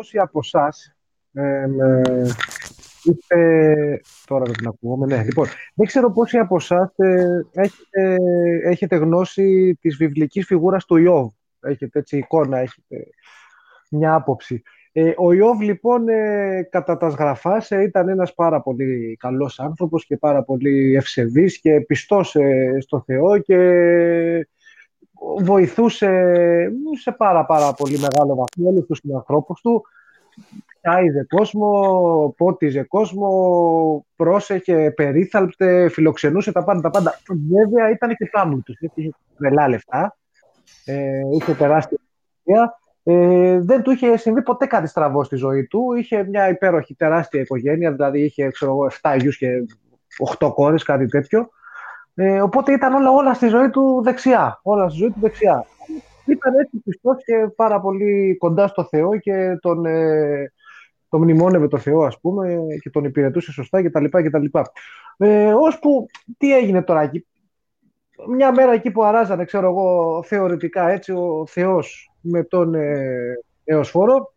Ε, δεν ξέρω πόσοι από εσάς ε, είτε... Τώρα δεν την ακούγομαι, ναι. Λοιπόν, δεν ξέρω πόσοι από εσάς ε, έχετε, έχετε γνώση της βιβλικής φιγούρας του Ιώβ. Έχετε έτσι εικόνα, έχετε μια άποψη. Ε, ο Ιώβ λοιπόν ε, κατά τα σγραφάς ε, ήταν ένας πάρα πολύ καλός άνθρωπος και πάρα πολύ ευσεβής και πιστός στο Θεό και βοηθούσε σε πάρα πάρα πολύ μεγάλο βαθμό όλους τους ανθρώπους του Άιδε κόσμο, πότιζε κόσμο, πρόσεχε, περίθαλπτε, φιλοξενούσε τα πάντα. Τα πάντα. Βέβαια ήταν και πάνω τους. Είχε τρελά λεφτά, ε, είχε τεράστια ε, δεν του είχε συμβεί ποτέ κάτι στραβό στη ζωή του. Είχε μια υπέροχη τεράστια οικογένεια, δηλαδή είχε ξέρω, 7 γιους και 8 κόρες, κάτι τέτοιο. Ε, οπότε ήταν όλα, όλα στη ζωή του δεξιά. Όλα στη ζωή του δεξιά. Ήταν έτσι πιστός και πάρα πολύ κοντά στο Θεό και τον, ε, τον μνημόνευε το Θεό, ας πούμε, και τον υπηρετούσε σωστά κτλ. κτλ. Ε, ώσπου, τι έγινε τώρα εκεί; Μια μέρα εκεί που αράζανε, ξέρω εγώ, θεωρητικά έτσι, ο Θεός με τον ε, Εωσφόρο,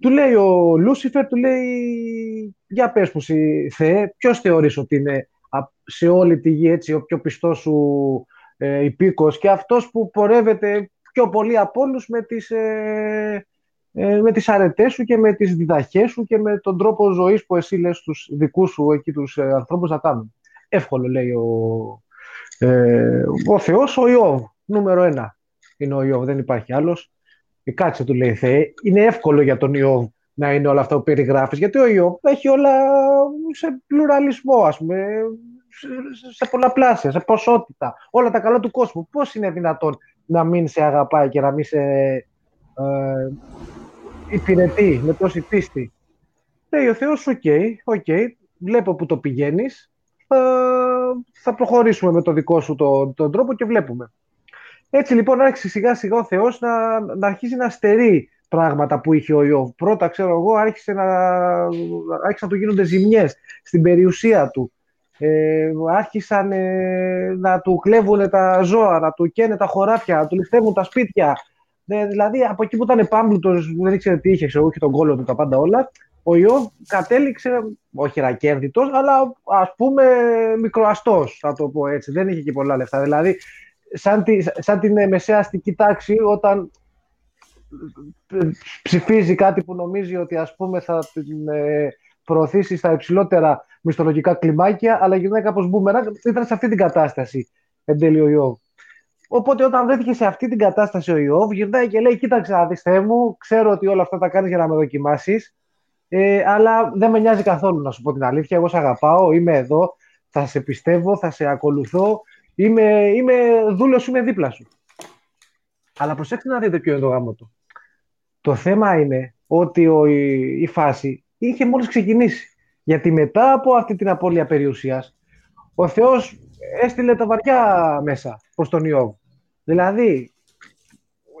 του λέει ο Λούσιφερ, του λέει, για πες μου, Θεέ, ποιος θεωρείς ότι είναι σε όλη τη γη έτσι, ο πιο πιστός σου ε, υπήκος και αυτός που πορεύεται πιο πολύ από όλους με τις, ε, ε, με τις αρετές σου και με τις διδαχές σου και με τον τρόπο ζωής που εσύ λες στους δικούς σου εκεί τους ε, ανθρώπους να κάνουν. Εύκολο λέει ο, ε, ο Θεός, ο Ιώβ, νούμερο ένα είναι ο Ιώβ, δεν υπάρχει άλλος. Ε, κάτσε του λέει Θεέ, είναι εύκολο για τον Ιώβ να είναι όλα αυτά που περιγράφεις, γιατί ο Ιώβ έχει όλα σε πλουραλισμό, ας πούμε, σε πολλαπλάσια, σε ποσότητα, όλα τα καλά του κόσμου. Πώς είναι δυνατόν να μην σε αγαπάει και να μην σε ε, υπηρετεί με τόση πίστη; Λέει ο Θεός, ok, okay, okay, βλέπω πού το πηγαίνεις, θα προχωρήσουμε με το δικό σου τον, τον τρόπο και βλέπουμε. Έτσι λοιπόν άρχισε σιγά σιγά ο Θεός να, να αρχίσει να στερεί πράγματα που είχε ο Ιώβ. Πρώτα, ξέρω εγώ, άρχισε να, άρχισε να του γίνονται ζημιές στην περιουσία του. Ε, άρχισαν ε, να του κλέβουν τα ζώα, να του καίνε τα χωράφια, να του ληφθεύουν τα σπίτια. Ε, δηλαδή από εκεί που ήταν πάμπλουτος, δεν ήξερε τι είχε, ξέρω, είχε τον κόλλο του, τα πάντα όλα, ο Ιώβ κατέληξε, όχι ρακέρδιτος, αλλά ας πούμε μικροαστός, θα το πω έτσι. Δεν είχε και πολλά λεφτά. Δηλαδή, σαν, τη, σαν την μεσαία αστική τάξη, όταν ψηφίζει κάτι που νομίζει ότι ας πούμε θα την ε, προωθήσει στα υψηλότερα μισθολογικά κλιμάκια, αλλά γυρνάει κάπως μπούμερα, ήταν σε αυτή την κατάσταση εν τέλει ο Ιώβ. Οπότε όταν βρέθηκε σε αυτή την κατάσταση ο Ιώβ, γυρνάει και λέει: Κοίταξε, να Θεέ μου, ξέρω ότι όλα αυτά τα κάνεις για να με δοκιμάσεις, ε, αλλά δεν με νοιάζει καθόλου να σου πω την αλήθεια. Εγώ σε αγαπάω, είμαι εδώ, θα σε πιστεύω, θα σε ακολουθώ. Είμαι, είμαι δούλος, είμαι δίπλα σου. Αλλά προσέξτε να δείτε ποιο είναι το γάμο του. Το θέμα είναι ότι ο, η, η φάση είχε μόλις ξεκινήσει. Γιατί μετά από αυτή την απώλεια περιουσίας, ο Θεός έστειλε τα βαριά μέσα προς τον Ιώβ. Δηλαδή,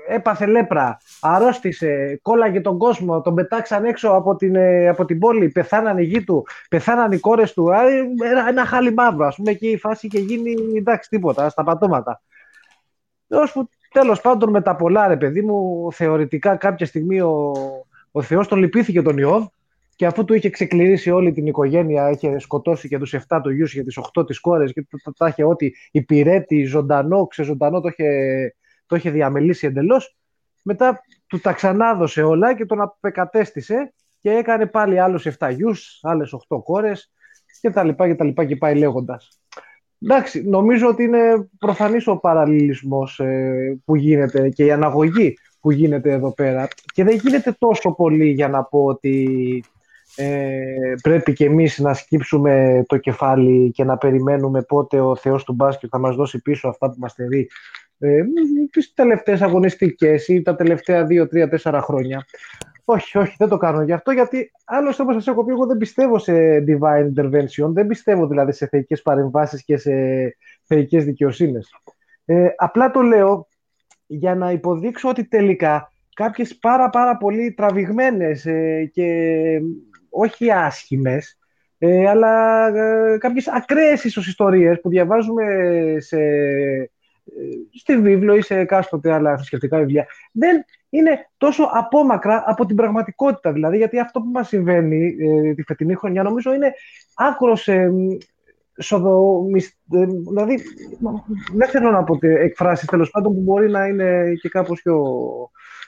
έπαθε λέπρα, αρρώστησε, κόλλαγε τον κόσμο, τον πετάξαν έξω από την, ε, από την πόλη, πεθάναν οι γη του, πεθάναν οι κόρες του, ένα, ένα χάλι μαύρο, ας πούμε, εκεί η φάση και γίνει, εντάξει, τίποτα, στα πατώματα. Ώσπου τέλος πάντων με τα πολλά, ρε παιδί μου, θεωρητικά κάποια στιγμή ο, ο Θεός τον λυπήθηκε τον Ιώβ και αφού του είχε ξεκληρίσει όλη την οικογένεια, είχε σκοτώσει και τους 7 του γιους και τις 8 της κόρες και τα είχε ό,τι υπηρέτη, ζωντανό, ξεζωντανό, το είχε, το είχε διαμελήσει εντελώς. Μετά του τα ξανάδωσε όλα και τον απεκατέστησε και έκανε πάλι άλλους 7 γιους, άλλες 8 κόρες και τα λοιπά και τα λοιπά και πάει λέγοντας. Εντάξει, νομίζω ότι είναι προφανής ο παραλληλισμός ε, που γίνεται και η αναγωγή που γίνεται εδώ πέρα και δεν γίνεται τόσο πολύ για να πω ότι ε, πρέπει και εμείς να σκύψουμε το κεφάλι και να περιμένουμε πότε ο Θεός του μπάσκετ θα μας δώσει πίσω αυτά που μας στερεί ε, τις τελευταίες αγωνιστικές ή τα τελευταία 2-3-4 χρόνια. Όχι, όχι, δεν το κάνω γι' αυτό, γιατί άλλωστε όπως σας έχω πει, εγώ δεν πιστεύω σε divine intervention, δεν πιστεύω δηλαδή σε θεϊκές παρεμβάσεις και σε θεϊκές δικαιοσύνες. Ε, απλά το λέω για να υποδείξω ότι τελικά κάποιες πάρα πάρα πολύ τραβηγμένες ε, και όχι άσχημες, ε, αλλά ε, κάποιες ακραίες ίσως ιστορίες που διαβάζουμε σε, στη βίβλο ή σε εκάστοτε άλλα θρησκευτικά βιβλία. Δεν είναι τόσο απόμακρα από την πραγματικότητα. Δηλαδή, γιατί αυτό που μας συμβαίνει ε, τη φετινή χρονιά νομίζω είναι άκρος ε, ε, δηλαδή, δεν θέλω να πω εκφράσεις τέλος πάντων που μπορεί να είναι και κάπως πιο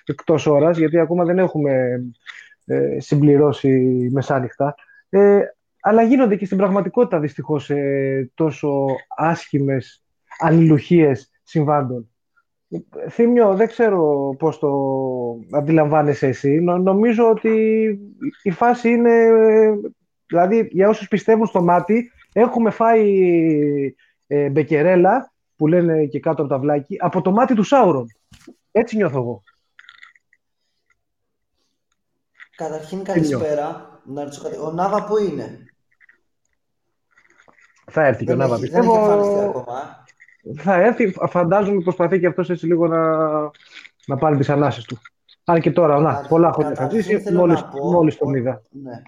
εκτός ώρας, γιατί ακόμα δεν έχουμε ε, συμπληρώσει μεσάνυχτα. Ε, αλλά γίνονται και στην πραγματικότητα δυστυχώς ε, τόσο άσχημες αλληλουχίες συμβάντων. Θύμιο, δεν ξέρω πώς το αντιλαμβάνεσαι εσύ. νομίζω ότι η φάση είναι... Δηλαδή, για όσους πιστεύουν στο μάτι, έχουμε φάει ε, μπεκερέλα, που λένε και κάτω από τα βλάκι, από το μάτι του Σάουρον. Έτσι νιώθω εγώ. Καταρχήν καλησπέρα. Να Ο Νάβα πού είναι; Θα έρθει και ο Νάβα. Πιστεύω... Δεν έχει ακόμα. Θα έρθει, φαντάζομαι προσπαθεί και αυτός έτσι λίγο να, να πάρει τις ανάσεις του. Αν και τώρα, να, πολλά χρόνια θα ζήσει, μόλις, πω, μόλις τον είδα. Ναι.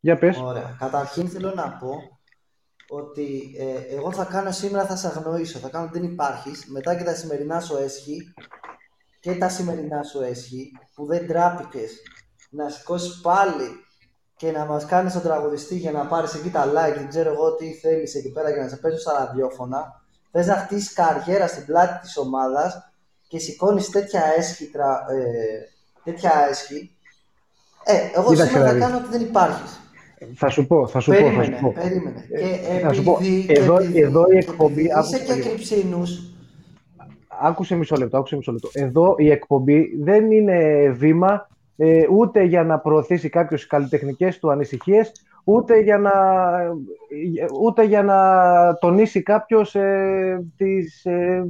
Για πες. Ωραία. Καταρχήν θέλω να πω ότι ε, εγώ θα κάνω σήμερα, θα σε αγνοήσω, θα κάνω ότι δεν υπάρχεις, μετά και τα σημερινά σου έσχη και τα σημερινά σου έσχη που δεν τράπηκες να σηκώσεις πάλι και να μας κάνεις τον τραγουδιστή για να πάρεις εκεί τα like, δεν ξέρω εγώ τι θέλεις εκεί πέρα για να σε πέσω στα ραδιόφωνα. Θες να χτίσεις καριέρα στην πλάτη της ομάδας και σηκώνεις τέτοια έσχη, ε, τέτοια έσχη. Ε, εγώ σήμερα θα κάνω ότι δεν υπάρχεις. Θα σου πω, θα σου περίμενε, πω. Θα σου πω. Περίμενε. Ε, και θα σου πω. Εδώ, επειδή, εδώ η εκπομπή... Είσαι και κρυψίνους. Άκουσε μισό λεπτό, άκουσε μισό λεπτό. Εδώ η εκπομπή δεν είναι βήμα ε, ούτε για να προωθήσει κάποιους καλλιτεχνικές του ανησυχίες, ούτε για να, ούτε για να τονίσει κάποιος ε, τις, ε,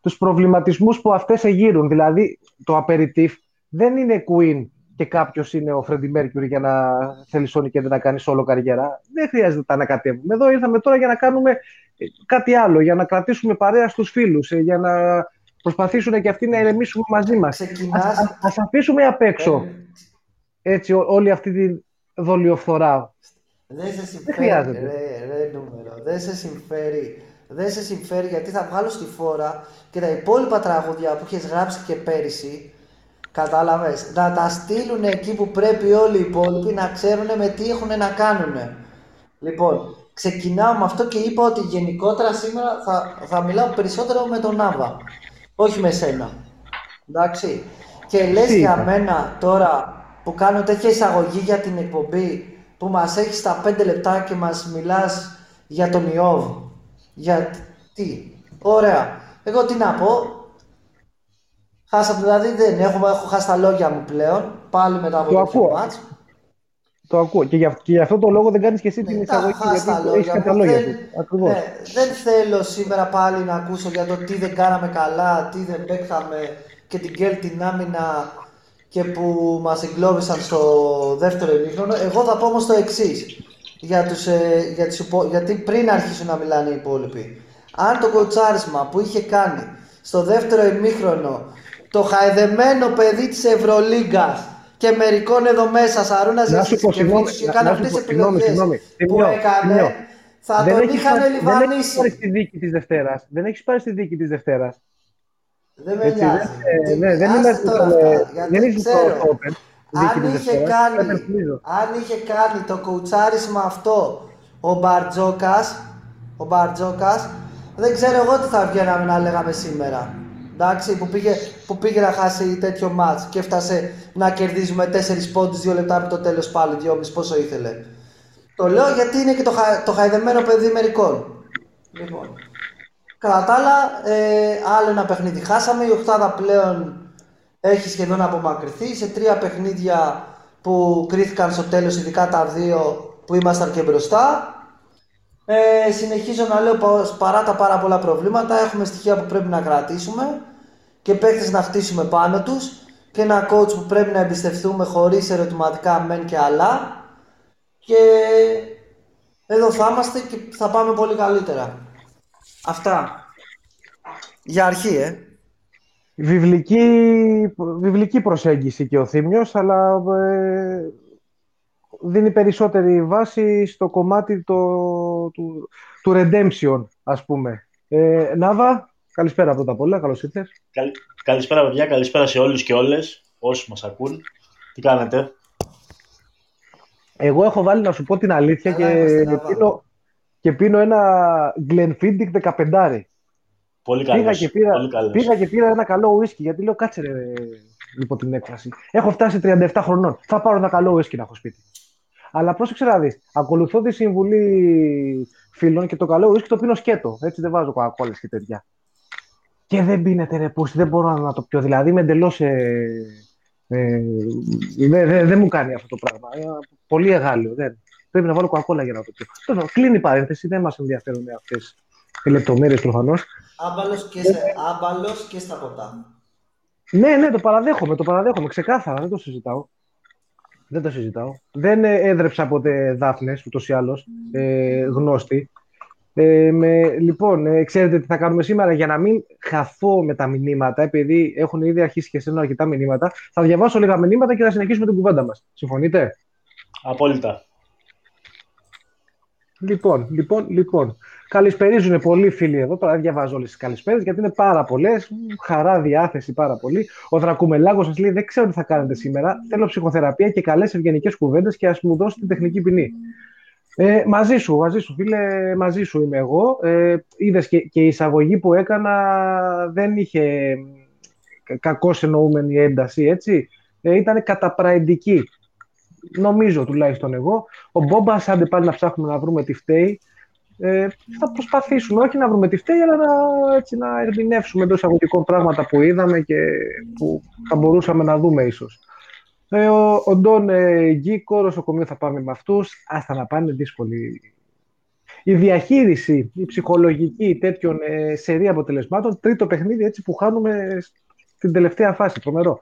τους προβληματισμούς που αυτές εγείρουν. Δηλαδή, το απεριτίφ δεν είναι Queen και κάποιος είναι ο Φρέντι Μέρκιουρι για να θέλει Sony και δεν να κάνει όλο καριέρα. Δεν χρειάζεται να τα ανακατεύουμε. Εδώ ήρθαμε τώρα για να κάνουμε ε, κάτι άλλο, για να κρατήσουμε παρέα στους φίλους, ε, για να προσπαθήσουν και αυτοί να ηρεμήσουν μαζί μας. Ξεκινάς... Ας, αφήσουμε απ' έξω έτσι, όλη αυτή τη δολιοφθορά. Δεν σε συμφέρει, δεν ρε, ρε, νούμερο. Δεν σε συμφέρει. Δεν σε συμφέρει γιατί θα βγάλω στη φόρα και τα υπόλοιπα τραγούδια που έχεις γράψει και πέρυσι Κατάλαβες. Να τα στείλουν εκεί που πρέπει όλοι οι υπόλοιποι να ξέρουν με τι έχουν να κάνουν. Λοιπόν, ξεκινάω με αυτό και είπα ότι γενικότερα σήμερα θα, θα μιλάω περισσότερο με τον Νάβα. Όχι με σένα. Εντάξει. Και λες για μένα τώρα που κάνω τέτοια εισαγωγή για την εκπομπή που μας έχεις στα 5 λεπτά και μας μιλάς για τον Ιώβ. Για τι; Ωραία. Εγώ τι να πω, Χάσαμε δηλαδή, δεν έχω, έχω χάσει τα λόγια μου πλέον. Πάλι μετά από το, το μάτς. Το ακούω. Και για, και για αυτό το λόγο δεν κάνεις και εσύ την ναι, εισαγωγή. Γιατί τα λόγια τα λόγια δεν, του. Ναι, δεν θέλω σήμερα πάλι να ακούσω για το τι δεν κάναμε καλά, τι δεν παίξαμε και την γκέλ την άμυνα και που μας εγκλώβησαν στο δεύτερο ημίχρονο. Εγώ θα πω όμως το εξής. Για τους, ε, για τους γιατί πριν αρχίσουν να μιλάνε οι υπόλοιποι. Αν το κοτσάρισμα που είχε κάνει στο δεύτερο ημίχρονο το χαϊδεμένο παιδί της Ευρωλίγκας και μερικών εδώ μέσα, Σαρούνας Ζεσικεβίτσου και έκανε αυτές τις επιλογές που έκανε, θα τον είχαν λιβανίσει. Δεν έχεις πάρει στη δίκη της Δευτέρας. Δεν έχεις πάρει στη δίκη της Δευτέρας. Δεν με νοιάζει. Ναι, δεν είναι Δεν είσαι στο Open. Αν είχε, κάνει, αν είχε κάνει το κουτσάρισμα αυτό ο Μπαρτζόκας, ο Μπαρτζόκας, δεν ξέρω εγώ τι θα βγαίναμε να λέγαμε σήμερα. Εντάξει, που πήγε, που πήγε να χάσει τέτοιο μάτς και έφτασε να κερδίζουμε 4 πόντους 2 λεπτά από το τέλος πάλι, 2,5 πόσο ήθελε. Το λέω γιατί είναι και το, χα, το χαϊδεμένο παιδί μερικών. Λοιπόν. Κατά τα άλλα, ε, άλλο ένα παιχνίδι χάσαμε. Η Οχτάδα πλέον έχει σχεδόν απομακρυνθεί σε τρία παιχνίδια που κρίθηκαν στο τέλος, ειδικά τα δύο που ήμασταν και μπροστά. Ε, συνεχίζω να λέω πως παρά τα πάρα πολλά προβλήματα έχουμε στοιχεία που πρέπει να κρατήσουμε και παίκτες να χτίσουμε πάνω τους και ένα coach που πρέπει να εμπιστευτούμε χωρίς ερωτηματικά μεν και αλλά και εδώ θα είμαστε και θα πάμε πολύ καλύτερα. Αυτά. Για αρχή, ε. Βιβλική, βιβλική προσέγγιση και ο Θήμιος, αλλά ε, δίνει περισσότερη βάση στο κομμάτι το, του, του redemption, ας πούμε. Ε, Νάβα. Καλησπέρα πρώτα απ' όλα, καλώς ήρθες. Καλ... Καλησπέρα παιδιά, καλησπέρα σε όλους και όλες, όσοι μας ακούν. Τι κάνετε; Εγώ έχω βάλει να σου πω την αλήθεια και πίνω, και πίνω ένα Glenfiddich 15. Πολύ καλός. Πήγα, και πήρα, πήγα και πήρα ένα καλό ουίσκι γιατί λέω κάτσε ρε, υπό την έκφραση. Έχω φτάσει 37 χρονών. Θα πάρω ένα καλό ουίσκι να έχω σπίτι. Αλλά πρόσεξε να δεις. Ακολουθώ τη συμβουλή φίλων και το καλό ουίσκι το πίνω σκέτο. Έτσι δεν βάζω κοκακόλες και τέτοια. Και δεν πίνεται ρε πούστη, δεν μπορώ να το πιω. Δηλαδή είμαι εντελώς. Ε, ε, δεν δε, μου κάνει αυτό το πράγμα. Ε, πολύ εγάλιο. Δεν. Πρέπει να βάλω κοκακόλα για να το πιω. Τώρα, κλείνει η παρένθεση, δεν μας ενδιαφέρουν αυτές οι λεπτομέρειες προφανώς. Άμπαλος και, σε, άμπαλος και στα ποτά. Ναι, ναι, το παραδέχομαι, το παραδέχομαι. Ξεκάθαρα, δεν το συζητάω. Δεν το συζητάω. Δεν έδρεψα ποτέ δάφνες, ούτως ή άλλως, ε, γνώστη. Ε, με, λοιπόν, ε, ξέρετε τι θα κάνουμε σήμερα; Για να μην χαθώ με τα μηνύματα, επειδή έχουν ήδη αρχίσει και στέλνουν αρκετά μηνύματα. Θα διαβάσω λίγα μηνύματα και θα συνεχίσουμε την κουβέντα μας. Συμφωνείτε; Απόλυτα. Λοιπόν, λοιπόν, λοιπόν. Καλησπερίζουν πολλοί φίλοι εδώ. Τώρα διαβάζω όλες τις καλησπέρες γιατί είναι πάρα πολλές. Χαρά, διάθεση πάρα πολύ. Ο Δρακουμελάγο σας λέει: Δεν ξέρω τι θα κάνετε σήμερα. Θέλω ψυχοθεραπεία και καλές ευγενικές κουβέντες και ας μου δώσετε τεχνική ποινή. Ε, μαζί σου, μαζί σου, φίλε, μαζί σου είμαι εγώ. Ε, Είδες και, και η εισαγωγή που έκανα δεν είχε κακό εννοούμενη ένταση, έτσι. Ε, ήταν καταπραϊντική. Νομίζω τουλάχιστον εγώ. Ο Μπόμπας, άντε πάλι να ψάχνουμε να βρούμε τι φταίει. Ε, θα προσπαθήσουμε όχι να βρούμε τι φταίει, αλλά να, έτσι, να ερμηνεύσουμε εντός αγωγικών πράγματα που είδαμε και που θα μπορούσαμε να δούμε ίσως. Ε, ο, ο Ντόν ε, Γκίκο, νοσοκομείο θα πάμε με αυτούς. Άστα να πάνε, δύσκολη. Η διαχείριση, η ψυχολογική τέτοιων ε, σερή αποτελεσμάτων, τρίτο παιχνίδι έτσι που χάνουμε στην τελευταία φάση. Τρομερό.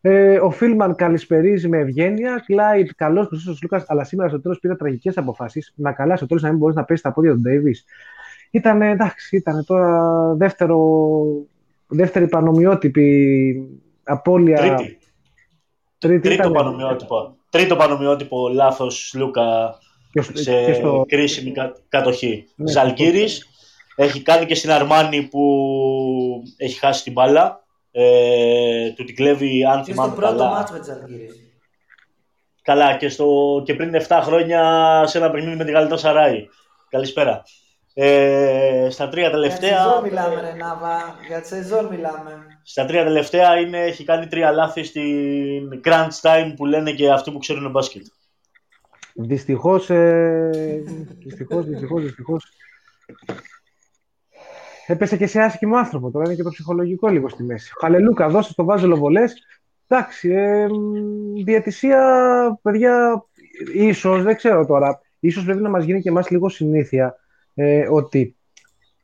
Ε, ο Φίλμαν καλησπερίζει με ευγένεια. Κλάιντ, καλός Χρυσό Λούκας, αλλά σήμερα στο τέλος πήρε τραγικές αποφάσεις. Να καλά στο τέλος να μην μπορείς να πέσεις τα πόδια του Ντέιβις. Ήταν εντάξει, ήταν τώρα δεύτερο, δεύτερη πανομοιότυπη απώλεια. Τρίτη. Τρίτη Τρίτο, ήταν... πανομοιότυπο. Τρίτο πανομοιότυπο λάθος Λούκα σε και στο... κρίσιμη κατοχή. Ναι, Ζαλγκύρης έχει κάνει και στην Αρμάνη που έχει χάσει την μπάλα ε, του την κλέβει αν θυμάμαι στο πρώτο καλά. μάτς με Καλά και, στο, και πριν 7 χρόνια σε ένα παιχνίδι με τη Γαλλικό Σαράι. Καλησπέρα. Ε, στα τρία τελευταία... Για σεζόν μιλάμε ρε Νάβα, για τη σεζόν μιλάμε. Στα τρία τελευταία είναι, έχει κάνει τρία λάθη στην crunch time που λένε και αυτοί που ξέρουν μπάσκετ. Δυστυχώς, ε, δυστυχώς, δυστυχώς, δυστυχώς. Έπεσε και σε άσχημο άνθρωπο. Τώρα είναι και το ψυχολογικό λίγο στη μέση. Χαλελούκα, δώσε το βάζελο βολές. Εντάξει, ε, διαιτησία, παιδιά, ίσως, δεν ξέρω τώρα. Ίσως πρέπει να μας γίνει και εμάς λίγο συνήθεια ε, ότι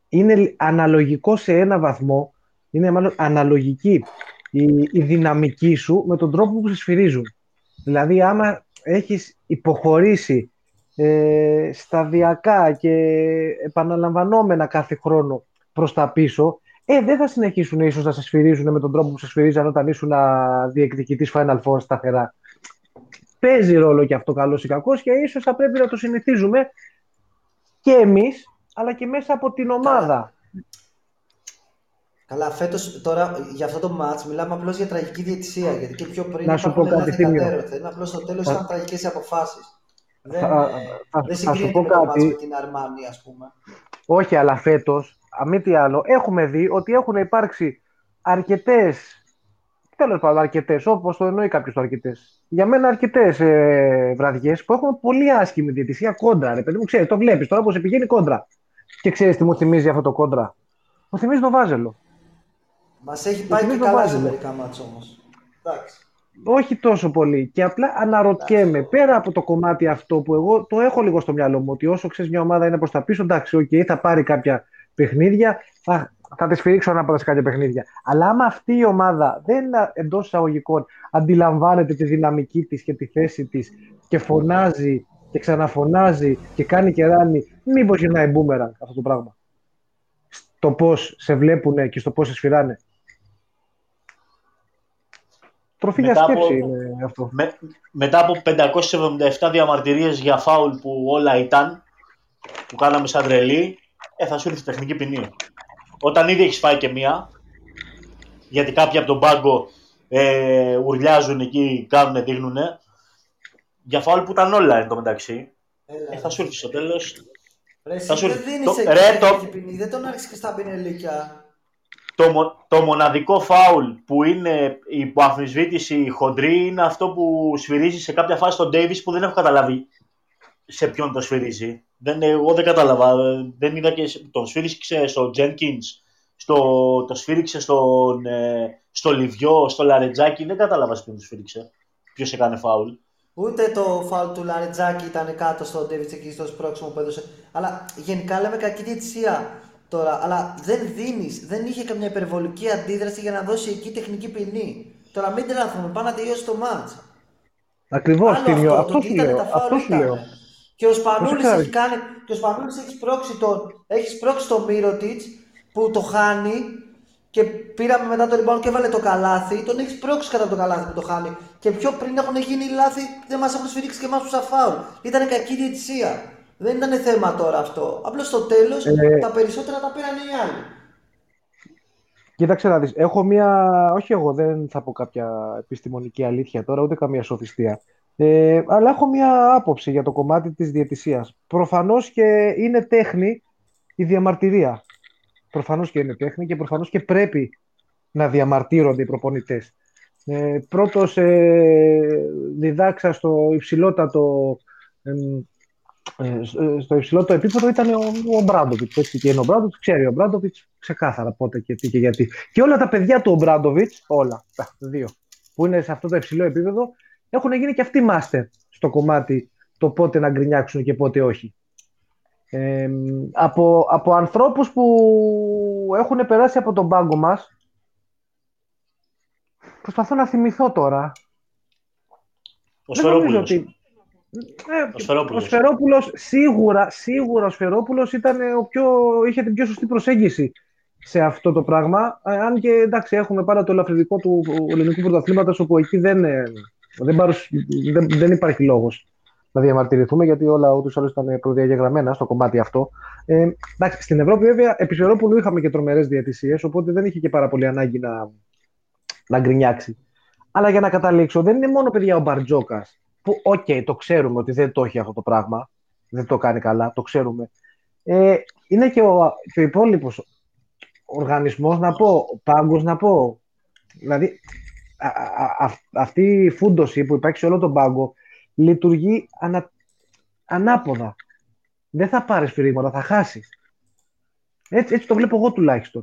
είναι αναλογικό σε ένα βαθμό, είναι μάλλον αναλογική η, η δυναμική σου με τον τρόπο που σε σφυρίζουν. Δηλαδή, άμα έχεις υποχωρήσει ε, σταδιακά και επαναλαμβανόμενα κάθε χρόνο προς τα πίσω, ε, δεν θα συνεχίσουν ίσως να σε σφυρίζουν με τον τρόπο που σε σφυρίζαν όταν ήσουν διεκδικητής Final Four σταθερά. Παίζει ρόλο και αυτό καλός ή κακός και ίσως θα πρέπει να το συνηθίζουμε και εμείς, αλλά και μέσα από την ομάδα. Καλά, φέτος τώρα για αυτό το match μιλάμε απλώς για τραγική διαιτησία. Γιατί και πιο πριν να σου πω κάτι θύμιο. Απλώς στο τέλος ήταν τραγικές οι αποφάσεις. Δεν, θα, δεν συγκρίνεται με, κάτι... με την Αρμάνη, ας πούμε. Όχι, αλλά φέτος μη τι άλλο, έχουμε δει ότι έχουν υπάρξει αρκετές. Τέλος πάντων, αρκετές, όπως το εννοεί κάποιος το αρκετές. Για μένα, αρκετές ε, βραδιές που έχουν πολύ άσχημη διαιτησία κόντρα. Ρε παιδί μου, ξέρεις, το βλέπεις τώρα πώ πηγαίνει κόντρα. Και ξέρεις τι μου θυμίζει αυτό το κόντρα. Μου θυμίζει το βάζελο. Μας έχει πάει και καλά σε μερικά μάτια όμως. Όχι τόσο πολύ. Και απλά αναρωτιέμαι, πέρα από το κομμάτι αυτό που εγώ το έχω λίγο στο μυαλό μου, ότι όσο ξέρεις μια ομάδα είναι προς τα πίσω, εντάξει, okay, θα πάρει κάποια παιχνίδια, θα, θα τη σφυρίξω ανάποδα σε κάποια παιχνίδια. Αλλά άμα αυτή η ομάδα δεν εντός εισαγωγικών αντιλαμβάνεται τη δυναμική της και τη θέση της και φωνάζει και ξαναφωνάζει και κάνει και ράνει, μήπως γυρνάει μπούμεραν αυτό το πράγμα; Στο πώς σε βλέπουν και στο πώς σε σφυράνε; Τροφή για σκέψη είναι αυτό. Με, μετά από 577 διαμαρτυρίες για φάουλ που όλα ήταν, που κάναμε σαν τρελή, ε, θα σου έρθει τεχνική ποινή. όταν ήδη έχεις φάει και μία, γιατί κάποιοι από τον πάγκο ε, ουρλιάζουν εκεί, κάνουν, δείχνουν. Για φάουλ που ήταν όλα εν τω μεταξύ. Ε, θα σου έρθει στο τέλος. θα σου έρθει. Δεν το... ποινή, δεν τον άρχισες και στα πινελίκια. Το, το μοναδικό φάουλ που είναι υπό αμφισβήτηση χοντρή είναι αυτό που σφυρίζει σε κάποια φάση τον Ντέιβις που δεν έχω καταλάβει σε ποιον το σφυρίζει. Δεν, εγώ δεν κατάλαβα. Δεν είδα και τον σφύριξε στο Jenkins, στο, το σφύριξε στον, ε, στο Λιβιό, στο Λαρετζάκι. Δεν κατάλαβα σε ποιον το σφύριξε. Ποιος έκανε φάουλ. Ούτε το φάουλ του Λαρετζάκη ήταν κάτω στο Ντέβιτ εκεί στο σπρώξιμο που έδωσε. Αλλά γενικά λέμε κακή διαιτησία τώρα. Αλλά δεν δίνεις, δεν είχε καμιά υπερβολική αντίδραση για να δώσει εκεί τεχνική ποινή. Τώρα μην τρελαθούμε, πάμε να τελειώσει το μάτ. Ακριβώς, αυτό, αυτό, σου λέω. Αυτό σου λέω. Και ο Σπανούλης έχει, κάνει, και ο Σπανούλης έχει σπρώξει τον, έχει σπρώξει τον Μύρωτιτς που το χάνει και πήραμε μετά το rebound και έβαλε το καλάθι. Τον έχει σπρώξει κατά το καλάθι που το χάνει. Και πιο πριν έχουν γίνει λάθη, δεν μας έχουν σφυρίξει και εμάς του σαφάουλ. Ήταν κακή διαιτησία. Δεν ήταν θέμα τώρα αυτό. Απλώς στο τέλος ε... τα περισσότερα τα πήραν οι άλλοι. Κοίταξε να δεις, έχω μία, όχι εγώ δεν θα πω κάποια επιστημονική αλήθεια τώρα, ούτε καμία σοφιστία. Ε, αλλά έχω μία άποψη για το κομμάτι της διαιτησίας. Προφανώς και είναι τέχνη η διαμαρτυρία. Προφανώς και είναι τέχνη και προφανώς και πρέπει να διαμαρτύρονται οι προπονητές. Ε, πρώτος ε, διδάξα στο υψηλότατο ε, στο υψηλότερο επίπεδο ήταν ο, ο Μπράντοβιτ. Έτσι και είναι ο Μπράντοβιτ, ξέρει ο Μπράντοβιτ ξεκάθαρα πότε και τι και γιατί. Και όλα τα παιδιά του ο Μπράντοβιτ, όλα τα δύο, που είναι σε αυτό το υψηλό επίπεδο, έχουν γίνει και αυτοί μάστερ στο κομμάτι το πότε να γκρινιάξουν και πότε όχι. Ε, από, από ανθρώπους που έχουν περάσει από τον πάγκο μας προσπαθώ να θυμηθώ τώρα ο Σφερόπουλος ότι... Ε, ο Σφερόπουλος. Ο Σφερόπουλος σίγουρα, σίγουρα ο Σφερόπουλος ήταν ο πιο, είχε την πιο σωστή προσέγγιση σε αυτό το πράγμα. Ε, αν και εντάξει, έχουμε πάρα το ελαφρυντικό του ελληνικού πρωταθλήματος, όπου εκεί δεν, ε, δεν, δεν, δεν υπάρχει λόγος να διαμαρτυρηθούμε, γιατί όλα ούτως ή άλλως ήταν προδιαγεγραμμένα στο κομμάτι αυτό. Ε, εντάξει, στην Ευρώπη, βέβαια, επί Σφερόπουλου είχαμε και τρομερές διαιτησίες, οπότε δεν είχε και πάρα πολύ ανάγκη να, να γκρινιάξει. Αλλά για να καταλήξω, δεν είναι μόνο παιδιά ο Μπαρτζώκας, που, ok, okay, το ξέρουμε ότι δεν το έχει αυτό το πράγμα, δεν το κάνει καλά, το ξέρουμε. Ε, είναι και ο, και ο υπόλοιπος οργανισμός, να πω, ο πάγκος, να πω. Δηλαδή, α, α, αυτή η φούντωση που υπάρχει σε όλο τον πάγκο λειτουργεί ανα, ανάποδα. Δεν θα πάρεις σφυρίγματα, θα χάσεις. Έτσι, έτσι το βλέπω εγώ τουλάχιστον.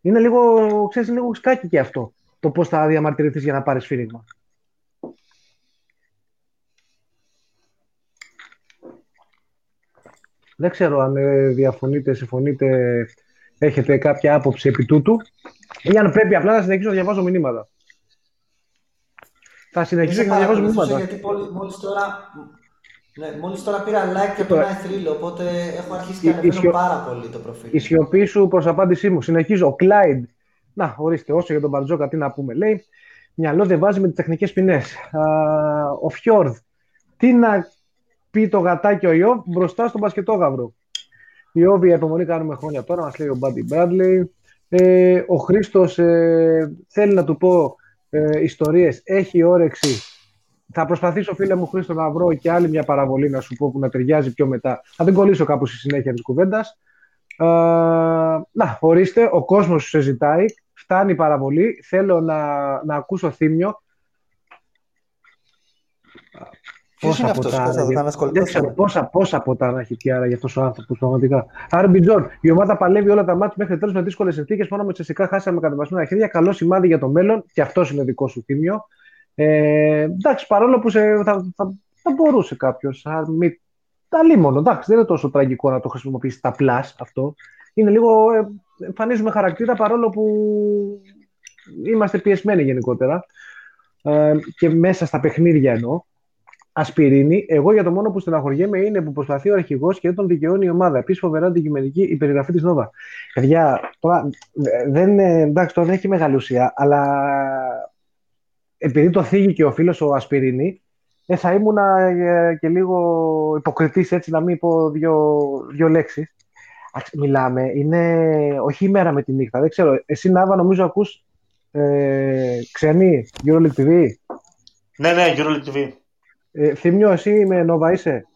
Είναι λίγο, ξέρεις, λίγο σκάκι και αυτό. Το πώς θα διαμαρτυρηθείς για να πάρεις σφύριγμα. Δεν ξέρω αν ε, διαφωνείτε, συμφωνείτε, έχετε κάποια άποψη επί τούτου ή αν πρέπει απλά να συνεχίσω να διαβάζω μηνύματα. Θα συνεχίσω να διαβάζω μηνύματα. Γιατί μόλις τώρα, ναι, μόλις τώρα πήρα like και ένα θρύλο, οπότε έχω αρχίσει και ανεβαίνω πάρα πολύ το προφίλ. Η σιωπή σου προς απάντησή μου. Συνεχίζω. Ο Κλάιντ. Να, ορίστε, όσο για τον Μπαρτζόκα τι να πούμε. Λέει, μυαλό δεν βάζει με τις τεχνικές ποινές. Ο Φιόρδ. Τι να πει το γατάκι ο Ιώβ μπροστά στον μπασκετόγαυρο. Ιώβ, η επιμονή κάνουμε χρόνια τώρα, μας λέει ο Μπάντι Μπράντλεϊ. Ε, ο Χρήστος ε, θέλει να του πω ε, ιστορίες, έχει όρεξη. Θα προσπαθήσω, φίλε μου Χρήστο, να βρω και άλλη μια παραβολή να σου πω που να ταιριάζει πιο μετά. Θα την κολλήσω κάπου στη συνέχεια της κουβέντας. Ε, να, ορίστε, ο κόσμος σου σε ζητάει. Φτάνει η παραβολή. Θέλω να, να ακούσω θύμιο. Ποιος είναι αυτός; που Δεν ξέρω πόσα, πόσα ποτά να έχει πια για αυτός ο άνθρωπος πραγματικά. Άρμπι Τζον, η ομάδα παλεύει όλα τα μάτια μέχρι τέλος με δύσκολες συνθήκες. Μόνο με τσεσικά χάσαμε κατεβασμένα χέρια. Καλό σημάδι για το μέλλον και αυτός είναι δικό σου τίμιο. Ε, εντάξει, παρόλο που σε, θα, θα, θα, μπορούσε κάποιος. Αλίμονο, εντάξει, δεν είναι τόσο τραγικό να το χρησιμοποιήσει τα πλάς αυτό. Είναι λίγο. Ε, εμφανίζουμε χαρακτήρα παρόλο που είμαστε πιεσμένοι γενικότερα. Ε, και μέσα στα παιχνίδια εννοώ ασπιρίνη. Εγώ για το μόνο που στεναχωριέμαι είναι που προσπαθεί ο αρχηγός και δεν τον δικαιώνει η ομάδα. Επίσης, φοβερά αντικειμενική η περιγραφή της Νόβα. Παιδιά, τώρα δεν, εντάξει, τώρα δεν έχει μεγάλη ουσία, αλλά επειδή το θίγει και ο φίλος ο Ασπιρίνη, ε, θα ήμουν ε, και λίγο υποκριτής έτσι να μην πω δύο, δύο λέξεις. μιλάμε, είναι όχι η μέρα με τη νύχτα. Δεν ξέρω. Εσύ, Νάβα, νομίζω ακούς ε, ξένη, EuroLeague TV. Ναι, ναι, EuroLeague TV. Ε, Θύμιο, εσύ με Νόβα είσαι;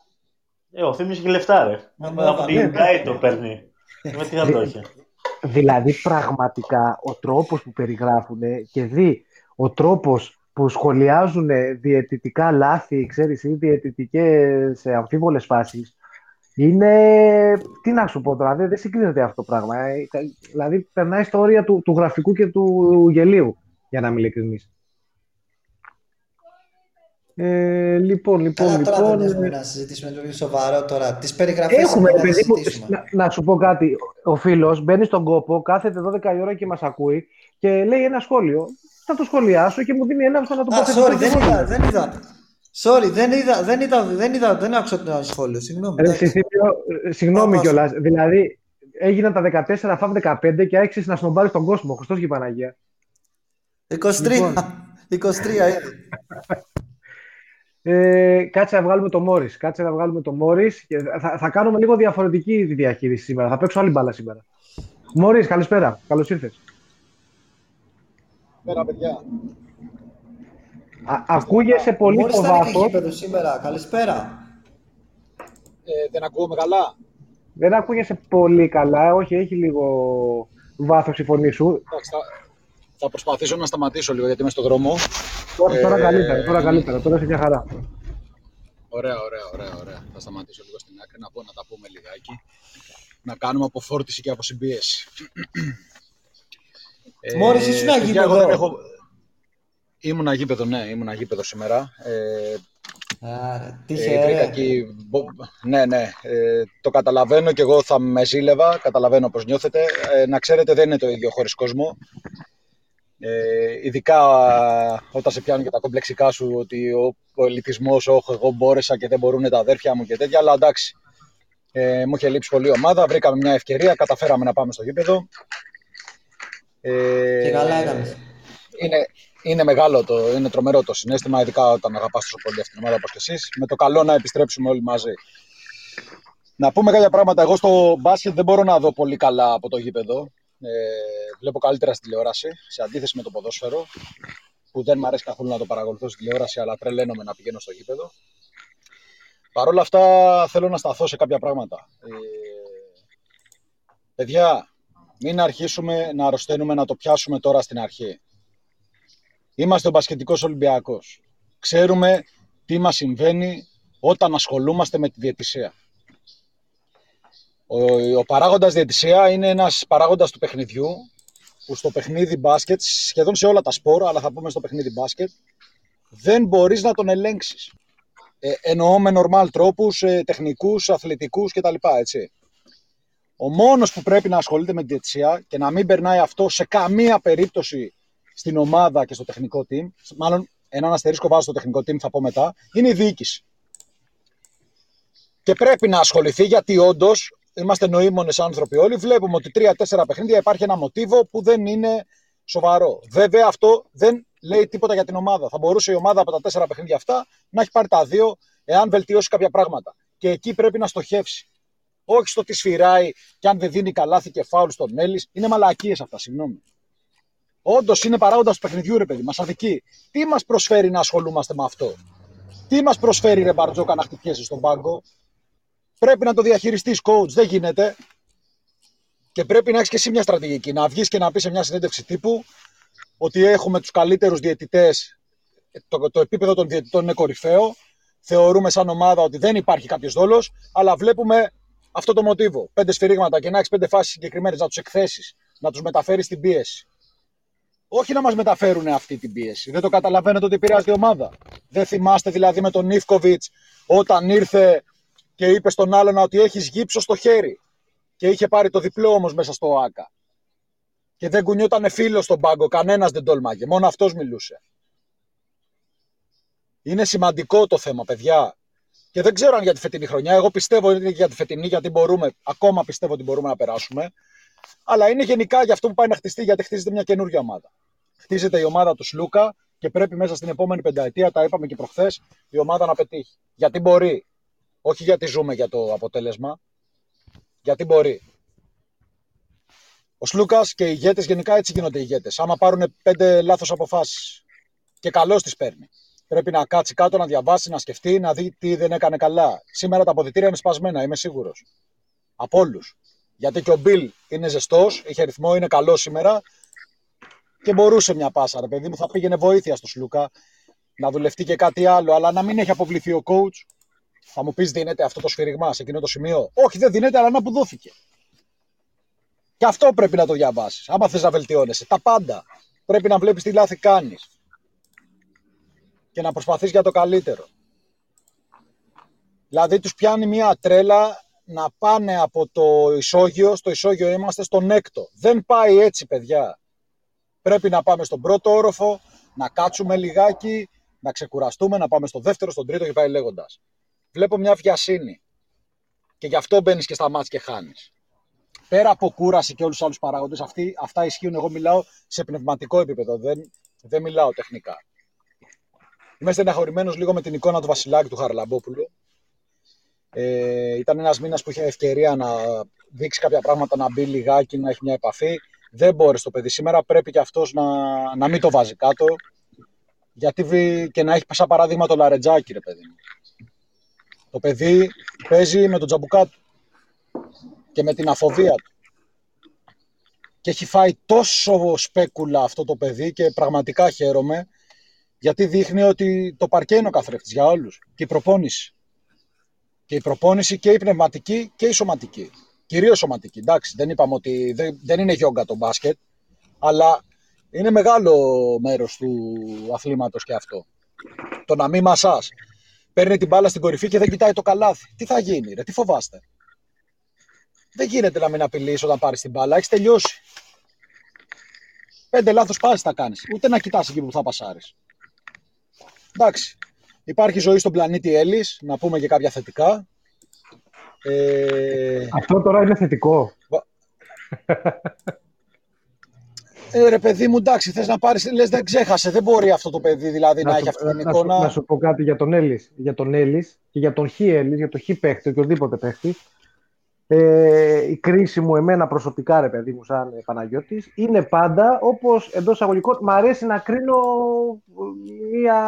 Ε, ο Θύμιος έχει λεφτά, ρε. Από την Sky το παίρνει. Με τι θα το έχει; Δηλαδή, πραγματικά, ο τρόπος που περιγράφουν και δει ο τρόπος που σχολιάζουν διαιτητικά λάθη, ξέρεις, ή διαιτητικές αμφίβολες φάσεις, είναι, τι να σου πω τώρα, δεν, δεν συγκρίνεται αυτό το πράγμα. Ε. Δηλαδή, περνάει στα όρια του, του γραφικού και του γελίου, για να μην ειλικρινείς. Ε, λοιπόν, λοιπόν, Καλά, λοιπόν. Τώρα δεν έχουμε να συζητήσουμε το σοβαρό τώρα. Τις περιγραφές έχουμε να παιδί, να, να, σου πω κάτι. Ο φίλος μπαίνει στον κόπο, κάθεται 12 η ώρα και μας ακούει και λέει ένα σχόλιο. Θα το σχολιάσω και μου δίνει ένα θα να το πω. Sorry, δεν είδα, δεν είδα. Sorry, δεν είδα, δεν είδα, δεν είδα, δεν άκουσα το σχόλιο. Συγγνώμη. Ε, συγγνώμη κιόλας. Δηλαδή, έγιναν τα 14 φαβ 15 και άρχισες να σνομπάρεις τον κόσμο. Χριστός και Παναγία. 23. Λοιπόν. 23 ήδη. Ε, κάτσε να βγάλουμε το Μόρι. Κάτσε να βγάλουμε το Μόρι. Θα, θα κάνουμε λίγο διαφορετική τη διαχείριση σήμερα. Θα παίξω άλλη μπάλα σήμερα. Μόρι, καλησπέρα. Καλώς ήρθες. Καλησπέρα, παιδιά. Α, ακούγεσαι πολύ από βάθο. σήμερα. Καλησπέρα. Ε, δεν ακούγομαι καλά. Δεν ακούγεσαι πολύ καλά. Όχι, έχει λίγο βάθος η φωνή σου. Εντάξει, θα, θα προσπαθήσω να σταματήσω λίγο γιατί είμαι στον δρόμο. Όχι, τώρα ε, καλύτερα, τώρα καλύτερα, τώρα είσαι μια χαρά. Ωραία, ωραία, ωραία, ωραία. Θα σταματήσω λίγο στην άκρη να πω να τα πούμε λιγάκι. Να κάνουμε αποφόρτιση και αποσυμπίεση. Μόλις ε, ήσουν αγίπεδο. Έχω... Ήμουν αγίπεδο, ναι, ήμουν αγίπεδο σήμερα. Ε, Άρα, τυχαία. Ε, εκεί... Ναι, ναι, ε, το καταλαβαίνω και εγώ θα με ζήλευα, καταλαβαίνω πώς νιώθετε. Ε, να ξέρετε δεν είναι το ίδιο χωρίς κόσμο. Ε, ειδικά όταν σε πιάνουν και τα κομπλεξικά σου ότι ο πολιτισμό, όχι, εγώ μπόρεσα και δεν μπορούν τα αδέρφια μου και τέτοια. Αλλά εντάξει, ε, μου είχε λείψει πολύ ομάδα. Βρήκαμε μια ευκαιρία, καταφέραμε να πάμε στο γήπεδο. Ε, και καλά έκανες. Είναι, είναι μεγάλο το, είναι τρομερό το συνέστημα, ειδικά όταν αγαπάς τόσο πολύ αυτήν την ομάδα όπως και εσείς. Με το καλό να επιστρέψουμε όλοι μαζί. Να πούμε κάποια πράγματα. Εγώ στο μπάσκετ δεν μπορώ να δω πολύ καλά από το γήπεδο. Ε, βλέπω καλύτερα στη τηλεόραση, σε αντίθεση με το ποδόσφαιρο, που δεν μου αρέσει καθόλου να το παρακολουθώ στη τηλεόραση, αλλά τρελαίνομαι να πηγαίνω στο γήπεδο. Παρ' όλα αυτά θέλω να σταθώ σε κάποια πράγματα. Ε, παιδιά, μην αρχίσουμε να αρρωσταίνουμε να το πιάσουμε τώρα στην αρχή. Είμαστε ο Μπασκετικός Ολυμπιακός. Ξέρουμε τι μας συμβαίνει όταν ασχολούμαστε με τη διαιτησία. Ο, ο παράγοντας διαιτησία είναι ένας παράγοντας του παιχνιδιού που στο παιχνίδι μπάσκετ, σχεδόν σε όλα τα σπόρα, αλλά θα πούμε στο παιχνίδι μπάσκετ, δεν μπορείς να τον ελέγξεις. Ε, εννοώ με normal τρόπους, ε, τεχνικούς, αθλητικούς κτλ. Έτσι. Ο μόνος που πρέπει να ασχολείται με τη διαιτησία και να μην περνάει αυτό σε καμία περίπτωση στην ομάδα και στο τεχνικό team, μάλλον έναν αστερίσκο βάζω στο τεχνικό team, θα πω μετά, είναι η διοίκηση. Και πρέπει να ασχοληθεί γιατί όντως είμαστε νοήμονες άνθρωποι όλοι, βλέπουμε ότι τρία-τέσσερα παιχνίδια υπάρχει ένα μοτίβο που δεν είναι σοβαρό. Βέβαια, αυτό δεν λέει τίποτα για την ομάδα. Θα μπορούσε η ομάδα από τα τέσσερα παιχνίδια αυτά να έχει πάρει τα δύο, εάν βελτιώσει κάποια πράγματα. Και εκεί πρέπει να στοχεύσει. Όχι στο τι σφυράει και αν δεν δίνει καλάθι και φάουλ στον Έλλης. Είναι μαλακίες αυτά, συγγνώμη. Όντως είναι παράγοντας του παιχνιδιού, ρε παιδί, μας αδικεί. Τι μας προσφέρει να ασχολούμαστε με αυτό; Τι μας προσφέρει, ρε Μπαρτζόκα, να χτυπιέσαι στον πάγκο; Πρέπει να το διαχειριστείς, coach. Δεν γίνεται. Και πρέπει να έχεις και εσύ μια στρατηγική. Να βγεις και να πεις σε μια συνέντευξη τύπου ότι έχουμε τους καλύτερους διαιτητές. Το, το επίπεδο των διαιτητών είναι κορυφαίο. Θεωρούμε σαν ομάδα ότι δεν υπάρχει κάποιος δόλος, αλλά βλέπουμε αυτό το μοτίβο. Πέντε σφυρίγματα και να έχεις πέντε φάσεις συγκεκριμένες, να τους εκθέσεις, να τους μεταφέρεις στην πίεση. Όχι να μας μεταφέρουν αυτή την πίεση. Δεν το καταλαβαίνετε ότι επηρεάζει η ομάδα. Δεν θυμάστε δηλαδή με τον Νίφκοβιτς όταν ήρθε και είπε στον άλλον ότι έχεις γύψο στο χέρι. Και είχε πάρει το διπλό όμως μέσα στο ΆΚΑ. Και δεν κουνιόταν φίλο στον πάγκο, κανένας δεν τόλμαγε. Μόνο αυτός μιλούσε. Είναι σημαντικό το θέμα, παιδιά. Και δεν ξέρω αν για τη φετινή χρονιά. Εγώ πιστεύω είναι για τη φετινή, γιατί μπορούμε, ακόμα πιστεύω ότι μπορούμε να περάσουμε. Αλλά είναι γενικά για αυτό που πάει να χτιστεί, γιατί χτίζεται μια καινούργια ομάδα. Χτίζεται η ομάδα του Σλούκα και πρέπει μέσα στην επόμενη πενταετία, τα είπαμε και προχθές, η ομάδα να πετύχει. Γιατί μπορεί. Όχι γιατί ζούμε για το αποτέλεσμα. Γιατί μπορεί. Ο Σλούκας και οι ηγέτες γενικά έτσι γίνονται οι ηγέτες. Άμα πάρουν πέντε λάθος αποφάσεις και καλώ τις παίρνει. Πρέπει να κάτσει κάτω, να διαβάσει, να σκεφτεί, να δει τι δεν έκανε καλά. Σήμερα τα αποδητήρια είναι σπασμένα, είμαι σίγουρος. Από όλους. Γιατί και ο Μπιλ είναι ζεστός, είχε ρυθμό, είναι καλός σήμερα και μπορούσε μια πάσα, ρε παιδί μου. Θα πήγαινε βοήθεια στο Σλούκα να δουλευτεί και κάτι άλλο, αλλά να μην έχει αποβληθεί ο coach. Θα μου πεις, δίνεται αυτό το σφυριγμά σε εκείνο το σημείο; Όχι, δεν δίνεται, αλλά να που δόθηκε. Και αυτό πρέπει να το διαβάσεις. Άμα θες να βελτιώνεσαι. Τα πάντα. Πρέπει να βλέπεις τι λάθη κάνεις. Και να προσπαθείς για το καλύτερο. Δηλαδή τους πιάνει μια τρέλα να πάνε από το ισόγειο, στο ισόγειο είμαστε στον έκτο. Δεν πάει έτσι παιδιά. Πρέπει να πάμε στον πρώτο όροφο, να κάτσουμε λιγάκι, να ξεκουραστούμε, να πάμε στο δεύτερο, στον τρίτο και πάει λέγοντας. Βλέπω μια βιασύνη. Και γι' αυτό μπαίνεις και στα μάτια και χάνεις. Πέρα από κούραση και όλους τους άλλους παράγοντες, αυτά ισχύουν. Εγώ μιλάω σε πνευματικό επίπεδο, δεν, δεν μιλάω τεχνικά. Είμαι στεναχωρημένος λίγο με την εικόνα του Βασιλάκη του Χαρλαμπόπουλου. Ε, ήταν ένας μήνας που είχε ευκαιρία να δείξει κάποια πράγματα, να μπει λιγάκι, να έχει μια επαφή. Δεν μπόρεσε το παιδί σήμερα. Πρέπει και αυτός να, να μην το βάζει κάτω. Γιατί και να έχει σαν παράδειγμα το Λαρετζάκι, ρε παιδί μου. Το παιδί παίζει με τον τζαμπουκά του και με την αφοβία του. Και έχει φάει τόσο σπέκουλα αυτό το παιδί και πραγματικά χαίρομαι γιατί δείχνει ότι το παρκέ είναι ο καθρέφτης για όλους και η προπόνηση. Και η προπόνηση και η πνευματική και η σωματική. Κυρίως σωματική. Εντάξει, δεν είπαμε ότι δεν, δεν είναι γιόγκα το μπάσκετ, αλλά είναι μεγάλο μέρος του αθλήματος και αυτό. Το να μην μασάς. Παίρνει την μπάλα στην κορυφή και δεν κοιτάει το καλάθι. Τι θα γίνει, ρε, τι φοβάστε. Δεν γίνεται να μην απειλείς όταν πάρεις την μπάλα. Έχεις τελειώσει. Πέντε λάθος πάσει θα κάνεις. Ούτε να κοιτάς εκεί που θα πασάρεις. Εντάξει. Υπάρχει ζωή στον πλανήτη Έλλης, να πούμε και κάποια θετικά. Ε... Αυτό τώρα είναι θετικό. Ε, ρε παιδί μου, εντάξει, θες να πάρεις. Λες, δεν ξέχασε. Δεν μπορεί αυτό το παιδί δηλαδή να, να έχει αυτή την να εικόνα. Σου, να σου πω κάτι για τον Έλλης. Για τον Έλλης και για τον Χ Έλλης, για τον Χ παίχτη, οποιοδήποτε παίχτη. Ε, η κρίση μου, εμένα προσωπικά, ρε παιδί μου, σαν Παναγιώτης, είναι πάντα όπως εντός αγωγικών. Μ' αρέσει να κρίνω μια,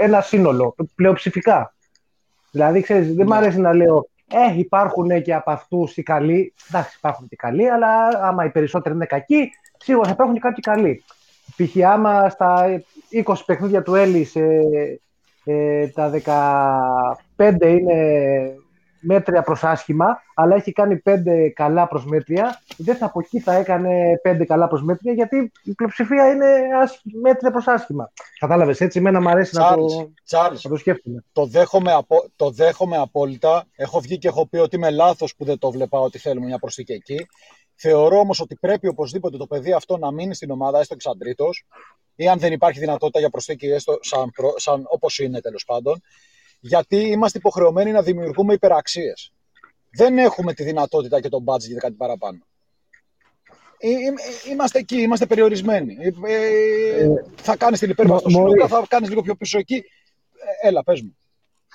ένα σύνολο, πλειοψηφικά. Δηλαδή, ξέρεις, δεν ναι. μου αρέσει να λέω ε, υπάρχουν και από αυτούς οι καλοί. Εντάξει, υπάρχουν και καλοί, αλλά άμα οι περισσότεροι είναι κακοί, σίγουρα θα υπάρχουν και κάποιοι καλοί. Π.χ. άμα στα 20 παιχνίδια του Έλλης ε, ε, τα 15 είναι μέτρια προς άσχημα, αλλά έχει κάνει πέντε καλά προς μέτρια, δεν θα από εκεί θα έκανε πέντε καλά προς μέτρια, γιατί η πλειοψηφία είναι μέτρια προς άσχημα. Κατάλαβες έτσι, εμένα μου αρέσει να, το, να το σκέφτομαι. Το δέχομαι, απο, το δέχομαι απόλυτα. Έχω βγει και έχω πει ότι είμαι λάθος που δεν το βλέπα ότι θέλουμε μια προσθήκη εκεί. Θεωρώ όμως ότι πρέπει οπωσδήποτε το παιδί αυτό να μείνει στην ομάδα, έστω εξαντρίτω, ή αν δεν υπάρχει δυνατότητα για προσθήκη, έστω σαν, σαν όπως είναι τέλος πάντων, γιατί είμαστε υποχρεωμένοι να δημιουργούμε υπεραξίες. Δεν έχουμε τη δυνατότητα και τον budget για κάτι παραπάνω. Ε, ε, είμαστε εκεί, είμαστε περιορισμένοι. Ε, θα κάνεις την υπέρβαση στο θα κάνεις λίγο πιο πίσω εκεί. Έλα, πες μου.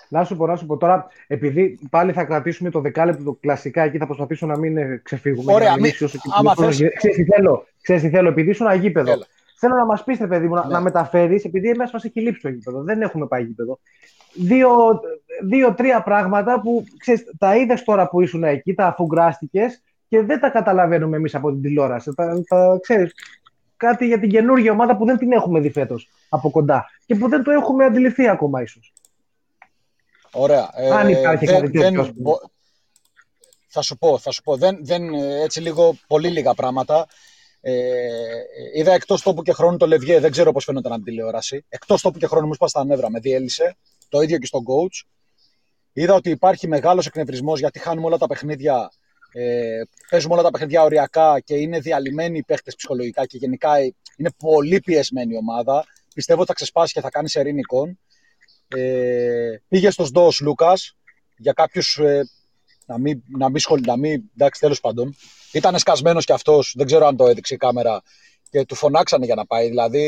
Να σου πω, να σου πω τώρα, επειδή πάλι θα κρατήσουμε το δεκάλεπτο το κλασικά, εκεί θα προσπαθήσω να μην ξεφύγουμε. Ωραία, μην... άμα θες... Ξέρεις τι θέλω, ξέρεις τι θέλω, επειδή ήσουν αγίπεδο. Θέλω να μας πεις, παιδί μου, ναι. να, μεταφέρεις, επειδή εμάς μας έχει λείψει το γήπεδο. Δεν έχουμε πάει γήπεδο δύο, δύο-τρία πράγματα που ξέρεις, τα είδες τώρα που ήσουν εκεί, τα αφουγκράστηκες και δεν τα καταλαβαίνουμε εμείς από την τηλεόραση. Τα, τα, ξέρεις, κάτι για την καινούργια ομάδα που δεν την έχουμε δει φέτος από κοντά και που δεν το έχουμε αντιληφθεί ακόμα ίσως. Ωραία. Ε, Αν υπάρχει δεν, κάτι τέτοιο. Δεν, θα σου πω, θα σου πω. Δεν, δεν, έτσι λίγο, πολύ λίγα πράγματα. Ε, είδα εκτός τόπου και χρόνου το Λευγέ, δεν ξέρω πώς φαίνονταν από την τηλεόραση. Εκτός τόπου και χρόνου μου σπά στα νεύρα, με διέλυσε. Το ίδιο και στον coach. Είδα ότι υπάρχει μεγάλος εκνευρισμός γιατί χάνουμε όλα τα παιχνίδια. Ε, παίζουμε όλα τα παιχνίδια οριακά και είναι διαλυμένοι οι παίχτε ψυχολογικά και γενικά είναι πολύ πιεσμένη η ομάδα. Πιστεύω ότι θα ξεσπάσει και θα κάνει σε εικόν. Ε, πήγε στο Σντό Λούκας για κάποιους. Ε, να μην, να μην σχολεί, να μην. Εντάξει, τέλος πάντων. Ήταν σκασμένος κι αυτός, δεν ξέρω αν το έδειξε η κάμερα και του φωνάξανε για να πάει. Δηλαδή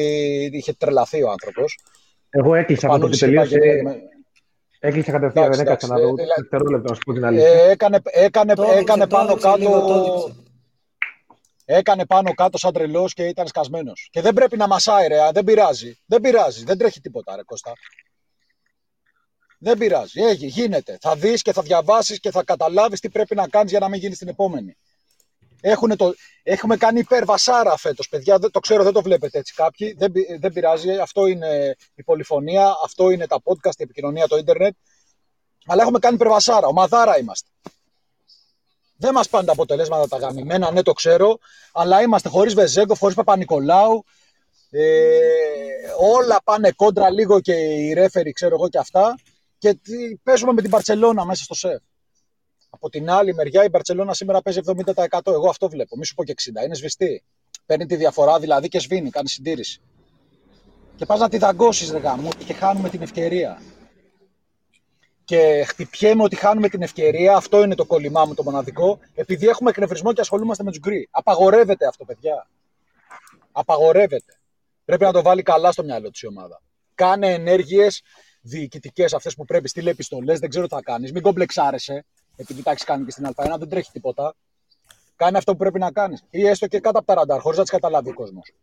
είχε τρελαθεί ο άνθρωπος. Εγώ έκλεισα από το τελείωσε. Έκλεισα κατευθείαν, δεν έκατσα να δω δευτερόλεπτο, να σου πω την αλήθεια. Ε, έκανε, έκανε, έκανε πάνω κάτω. Έκανε πάνω κάτω σαν τρελός και ήταν σκασμένος. Και δεν πρέπει να μασάει, ρε. Δεν πειράζει. Δεν πειράζει. Δεν τρέχει τίποτα, ρε Κώστα. Δεν πειράζει. Έχει, γίνεται. Θα δεις και θα διαβάσεις και θα καταλάβεις τι πρέπει να κάνεις για να μην γίνεις την επόμενη. Έχουν το... Έχουμε κάνει υπερβασάρα φέτος, παιδιά. Δεν, το ξέρω, δεν το βλέπετε έτσι κάποιοι. Δεν, δεν πειράζει. Αυτό είναι η πολυφωνία, αυτό είναι τα podcast, η επικοινωνία, το ίντερνετ. Αλλά έχουμε κάνει υπερβασάρα. Ομαδάρα είμαστε. Δεν μας πάνε τα αποτελέσματα τα γαμημένα, ναι, το ξέρω. Αλλά είμαστε χωρίς Βεζέγκο, χωρίς Παπα-Νικολάου. Ε, όλα πάνε κόντρα λίγο και οι ρέφεροι, ξέρω εγώ και αυτά. Και παίζουμε με την Παρσελώνα μέσα στο σεφ. Από την άλλη μεριά η Μπαρσελόνα σήμερα παίζει 70%. Εγώ αυτό βλέπω. Μη σου πω και 60. Είναι σβηστή. Παίρνει τη διαφορά δηλαδή και σβήνει, κάνει συντήρηση. Και πας να τη δαγκώσεις, ρε γάμο, και χάνουμε την ευκαιρία. Και χτυπιέμαι ότι χάνουμε την ευκαιρία, αυτό είναι το κόλλημά μου το μοναδικό, επειδή έχουμε εκνευρισμό και ασχολούμαστε με τους γκρι. Απαγορεύεται αυτό, παιδιά. Απαγορεύεται. Πρέπει να το βάλει καλά στο μυαλό της η ομάδα. Κάνε ενέργειες διοικητικές αυτές που πρέπει, στείλε επιστολές, δεν ξέρω τι θα κάνεις. Μην κομπλεξάρεσαι επειδή τα έχεις κάνει και στην Α1, δεν τρέχει τίποτα. Κάνει αυτό που πρέπει να κάνεις. Ή έστω και κάτω από τα ραντάρ, χωρίς να τις καταλάβει ο κόσμος.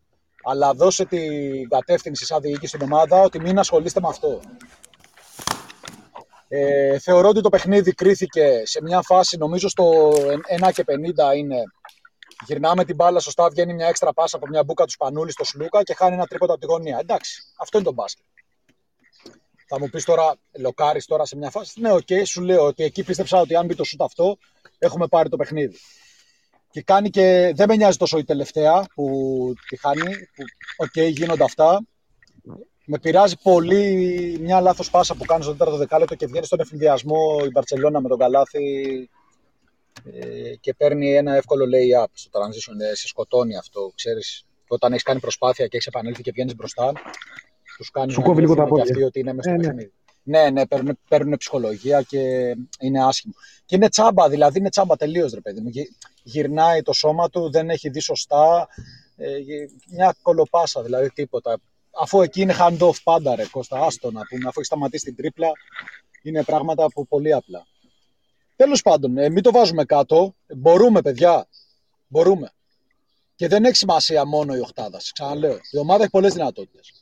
Αλλά δώσε την κατεύθυνση σαν διοίκηση στην ομάδα ότι μην ασχολείστε με αυτό. Ε, θεωρώ ότι το παιχνίδι κρίθηκε σε μια φάση, νομίζω στο 1 και 50 είναι. Γυρνάμε την μπάλα σωστά, βγαίνει μια έξτρα πάσα από μια μπουκα του Σπανούλη στο Σλούκα και χάνει ένα τρίποντα από τη γωνία. Εντάξει, αυτό είναι το μπάσκετ. Θα μου πεις τώρα, λοκάρεις τώρα σε μια φάση. Ναι, ok, okay, σου λέω ότι εκεί πίστεψα ότι αν μπει το σουτ αυτό, έχουμε πάρει το παιχνίδι. Και κάνει και. Δεν με νοιάζει τόσο η τελευταία που τη χάνει. Που, ok, okay, γίνονται αυτά. Με πειράζει πολύ μια λάθος πάσα που κάνεις στο τέταρτο δεκάλεπτο και βγαίνει στον αιφνιδιασμό η Μπαρσελόνα με τον Καλάθι ε, και παίρνει ένα εύκολο lay-up στο transition. Ε, σε σκοτώνει αυτό, ξέρεις. Όταν έχεις κάνει προσπάθεια και έχεις επανέλθει και βγαίνεις μπροστά, τους κάνει Σου κόβει λίγο τα πόδια. ότι είναι μέσα στο ε, ναι. Ναι, ναι, παίρνουν, παίρνουν ψυχολογία και είναι άσχημο. Και είναι τσάμπα, δηλαδή είναι τσάμπα τελείως, ρε παιδί μου. Γυρνάει το σώμα του, δεν έχει δει σωστά. Ε, μια κολοπάσα, δηλαδή τίποτα. Αφού εκεί είναι hand-off πάντα, ρε Κώστα, άστο να πούμε, αφού έχει σταματήσει την τρίπλα, είναι πράγματα που πολύ απλά. Τέλος πάντων, ε, μην το βάζουμε κάτω. Μπορούμε, παιδιά. Μπορούμε. Και δεν έχει σημασία μόνο η οχτάδα. Ξαναλέω. Η ομάδα έχει πολλές δυνατότητες.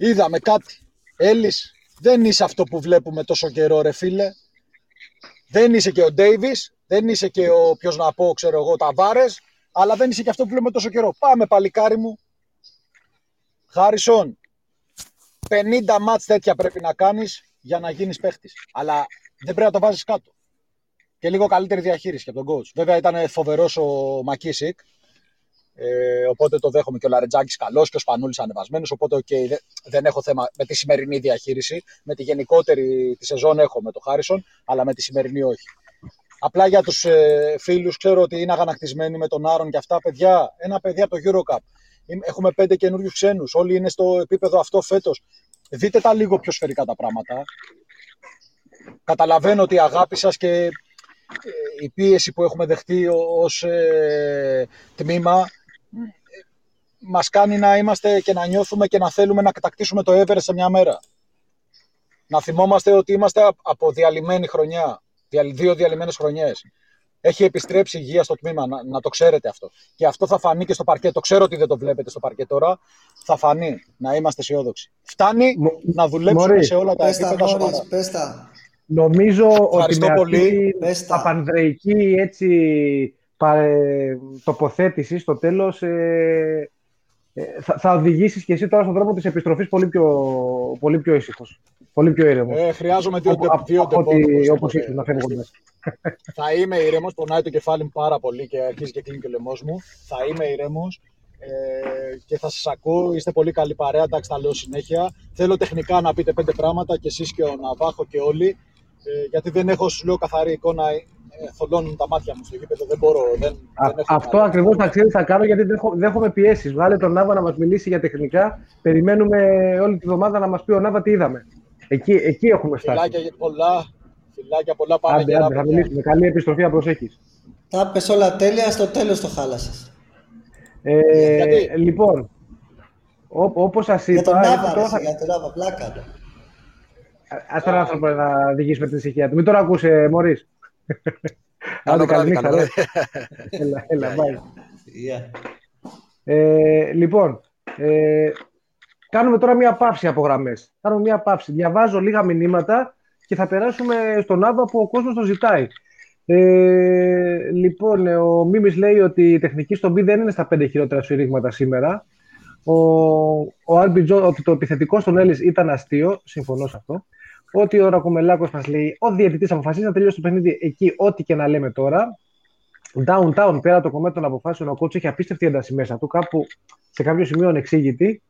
Είδαμε κάτι. Έλλης, δεν είσαι αυτό που βλέπουμε τόσο καιρό, ρε φίλε. Δεν είσαι και ο Ντέιβις, δεν είσαι και ο, ποιος να πω, ξέρω εγώ, Ταβάρες, αλλά δεν είσαι και αυτό που βλέπουμε τόσο καιρό. Πάμε, παλικάρι μου. Χάρισον, 50 μάτς τέτοια πρέπει να κάνεις για να γίνεις παίχτης. Αλλά δεν πρέπει να το βάζεις κάτω. Και λίγο καλύτερη διαχείριση και από τον coach. Βέβαια ήταν φοβερός ο Μακίσικ, ε, οπότε το δέχομαι και ο Λαρετζάκης καλός και ο Σπανούλης ανεβασμένος. Οπότε okay, δεν έχω θέμα με τη σημερινή διαχείριση. Με τη γενικότερη τη σεζόν έχω με το Χάρισον, αλλά με τη σημερινή όχι. Απλά για τους ε, φίλους, ξέρω ότι είναι αγανακτισμένοι με τον Άρον και αυτά. Παιδιά, ένα παιδί από το Eurocup. Έχουμε πέντε καινούριους ξένους. Όλοι είναι στο επίπεδο αυτό φέτος. Δείτε τα λίγο πιο σφαιρικά τα πράγματα. Καταλαβαίνω ότι η αγάπη σας και ε, η πίεση που έχουμε δεχτεί ως ε, τμήμα Μας κάνει να είμαστε και να νιώθουμε και να θέλουμε να κατακτήσουμε το Everest σε μια μέρα. Να θυμόμαστε ότι είμαστε από διαλυμένη χρονιά, δύο διαλυμένες χρονιές. Έχει επιστρέψει υγεία στο τμήμα, να, να, το ξέρετε αυτό. Και αυτό θα φανεί και στο παρκέ. Το ξέρω ότι δεν το βλέπετε στο παρκέ τώρα. Θα φανεί να είμαστε αισιόδοξοι. Φτάνει να δουλέψουμε σε όλα τα επίπεδα σοβαρά. Νομίζω ότι με πολύ. αυτή έτσι τοποθέτηση στο τέλος ε, ε, θα, θα οδηγήσεις και εσύ τώρα στον δρόμο της επιστροφής πολύ πιο, πολύ πιο ήσυχος. Πολύ πιο ήρεμος. Ε, χρειάζομαι δύο, από, δύο από, Όπως ήσουν να φεύγω Θα είμαι ήρεμος, πονάει το κεφάλι μου πάρα πολύ και αρχίζει και κλείνει και ο λαιμός μου. Θα είμαι ήρεμος ε, και θα σας ακούω. Είστε πολύ καλή παρέα, εντάξει τα λέω συνέχεια. Θέλω τεχνικά να πείτε πέντε πράγματα και εσείς και ο Ναβάχο και όλοι. Ε, γιατί δεν έχω, σου λέω, καθαρή εικόνα ε, θολώνουν τα μάτια μου στο γήπεδο. Δεν μπορώ. Δεν, Α, δεν αυτό ακριβώς θα ξέρεις θα κάνω γιατί δεν έχουμε πιέσεις. Βγάλε τον Νάβα να μας μιλήσει για τεχνικά. Περιμένουμε όλη τη βδομάδα να μας πει ο Νάβα τι είδαμε. Εκεί, εκεί έχουμε φτάσει. Φιλάκια πολλά. Φιλάκια πολλά πάμε. Άντε, άντε, θα μιλήσουμε. Καλή επιστροφή, αν προσέχεις. Τα πες όλα τέλεια, στο τέλος το χάλασες. Ε, λοιπόν, όπως σας είπα. Για τον Νάβα, τώρα... για τον Νάβα, πλάκα. Α τον άνθρωπο να διηγήσουμε την ησυχία του. Μην τώρα ακούσε, Μωρή. Άντε, καλή νύχτα. Έλα, έλα, bye. Yeah. Ε, λοιπόν, ε, κάνουμε τώρα μια παύση από γραμμές. Κάνουμε μια παύση. Διαβάζω λίγα μηνύματα και θα περάσουμε στον Άβα που ο κόσμος το ζητάει. Ε, λοιπόν, ο Μίμης λέει ότι η τεχνική στον B δεν είναι στα πέντε χειρότερα σφυρίγματα σήμερα. Ο, ο ότι το επιθετικό στον Έλλης ήταν αστείο, συμφωνώ σε αυτό. Ότι ο Ρακομελάκος μας λέει, ο διαιτητής αποφασίζει να τελειώσει το παιχνίδι εκεί, ό,τι και να λέμε τώρα. Downtown, πέρα το κομμάτι των αποφάσεων, ο κότσο έχει απίστευτη ένταση μέσα του, κάπου σε κάποιο σημείο ανεξήγητη.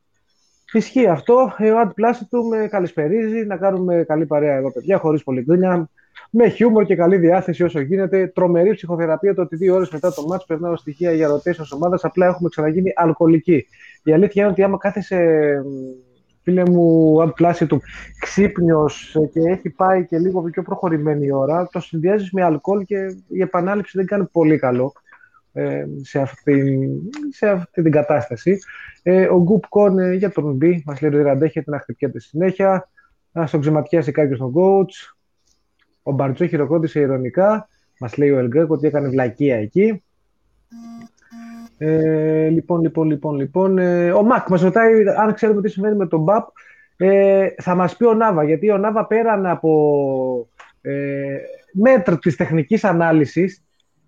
Ισχύει αυτό. Ο Αντ Πλάσι του με καλησπερίζει να κάνουμε καλή παρέα εδώ, παιδιά, χωρίς πολύ γκρίνια. Με χιούμορ και καλή διάθεση όσο γίνεται. Τρομερή ψυχοθεραπεία το ότι δύο ώρες μετά το μάτς περνάω στοιχεία για ρωτήσει ω ομάδας. Απλά έχουμε ξαναγίνει αλκοολικοί. Η αλήθεια είναι ότι άμα κάθεσαι, φίλε μου, Αντ Πλάσι του, ξύπνιος και έχει πάει και λίγο πιο προχωρημένη η ώρα, το συνδυάζεις με αλκοόλ και η επανάληψη δεν κάνει πολύ καλό. Ε, σε, αυτή, σε αυτή την κατάσταση. Ε, ο Γκουπ Κον ε, για τον Μπι μας λέει ότι δεν αντέχεται να χτυπιέται συνέχεια. Να στον ξεματιάσει κάποιος τον coach. Ο Μπαρτζό χειροκρότησε ηρωνικά. Μας λέει ο Ελγκρέκ ότι έκανε βλακεία εκεί. Ε, λοιπόν, λοιπόν, λοιπόν, λοιπόν. Ε, ο Μακ μας ρωτάει αν ξέρουμε τι συμβαίνει με τον Μπαπ. Ε, θα μας πει ο Νάβα, γιατί ο Νάβα πέραν από ε, μέτρ της τεχνικής ανάλυσης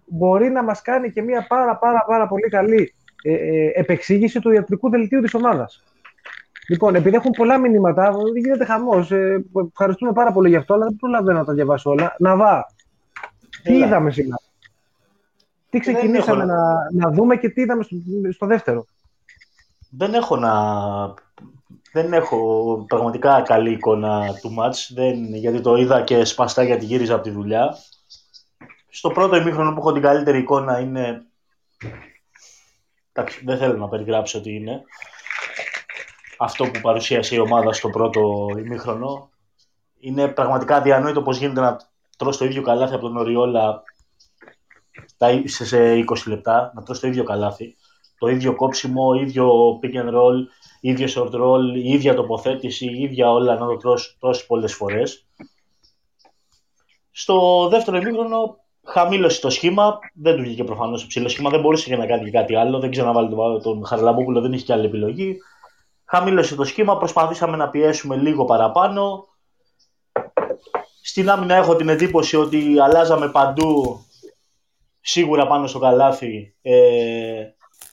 μπορεί να μας κάνει και μια πάρα πάρα πάρα πολύ καλή ε, ε, επεξήγηση του ιατρικού δελτίου της ομάδας. Λοιπόν, επειδή έχουν πολλά μηνύματα, γίνεται χαμός. Ε, ευχαριστούμε πάρα πολύ γι' αυτό, αλλά δεν προλαβαίνω να τα διαβάσω όλα. Ναβά, τι Έλα. είδαμε σήμερα; Τι ξεκινήσαμε να, να δούμε και τι είδαμε στο, στο δεύτερο. Δεν έχω να... Δεν έχω πραγματικά καλή εικόνα του μάτς, δεν, γιατί το είδα και σπαστά γιατί γύριζα από τη δουλειά στο πρώτο ημίχρονο που έχω την καλύτερη εικόνα είναι. δεν θέλω να περιγράψω τι είναι. Αυτό που παρουσίασε η ομάδα στο πρώτο ημίχρονο. Είναι πραγματικά διανόητο πώς γίνεται να τρως το ίδιο καλάθι από τον Οριόλα σε 20 λεπτά, να τρως το ίδιο καλάθι. Το ίδιο κόψιμο, ίδιο pick and roll, ίδιο short roll, η ίδια τοποθέτηση, η ίδια όλα να το τρως τόσες πολλές φορές. Στο δεύτερο ημίχρονο χαμήλωσε το σχήμα. Δεν του βγήκε προφανώς ψηλό σχήμα. Δεν μπορούσε και να κάνει και κάτι άλλο. Δεν ξέρω να βάλει τον Χαραλαμπόπουλο, δεν είχε και άλλη επιλογή. Χαμήλωσε το σχήμα. Προσπαθήσαμε να πιέσουμε λίγο παραπάνω. Στην άμυνα έχω την εντύπωση ότι αλλάζαμε παντού σίγουρα πάνω στο καλάθι ε,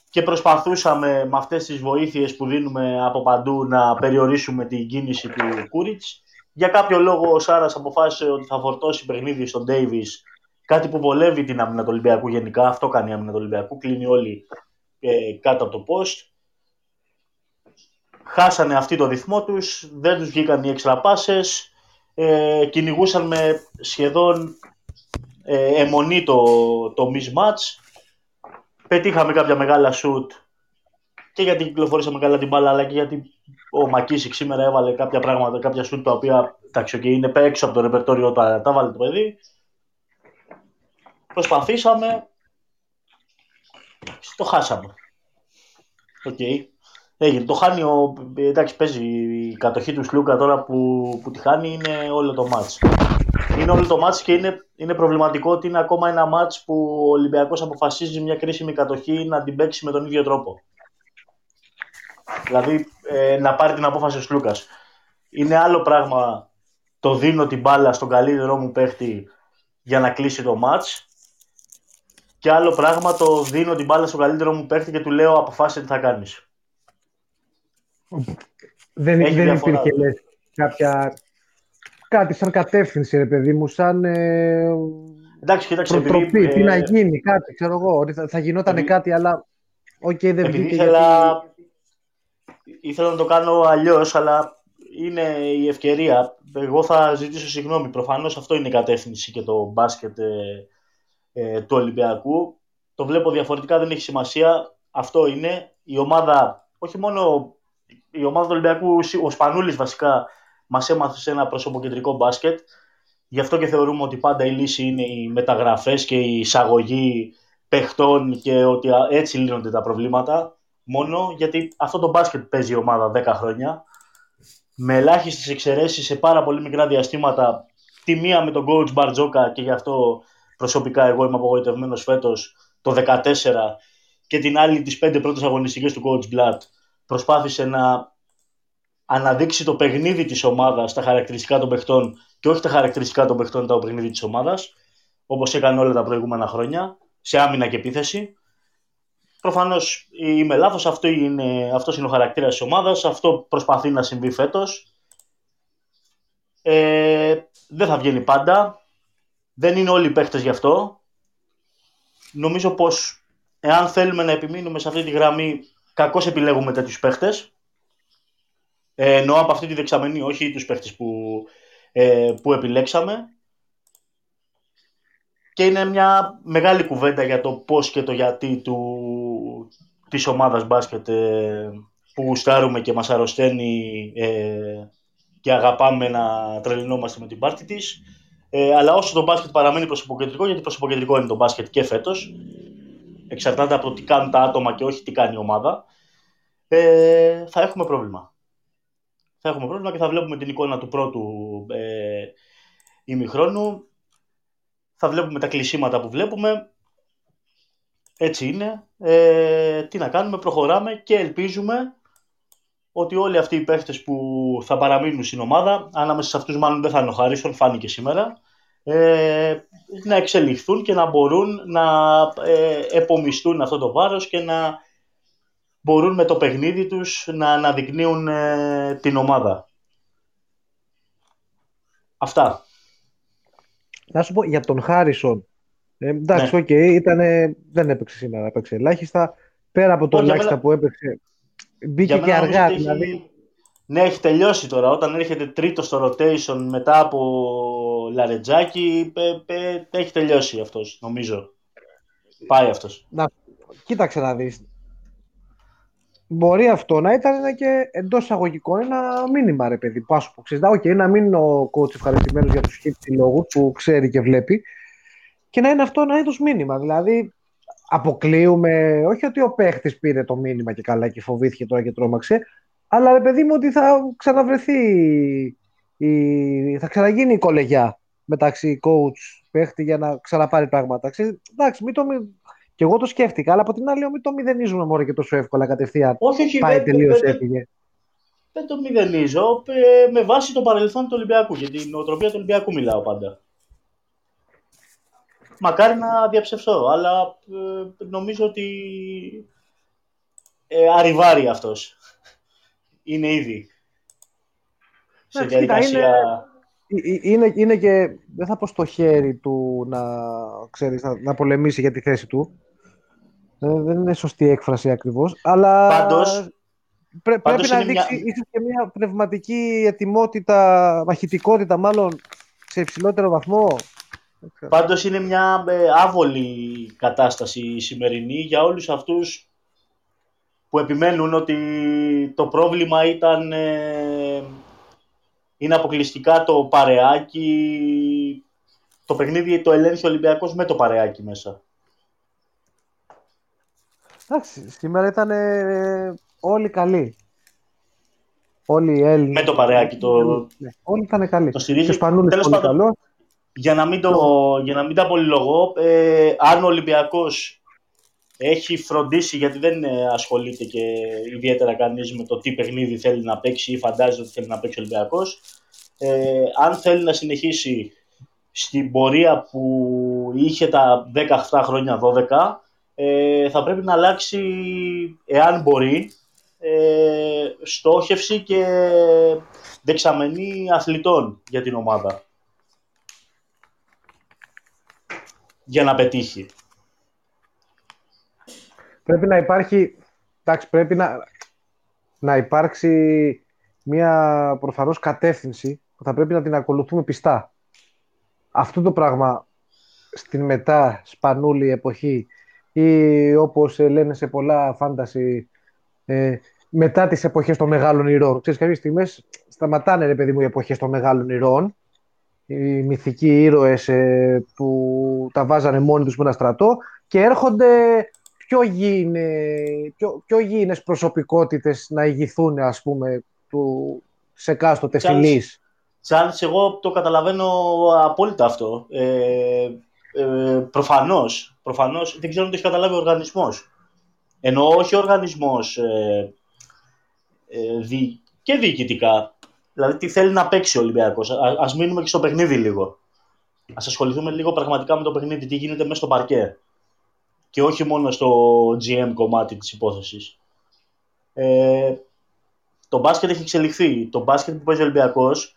και προσπαθούσαμε με αυτές τις βοήθειες που δίνουμε από παντού να περιορίσουμε την κίνηση του Κούριτς. Για κάποιο λόγο ο Σάρας αποφάσισε ότι θα φορτώσει παιχνίδι στον Ντέιβις Κάτι που βολεύει την άμυνα του Ολυμπιακού γενικά. Αυτό κάνει η άμυνα του Ολυμπιακού. Κλείνει όλοι ε, κάτω από το post. Χάσανε αυτή το ρυθμό τους, δεν τους βγήκαν οι έξτρα πάσες, ε, κυνηγούσαν με σχεδόν ε, αιμονή το, το mismatch. Πετύχαμε κάποια μεγάλα shoot και γιατί κυκλοφορήσαμε καλά την μπάλα, αλλά και γιατί ο Μακίσικ σήμερα έβαλε κάποια πράγματα, κάποια σουτ τα οποία εντάξει, okay, είναι έξω από το ρεπερτόριο, τα, τα 'βαλε το παιδί. Προσπαθήσαμε. Το χάσαμε. Ok. Okay. Έγινε. Το χάνει ο... Εντάξει, παίζει η κατοχή του Σλούκα τώρα που, που τη χάνει είναι όλο το ματς. Είναι όλο το ματς και είναι, είναι προβληματικό ότι είναι ακόμα ένα ματς που ο Ολυμπιακός αποφασίζει μια κρίσιμη κατοχή να την παίξει με τον ίδιο τρόπο. Δηλαδή ε, να πάρει την απόφαση ο Σλούκας. Είναι άλλο πράγμα το δίνω την μπάλα στον καλύτερό μου παίχτη για να κλείσει το μάτς και άλλο πράγμα το δίνω την μπάλα στο καλύτερο μου παίχτη και του λέω αποφάσισε τι θα κάνεις. Δεν, δεν υπήρχε λες, κάποια... κάτι σαν κατεύθυνση, ρε παιδί μου, σαν ε... Εντάξει, κοίταξε, προτροπή, επειδή, τι ε... να γίνει, κάτι, ξέρω εγώ, θα, θα γινόταν επειδή... κάτι, αλλά ok, okay, δεν επειδή ήθελα... Γιατί... ήθελα να το κάνω αλλιώς, αλλά είναι η ευκαιρία. Εγώ θα ζητήσω συγγνώμη. Προφανώς αυτό είναι η κατεύθυνση και το μπάσκετ ε, ε, του Ολυμπιακού. Το βλέπω διαφορετικά, δεν έχει σημασία. Αυτό είναι. Η ομάδα, όχι μόνο η ομάδα του Ολυμπιακού, ο Σπανούλης βασικά, μας έμαθες σε ένα προσωποκεντρικό μπάσκετ. Γι' αυτό και θεωρούμε ότι πάντα η λύση είναι οι μεταγραφές και η εισαγωγή παιχτών και ότι έτσι λύνονται τα προβλήματα. Μόνο γιατί αυτό το μπάσκετ παίζει η ομάδα 10 χρόνια. Με ελάχιστες εξαιρέσεις σε πάρα πολύ μικρά διαστήματα. Τη μία με τον coach Μπαρτζόκα και γι' αυτό προσωπικά εγώ είμαι απογοητευμένος φέτος το 2014 και την άλλη τις πέντε πρώτες αγωνιστικές του Coach Blood προσπάθησε να αναδείξει το παιχνίδι της ομάδας, τα χαρακτηριστικά των παιχτών και όχι τα χαρακτηριστικά των παιχτών, το παιχνίδι της ομάδας, όπως έκανε όλα τα προηγούμενα χρόνια, σε άμυνα και επίθεση. Προφανώς είμαι λάθος, αυτό είναι, αυτός είναι ο χαρακτήρας της ομάδας, αυτό προσπαθεί να συμβεί φέτος. Ε, δεν θα βγαίνει πάντα, δεν είναι όλοι οι παίχτες γι' αυτό. Νομίζω πως εάν θέλουμε να επιμείνουμε σε αυτή τη γραμμή, κακώς επιλέγουμε τέτοιους παίχτες. Ε, εννοώ από αυτή τη δεξαμενή, όχι τους παίχτες που, ε, που επιλέξαμε. Και είναι μια μεγάλη κουβέντα για το πώς και το γιατί του, της ομάδας μπάσκετ ε, που γουστάρουμε και μας αρρωσταίνει ε, και αγαπάμε να τρελινόμαστε με την πάρτη της. Ε, αλλά όσο το μπάσκετ παραμένει προσωποκεντρικό, γιατί προσωποκεντρικό είναι το μπάσκετ και φέτος, εξαρτάται από το τι κάνουν τα άτομα και όχι τι κάνει η ομάδα, ε, θα έχουμε πρόβλημα. Θα έχουμε πρόβλημα και θα βλέπουμε την εικόνα του πρώτου ε, ημιχρόνου. Θα βλέπουμε τα κλεισίματα που βλέπουμε. Έτσι είναι. Ε, τι να κάνουμε, προχωράμε και ελπίζουμε ότι όλοι αυτοί οι παίχτες που θα παραμείνουν στην ομάδα, ανάμεσα σε αυτούς μάλλον δεν θα είναι ο Χάρισον, φάνηκε σήμερα, ε, να εξελιχθούν και να μπορούν να ε, επομιστούν αυτό το βάρος και να μπορούν με το παιχνίδι τους να αναδεικνύουν ε, την ομάδα. Αυτά. Να σου πω για τον Χάρισον. Ε, εντάξει, ναι. okay, δεν έπαιξε σήμερα, έπαιξε ελάχιστα. Πέρα από το ελάχιστα που έπαιξε, μπήκε και αργά. Δηλαδή... Ναι, έχει τελειώσει τώρα. Όταν έρχεται τρίτο στο rotation μετά από Λαρετζάκη, έχει τελειώσει αυτός, νομίζω. Πάει αυτός. Να, κοίταξε να δεις. Μπορεί αυτό να ήταν και εντός εισαγωγικών ένα μήνυμα, ρε παιδί. Πάσου που ξέρεις. Okay, να μην είναι ο coach ευχαριστημένος για τους χίλιου λόγου που ξέρει και βλέπει. Και να είναι αυτό ένα είδος μήνυμα. Δηλαδή, αποκλείουμε, όχι ότι ο παίχτης πήρε το μήνυμα και καλά και φοβήθηκε τώρα και τρόμαξε, αλλά ρε παιδί μου ότι θα ξαναβρεθεί, η... θα ξαναγίνει η κολεγιά μεταξύ coach, παίχτη για να ξαναπάρει πράγματα. Ξέρεις, εντάξει, μην το, και εγώ το σκέφτηκα, αλλά από την άλλη, μην το μηδενίζουμε μόνο και τόσο εύκολα κατευθείαν. Όχι, όχι, Πάει τελείως, έφυγε. Δεν το μηδενίζω. Ε, με βάση το παρελθόν του Ολυμπιακού. Για την νοοτροπία του Ολυμπιακού μιλάω πάντα. Μακάρι να διαψευθώ, αλλά ε, νομίζω ότι ε, αριβάρει αυτός. Είναι ήδη σε διαδικασία... Είναι, είναι, είναι και, δεν θα πω στο χέρι του να, ξέρεις, να, να πολεμήσει για τη θέση του. Ε, δεν είναι σωστή έκφραση ακριβώς. Αλλά πάντως, πρέ, πρέπει να δείξει μια... ίσως και μια πνευματική ετοιμότητα, μαχητικότητα μάλλον σε υψηλότερο βαθμό. Πάντως είναι μια ε, άβολη κατάσταση η σημερινή για όλους αυτούς που επιμένουν ότι το πρόβλημα ήταν ε, είναι αποκλειστικά το παρεάκι το παιχνίδι το ελέγχει ο Ολυμπιακός με το παρεάκι μέσα. Εντάξει, σήμερα ήταν ε, όλοι καλοί. Όλοι οι Έλληνες. Με το παρεάκι. Το... Ναι, όλοι ήταν καλοί. Το στηρίζει. Τέλος πάντων, καλό. Για να μην, το, για να μην τα πολυλογώ, ε, αν ο Ολυμπιακός έχει φροντίσει, γιατί δεν ε, ασχολείται και ιδιαίτερα κανείς με το τι παιχνίδι θέλει να παίξει ή φαντάζεται ότι θέλει να παίξει ο Ολυμπιακός, ε, αν θέλει να συνεχίσει στην πορεία που είχε τα 17 χρόνια 12, ε, θα πρέπει να αλλάξει, εάν μπορεί, ε, στόχευση και δεξαμενή αθλητών για την ομάδα. Για να πετύχει. Πρέπει να υπάρχει, εντάξει, πρέπει να, να υπάρξει μια προφανώς κατεύθυνση που θα πρέπει να την ακολουθούμε πιστά. Αυτό το πράγμα στην μετά σπανούλη εποχή ή όπως ε, λένε σε πολλά φάνταση ε, μετά τις εποχές των μεγάλων ηρώων. Ξέρεις, κάποιες στιγμές σταματάνε, ρε παιδί μου, οι εποχές των μεγάλων ηρώων. Οι μυθικοί ήρωες ε, που τα βάζανε μόνοι τους με ένα στρατό και έρχονται πιο, γήινε, πιο, πιο γήινες προσωπικότητες να ηγηθούν, ας πούμε, του, σε κάστοτε φυλής. Τσάνς, εγώ το καταλαβαίνω απόλυτα αυτό. Ε, ε, προφανώς, προφανώς, δεν ξέρω αν το έχει καταλάβει ο οργανισμός. Ενώ όχι ο οργανισμός ε, ε, δι, και διοικητικά. Δηλαδή τι θέλει να παίξει ο Ολυμπιακός. Α ας μείνουμε και στο παιχνίδι λίγο. Α ασχοληθούμε λίγο πραγματικά με το παιχνίδι, τι γίνεται μέσα στο παρκέ. Και όχι μόνο στο GM κομμάτι της υπόθεσης. Ε, το μπάσκετ έχει εξελιχθεί. Το μπάσκετ που παίζει ο Ολυμπιακός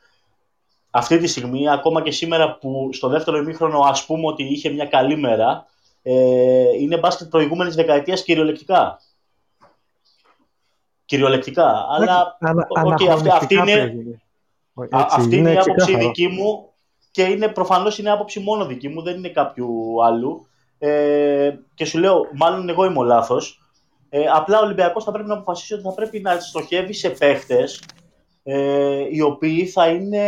αυτή τη στιγμή, ακόμα και σήμερα που στο δεύτερο ημίχρονο ας πούμε ότι είχε μια καλή μέρα, ε, είναι μπάσκετ προηγούμενης δεκαετίας κυριολεκτικά. Κυριολεκτικά. Αλλά okay, αυτή, αυτή, είναι, αυτή είναι, η άποψη δική μου και είναι, προφανώς είναι άποψη μόνο δική μου, δεν είναι κάποιου άλλου. Ε, και σου λέω, μάλλον εγώ είμαι ο λάθος. Ε, απλά ο Ολυμπιακός θα πρέπει να αποφασίσει ότι θα πρέπει να στοχεύει σε παίχτες ε, οι οποίοι θα είναι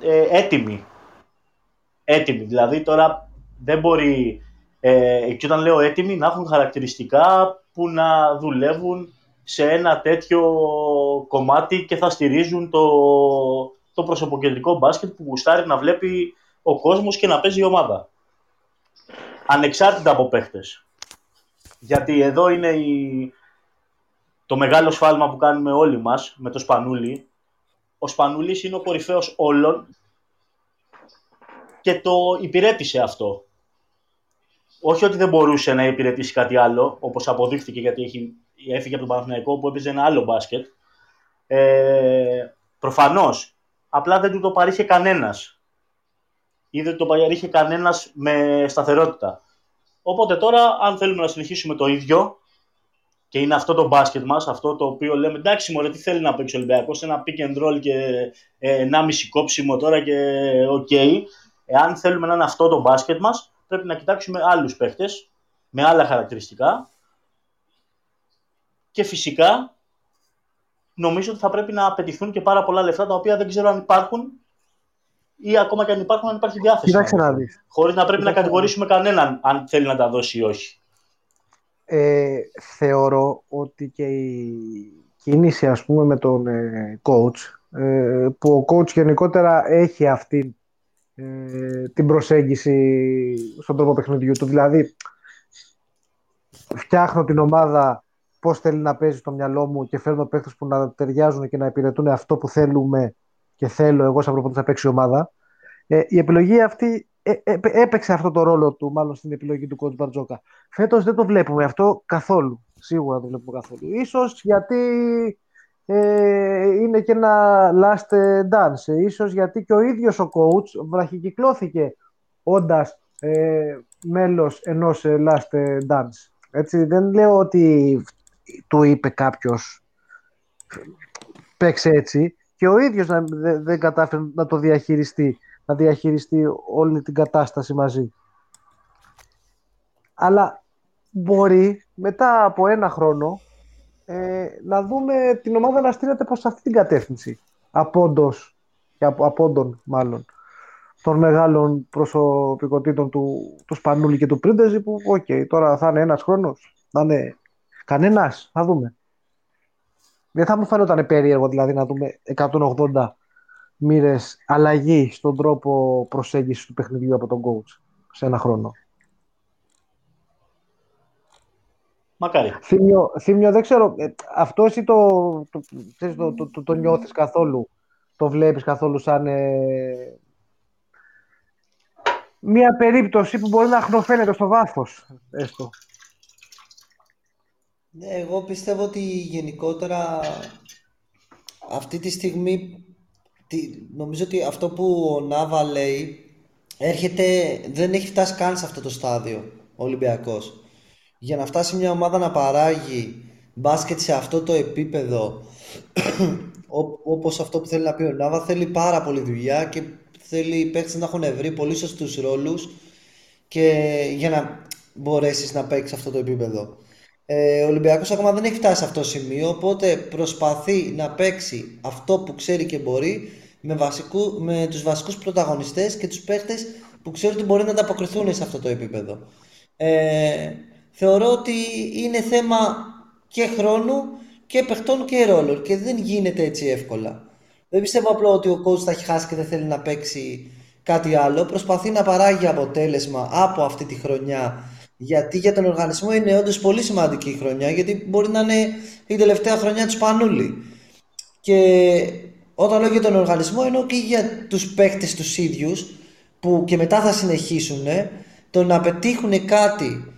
ε, έτοιμοι. Έτοιμοι. Δηλαδή τώρα δεν μπορεί, ε, και όταν λέω έτοιμοι, να έχουν χαρακτηριστικά που να δουλεύουν σε ένα τέτοιο κομμάτι και θα στηρίζουν το, το προσωποκεντρικό μπάσκετ που γουστάρει να βλέπει ο κόσμος και να παίζει η ομάδα. Ανεξάρτητα από παίχτες. Γιατί εδώ είναι η... το μεγάλο σφάλμα που κάνουμε όλοι μας με το Σπανούλι, ο Σπανούλης είναι ο κορυφαίος όλων και το υπηρέτησε αυτό. Όχι ότι δεν μπορούσε να υπηρετήσει κάτι άλλο, όπως αποδείχθηκε γιατί έχει, έφυγε από τον Παναθηναϊκό που έπαιζε ένα άλλο μπάσκετ. Ε, προφανώς, απλά δεν του το παρήχε κανένας. Ή δεν το παρήχε κανένας με σταθερότητα. Οπότε τώρα, αν θέλουμε να συνεχίσουμε το ίδιο, και είναι αυτό το μπάσκετ μας, αυτό το οποίο λέμε εντάξει, μωρέ, τι θέλει να παίξει ο Ολυμπιακός, ένα pick and roll και ε, ένα μισή κόψιμο τώρα και OK. Okay. Εάν θέλουμε να είναι αυτό το μπάσκετ μας, πρέπει να κοιτάξουμε άλλους παίχτες με άλλα χαρακτηριστικά. Και φυσικά νομίζω ότι θα πρέπει να απαιτηθούν και πάρα πολλά λεφτά τα οποία δεν ξέρω αν υπάρχουν ή ακόμα και αν υπάρχουν, αν υπάρχει διάθεση. Κοιτάξτε να Χωρίς να πρέπει να κατηγορήσουμε κανέναν αν θέλει να τα δώσει ή όχι ε, θεωρώ ότι και η κίνηση ας πούμε με τον ε, coach ε, που ο coach γενικότερα έχει αυτή ε, την προσέγγιση στον τρόπο παιχνιδιού του. Δηλαδή φτιάχνω την ομάδα πώς θέλει να παίζει στο μυαλό μου και φέρνω παίχτες που να ταιριάζουν και να υπηρετούν αυτό που θέλουμε και θέλω εγώ σαν προπονητής θα παίξει η ομάδα. Η επιλογή αυτή ε, ε, έπαιξε αυτό το ρόλο του, μάλλον στην επιλογή του coach Μπαρτζόκα. Φέτος δεν το βλέπουμε αυτό καθόλου. Σίγουρα δεν το βλέπουμε καθόλου. Ίσως γιατί ε, είναι και ένα last dance. Ίσως γιατί και ο ίδιος ο coach βραχικυκλώθηκε όντας ε, μέλος ενός last dance. Έτσι, δεν λέω ότι του είπε κάποιος παίξε έτσι και ο ίδιος δεν, δεν κατάφερε να το διαχειριστεί να διαχειριστεί όλη την κατάσταση μαζί. Αλλά μπορεί μετά από ένα χρόνο ε, να δούμε την ομάδα να στρέφεται προς αυτή την κατεύθυνση. Απόντος και από, απόντων μάλλον των μεγάλων προσωπικότητων του, του Σπανούλη και του Πρίντεζη που OK, okay, τώρα θα είναι ένας χρόνος, θα είναι κανένας, θα δούμε. Δεν θα μου φαίνονταν περίεργο δηλαδή να δούμε 180 μοίρες αλλαγή στον τρόπο προσέγγισης του παιχνιδιού από τον coach σε ένα χρόνο. Μακάρι. Θύμιο, θύμιο δεν ξέρω, ε, αυτός εσύ το, το, το, το, το, το νιώθεις καθόλου, το βλέπεις καθόλου σαν ε, μια περίπτωση που μπορεί να αχνοφαίνεται στο βάθος, έστω. Ναι, εγώ πιστεύω ότι γενικότερα αυτή τη στιγμή νομίζω ότι αυτό που ο Νάβα λέει έρχεται, δεν έχει φτάσει καν σε αυτό το στάδιο ο Ολυμπιακός. Για να φτάσει μια ομάδα να παράγει μπάσκετ σε αυτό το επίπεδο όπως αυτό που θέλει να πει ο Νάβα θέλει πάρα πολύ δουλειά και θέλει οι παίκτες να έχουν βρει πολύ σωστούς ρόλους και για να μπορέσεις να παίξεις αυτό το επίπεδο. Ε, ο Ολυμπιακός ακόμα δεν έχει φτάσει σε αυτό το σημείο οπότε προσπαθεί να παίξει αυτό που ξέρει και μπορεί με, βασικού, με τους βασικούς πρωταγωνιστές και τους παίχτες που ξέρουν ότι μπορεί να ανταποκριθούν σε αυτό το επίπεδο. Ε, θεωρώ ότι είναι θέμα και χρόνου και παιχτών και ρόλων και δεν γίνεται έτσι εύκολα. Δεν πιστεύω απλό ότι ο coach θα έχει χάσει και δεν θέλει να παίξει κάτι άλλο. Προσπαθεί να παράγει αποτέλεσμα από αυτή τη χρονιά Γιατί για τον οργανισμό είναι όντως πολύ σημαντική η χρονιά, γιατί μπορεί να είναι η τελευταία χρονιά του Σπανούλη. Και όταν λέω για τον οργανισμό, εννοώ και για τους παίκτες τους ίδιους, που και μετά θα συνεχίσουν, το να πετύχουν κάτι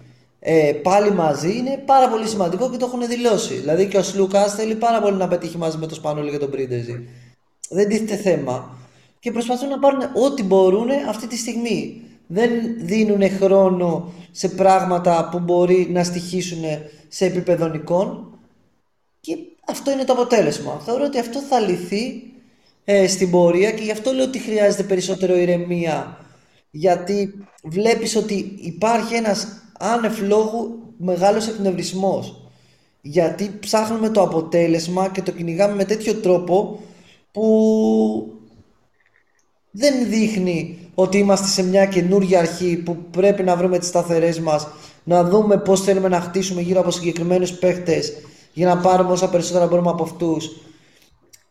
ε, πάλι μαζί είναι πάρα πολύ σημαντικό και το έχουν δηλώσει. Δηλαδή και ο Σλούκας θέλει πάρα πολύ να πετύχει μαζί με τον Σπανούλη και τον Πρίντεζι. Δεν τίθεται θέμα. Και προσπαθούν να πάρουν ό,τι μπορούν αυτή τη στιγμή. Δεν δίνουν χρόνο σε πράγματα που μπορεί να στοιχήσουν σε επίπεδο νικών. Και αυτό είναι το αποτέλεσμα. Θεωρώ ότι αυτό θα λυθεί ε, στην πορεία και γι' αυτό λέω ότι χρειάζεται περισσότερο ηρεμία. Γιατί βλέπεις ότι υπάρχει ένας άνευ λόγου μεγάλος εκνευρισμός. Γιατί ψάχνουμε το αποτέλεσμα και το κυνηγάμε με τέτοιο τρόπο που δεν δείχνει ότι είμαστε σε μια καινούργια αρχή που πρέπει να βρούμε τις σταθερές μας, να δούμε πώς θέλουμε να χτίσουμε γύρω από συγκεκριμένους παίχτες για να πάρουμε όσα περισσότερα μπορούμε από αυτούς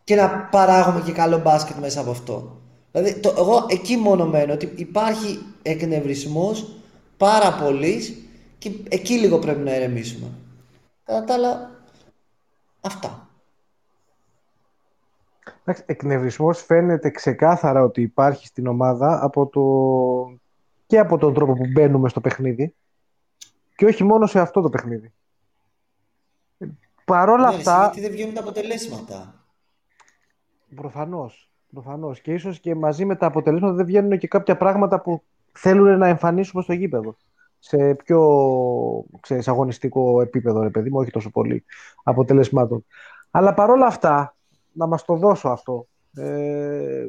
και να παράγουμε και καλό μπάσκετ μέσα από αυτό. Δηλαδή, το, εγώ εκεί μόνο μένω, ότι υπάρχει εκνευρισμός πάρα πολύ και εκεί λίγο πρέπει να ερεμήσουμε. Κατά τα άλλα, αυτά. Εντάξει, εκνευρισμός φαίνεται ξεκάθαρα ότι υπάρχει στην ομάδα από το... και από τον τρόπο που μπαίνουμε στο παιχνίδι και όχι μόνο σε αυτό το παιχνίδι. Παρόλα ναι, αυτά... Γιατί δεν βγαίνουν τα αποτελέσματα. Προφανώς. Προφανώς. Και ίσως και μαζί με τα αποτελέσματα δεν βγαίνουν και κάποια πράγματα που θέλουν να εμφανίσουμε στο γήπεδο. Σε πιο ξέρεις, αγωνιστικό επίπεδο, ρε παιδί μου, όχι τόσο πολύ αποτελεσμάτων. Αλλά παρόλα αυτά, να μας το δώσω αυτό. Ε,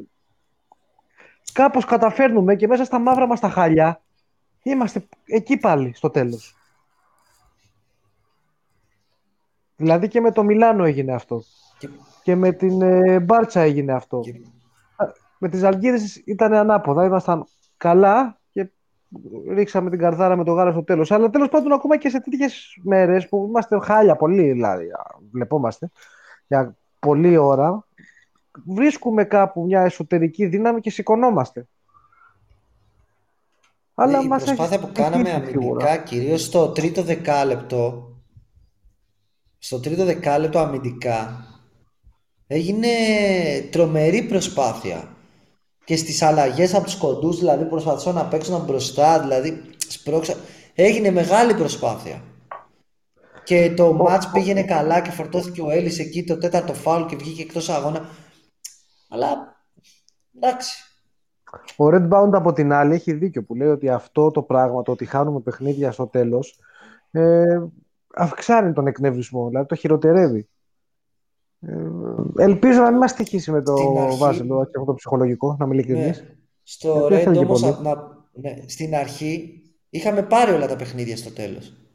κάπως καταφέρνουμε και μέσα στα μαύρα μας τα χάλια είμαστε εκεί πάλι στο τέλος. Δηλαδή και με το Μιλάνο έγινε αυτό. Και, με την ε, Μπάρτσα έγινε αυτό. Με τις Αλγίδες ήταν ανάποδα. Ήμασταν καλά και ρίξαμε την καρδάρα με το γάλα στο τέλος. Αλλά τέλος πάντων ακόμα και σε τέτοιες μέρες που είμαστε χάλια πολύ δηλαδή, βλεπόμαστε για πολλή ώρα, βρίσκουμε κάπου μια εσωτερική δύναμη και σηκωνόμαστε. Αλλά η προσπάθεια που κάναμε αμυντικά, κυρίως στο τρίτο δεκάλεπτο, στο τρίτο δεκάλεπτο αμυντικά, έγινε τρομερή προσπάθεια. Και στις αλλαγές από τους κοντούς, δηλαδή προσπαθώ να παίξουν μπροστά, δηλαδή σπρώξα. Έγινε μεγάλη προσπάθεια και το μάτς πήγαινε καλά και φορτώθηκε ο Έλλης εκεί το τέταρτο φάουλ και βγήκε εκτός αγώνα. Αλλά εντάξει. Ο Redbound από την άλλη έχει δίκιο που λέει ότι αυτό το πράγμα, το ότι χάνουμε παιχνίδια στο τέλος, ε, αυξάνει τον εκνευρισμό, δηλαδή το χειροτερεύει. Ε, ελπίζω να μην μας τυχήσει με το Βάζελο, αυτό το ψυχολογικό, να μην ναι. Στο Red όμως, ναι, στην αρχή είχαμε πάρει όλα τα παιχνίδια στο τέλος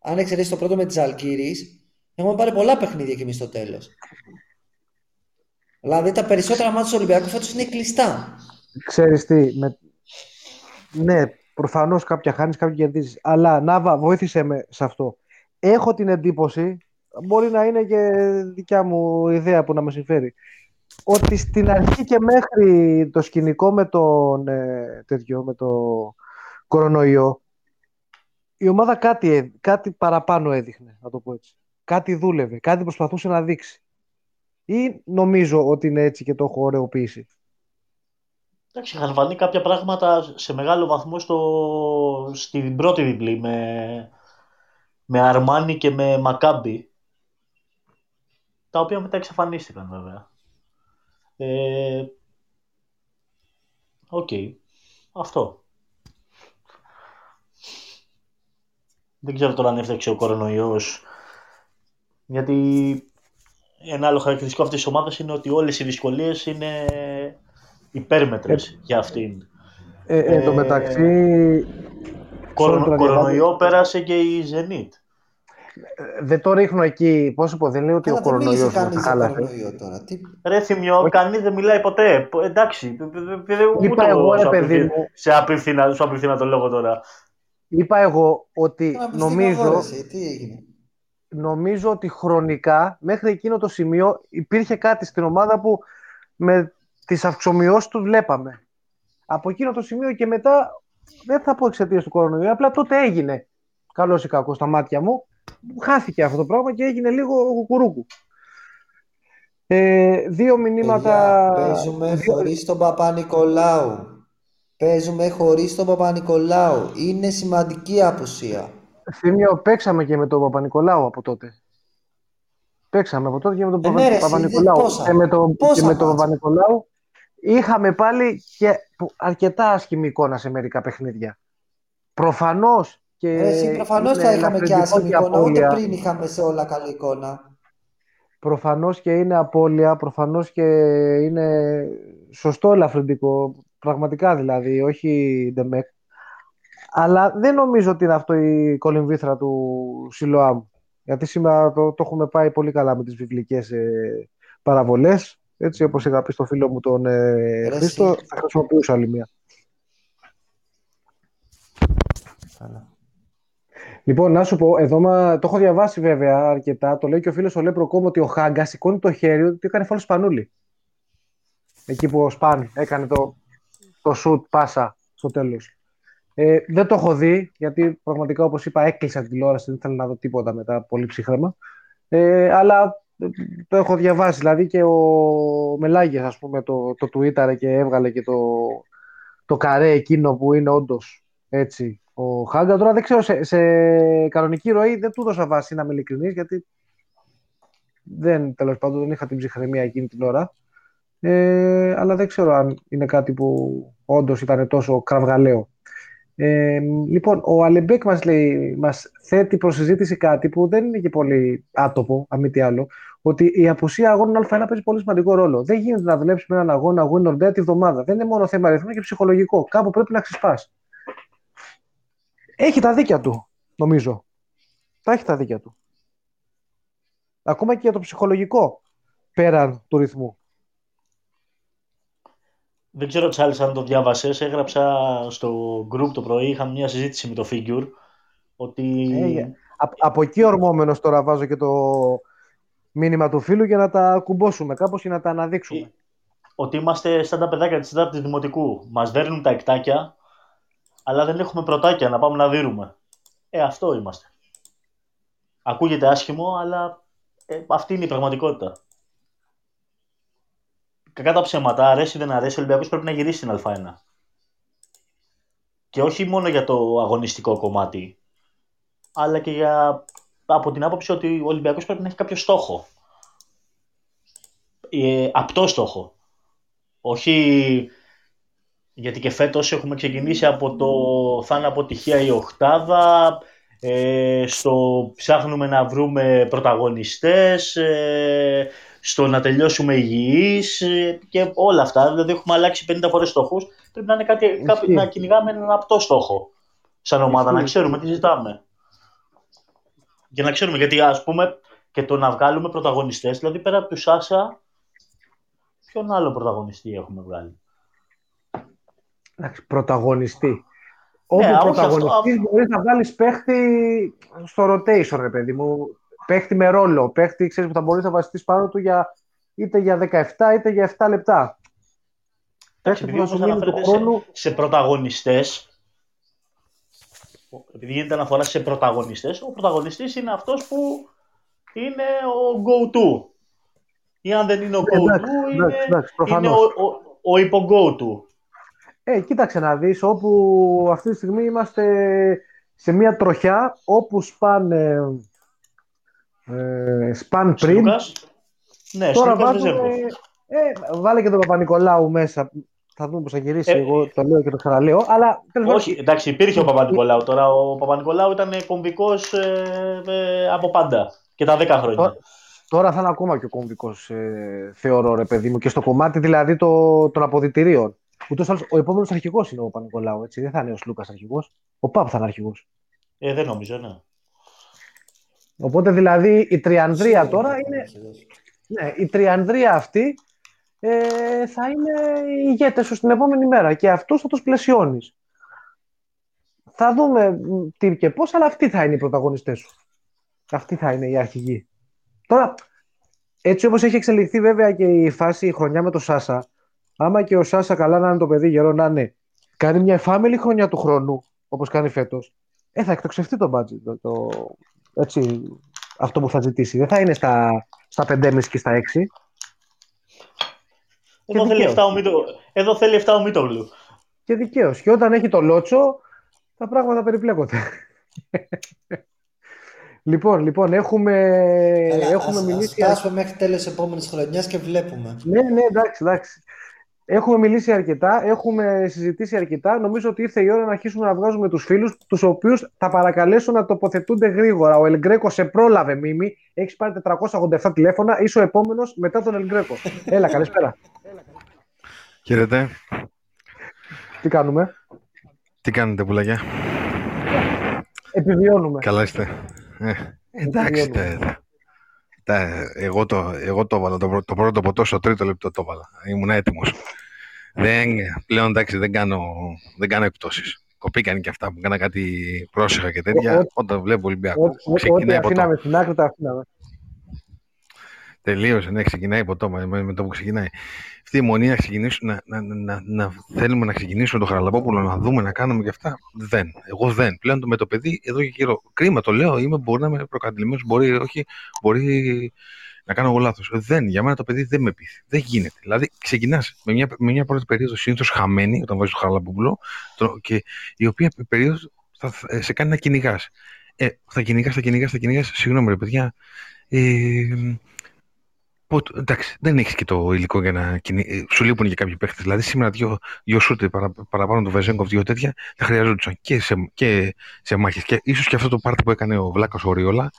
αν εξαιρέσεις το πρώτο με τις Αλκύρη, έχουμε πάρει πολλά παιχνίδια και εμείς στο τέλος. Δηλαδή τα περισσότερα μάτια του Ολυμπιακού φέτος είναι κλειστά. Ξέρεις τι, με... ναι, προφανώς κάποια χάνεις, κάποια κερδίζεις. Αλλά Νάβα, βοήθησε με σε αυτό. Έχω την εντύπωση, μπορεί να είναι και δικιά μου ιδέα που να με συμφέρει, ότι στην αρχή και μέχρι το σκηνικό με τον ε, τέτοιο, με το κορονοϊό, η ομάδα κάτι, κάτι παραπάνω έδειχνε, να το πω έτσι. Κάτι δούλευε, κάτι προσπαθούσε να δείξει. Ή νομίζω ότι είναι έτσι και το έχω ωρεοποιήσει. Εντάξει, είχαν φανεί κάποια πράγματα σε μεγάλο βαθμό στο, στην πρώτη διπλή με, με Αρμάνι και με Μακάμπι τα οποία μετά εξαφανίστηκαν βέβαια. Ε, οκ. Αυτό. Δεν ξέρω τώρα αν έφταιξε ο κορονοϊός. Γιατί ένα άλλο χαρακτηριστικό αυτής της ομάδας είναι ότι όλες οι δυσκολίες είναι υπέρμετρες ε, για αυτήν. Ε, ε, εν τω μεταξύ... κορονοϊό πέρασε και η Zenit. Ε, δεν το ρίχνω εκεί. Πώς πω, δεν λέω ότι ο κορονοϊός δεν χάλασε. Ρε θυμιό, κανείς δεν μιλάει ποτέ. Εντάξει. Είπα εγώ, ρε παιδί μου. Σε απίθυνα το λόγο τώρα. Είπα εγώ ότι νομίζω, νομίζω ότι χρονικά μέχρι εκείνο το σημείο υπήρχε κάτι στην ομάδα που με τις αυξομοιώσεις τους βλέπαμε. Από εκείνο το σημείο και μετά δεν θα πω εξαιτίας του κορονοϊού, απλά τότε έγινε. Καλός ή κακός στα μάτια μου. Χάθηκε αυτό το πράγμα και έγινε λίγο κουκουρούκου. Ε, δύο μηνύματα. παίζουμε δύο... χωρίς τον Παπα-Νικολάου. Παίζουμε χωρίς τον Παπα-Νικολάου. Είναι σημαντική απουσία. Θύμιο, παίξαμε και με τον Παπα-Νικολάου από τότε. Παίξαμε από τότε και με τον ε, ναι, Παπα-Νικολάου. Και με τον, και με τον Παπα-Νικολάου είχαμε πάλι και αρκετά άσχημη εικόνα σε μερικά παιχνίδια. Προφανώς. Και Εσύ προφανώς θα είχαμε και άσχημη εικόνα, ούτε πριν είχαμε σε όλα καλή εικόνα. Προφανώς και είναι απώλεια, προφανώς και είναι σωστό ελαφρυντικό, πραγματικά δηλαδή, όχι ντεμεκ. Αλλά δεν νομίζω ότι είναι αυτό η κολυμβήθρα του Σιλοάμ. Γιατί σήμερα το, το έχουμε πάει πολύ καλά με τις βιβλικές ε, παραβολές. Έτσι όπως είχα πει στο φίλο μου τον ε, Χρήστο, θα χρησιμοποιούσα άλλη μία. Λοιπόν, να σου πω, εδώ μα, το έχω διαβάσει βέβαια αρκετά. Το λέει και ο φίλος ο Λέπρο Κόμο ότι ο Χάγκα σηκώνει το χέρι ότι έκανε φόλος σπανούλι. Εκεί που ο Σπάν έκανε το, το σουτ πάσα στο τέλος. Ε, δεν το έχω δει, γιατί πραγματικά όπως είπα έκλεισα την τηλεόραση, δεν ήθελα να δω τίποτα μετά, πολύ ψύχρεμα. Ε, αλλά το έχω διαβάσει, δηλαδή και ο Μελάγια, ας πούμε, το, το Twitter και έβγαλε και το, το καρέ εκείνο που είναι όντως έτσι ο Χάγκα. Τώρα δεν ξέρω, σε, σε κανονική ροή δεν του δώσα βάση να είμαι ειλικρινής, γιατί δεν, τέλος πάντων, δεν είχα την ψυχραιμία εκείνη την ώρα. Ε, αλλά δεν ξέρω αν είναι κάτι που όντως ήταν τόσο κραυγαλαίο. Ε, λοιπόν, ο Αλεμπέκ μας, λέει, μας θέτει προς συζήτηση κάτι που δεν είναι και πολύ άτοπο, αν μη τι άλλο, ότι η απουσία αγώνων Α1 παίζει πολύ σημαντικό ρόλο. Δεν γίνεται να δουλέψεις με έναν αγώνα win or dead τη βδομάδα. Δεν είναι μόνο θέμα αριθμού, είναι και ψυχολογικό. Κάπου πρέπει να ξεσπάς. Έχει τα δίκια του, νομίζω. Τα έχει τα δίκια του. Ακόμα και για το ψυχολογικό, πέραν του ρυθμού. Δεν ξέρω, Τσάλης, αν το διάβασες. Έγραψα στο group το πρωί, είχαμε μια συζήτηση με το Figure, ότι... Ε, από εκεί ορμόμενος τώρα βάζω και το μήνυμα του φίλου για να τα κουμπώσουμε κάπως και να τα αναδείξουμε. Ε, ότι είμαστε σαν τα παιδάκια της 4ης Δημοτικού. Μας δέρνουν τα εκτάκια, αλλά δεν έχουμε πρωτάκια να πάμε να δίνουμε. Ε, αυτό είμαστε. Ακούγεται άσχημο, αλλά ε, αυτή είναι η πραγματικότητα. Κακά τα ψέματα, αρέσει ή δεν αρέσει, ο Ολυμπιακός πρέπει να γυρίσει στην Α1. Και όχι μόνο για το αγωνιστικό κομμάτι, αλλά και για, από την άποψη ότι ο Ολυμπιακός πρέπει να έχει κάποιο στόχο. Ε, απτό στόχο. Όχι γιατί και φέτος έχουμε ξεκινήσει από το θα είναι αποτυχία η οχτάδα, ε, στο ψάχνουμε να βρούμε πρωταγωνιστές, ε, στο να τελειώσουμε υγιείς ε, και όλα αυτά. Δηλαδή έχουμε αλλάξει 50 φορές στόχους. Πρέπει να, είναι κάτι, να κυνηγάμε έναν απτό στόχο σαν ομάδα, να ξέρουμε τι ζητάμε. Για να ξέρουμε, γιατί ας πούμε και το να βγάλουμε πρωταγωνιστές, δηλαδή πέρα από του Σάσα, ποιον άλλο πρωταγωνιστή έχουμε βγάλει; Εντάξει, πρωταγωνιστή. Όπου ναι, πρωταγωνιστής αυτό... μπορείς να βγάλεις παίχτη στο rotation, ρε παιδί μου. Παίχτη με ρόλο. Παίχτη, ξέρεις, που θα μπορείς να βασιστείς πάνω του για, είτε για 17 είτε για 7 λεπτά. Παίχτη που θα αναφέρεται χρόνου... σε, σε πρωταγωνιστές, επειδή γίνεται αναφορά σε πρωταγωνιστές, ο πρωταγωνιστής είναι αυτός που είναι ο go-to. Ή αν δεν είναι ο go-to, είναι, είναι ο, ο, ο υπο-go-to. Ε, κοίταξε να δεις, όπου αυτή τη στιγμή είμαστε σε μια τροχιά όπου σπάνε ε, σπαν πριν. Ναι, Τώρα βάζουμε, ε, βάλε και τον Παπα-Νικολάου μέσα. Θα δούμε πώς θα γυρίσει. Ε, Εγώ το λέω και το ξαναλέω. Αλλά, όχι, εντάξει, υπήρχε ο Παπα-Νικολάου. Τώρα ο Παπα-Νικολάου ήταν κομβικός ε, ε, από πάντα και τα 10 χρόνια. Τώρα, τώρα θα είναι ακόμα και ο κομβικός, ε, θεωρώ, ρε παιδί μου. Και στο κομμάτι δηλαδή το, των αποδητηρίων. Ούτως ο επόμενος αρχηγός είναι ο Πανικολάου, έτσι. Δεν θα είναι ο Λούκα αρχηγός. Ο Παπ θα είναι αρχηγός. Ε, δεν νομίζω, ναι. Οπότε δηλαδή η τριανδρία τώρα είναι. Ναι, η τριανδρία αυτή ε, θα είναι οι ηγέτες σου στην επόμενη μέρα και αυτό θα τους πλαισιώνεις. Θα δούμε τι και πώς, αλλά αυτοί θα είναι οι πρωταγωνιστές σου. Αυτοί θα είναι οι αρχηγοί. Τώρα, έτσι όπως έχει εξελιχθεί βέβαια και η φάση η χρονιά με το Σάσα, άμα και ο Σάσα καλά να είναι το παιδί γερό να είναι κάνει μια εφάμελη χρονιά του χρόνου, όπως κάνει φέτος, ε, θα εκτοξευτεί το budget. Το, το, έτσι, αυτό που θα ζητήσει. Δεν θα είναι στα, στα 5,5 και στα 6. Εδώ θέλει, 7 ο Μίτο, εδώ θέλει 7 ο Μίτογλου. Και δικαίως. Και όταν έχει το λότσο, τα πράγματα περιπλέκονται. λοιπόν, λοιπόν, έχουμε, Έλα, έχουμε ας, μιλήσει. Ας φτάσουμε μέχρι τέλος επόμενης χρονιάς και βλέπουμε. Ναι, ναι, εντάξει, εντάξει. Έχουμε μιλήσει αρκετά, έχουμε συζητήσει αρκετά. Νομίζω ότι ήρθε η ώρα να αρχίσουμε να βγάζουμε τους φίλους, τους οποίους θα παρακαλέσω να τοποθετούνται γρήγορα. Ο Ελγκρέκο σε πρόλαβε, Μίμη. Έχεις πάρει 487 τηλέφωνα. Είσαι ο επόμενος μετά τον Ελγκρέκο. Έλα, καλησπέρα. Χαίρετε. Τι κάνουμε; Τι κάνετε, πουλάκια; Επιβιώνουμε. Καλά είστε. Ε, εντάξει, τα, τα, εγώ, το, εγώ το έβαλα το, το πρώτο ποτός στο τρίτο λεπτό το έβαλα. Ήμουν έτοιμος. Δεν, πλέον εντάξει, δεν κάνω, δεν κάνω εκπτώσεις. Κοπήκαν και αυτά που κάνα κάτι πρόσεχα και τέτοια. Ό, όταν βλέπω Ολυμπιακό, ξεκινάει από το... στην άκρη τα αφήναμε. Τελείωσε, ναι, ξεκινάει από το με, με το που ξεκινάει. Αυτή η μονή να ξεκινήσουμε, να, να, να, να, θέλουμε να ξεκινήσουμε το Χαραλαμπόπουλο, να δούμε, να κάνουμε και αυτά. Δεν. Εγώ δεν. Πλέον το με το παιδί εδώ και καιρό. Κρίμα το λέω, είμαι, μπορεί να είμαι προκατηλημένος, μπορεί, όχι, μπορεί να κάνω εγώ λάθος. Δεν. Για μένα το παιδί δεν με πείθει. Δεν γίνεται. Δηλαδή, ξεκινάς με μια, με μια πρώτη περίοδο συνήθως χαμένη, όταν βάζεις το Χαραλαμπόπουλο, και η οποία περίοδος θα, θα, σε κάνει να κυνηγάς. Ε, θα κυνηγάς, θα κυνηγάς, θα κυνηγάς. Συγγνώμη, ρε παιδιά. Ε, εντάξει, δεν έχεις και το υλικό για να κινεί. Σου λείπουν και κάποιοι παίχτες. Δηλαδή, σήμερα δύο, δύο σούτε παρα, παραπάνω του Βεζέγκοφ, δύο τέτοια, θα χρειαζόντουσαν και σε, και σε μάχες. Και ίσως και αυτό το πάρτι που έκανε ο Βλάκας ο Ριόλα.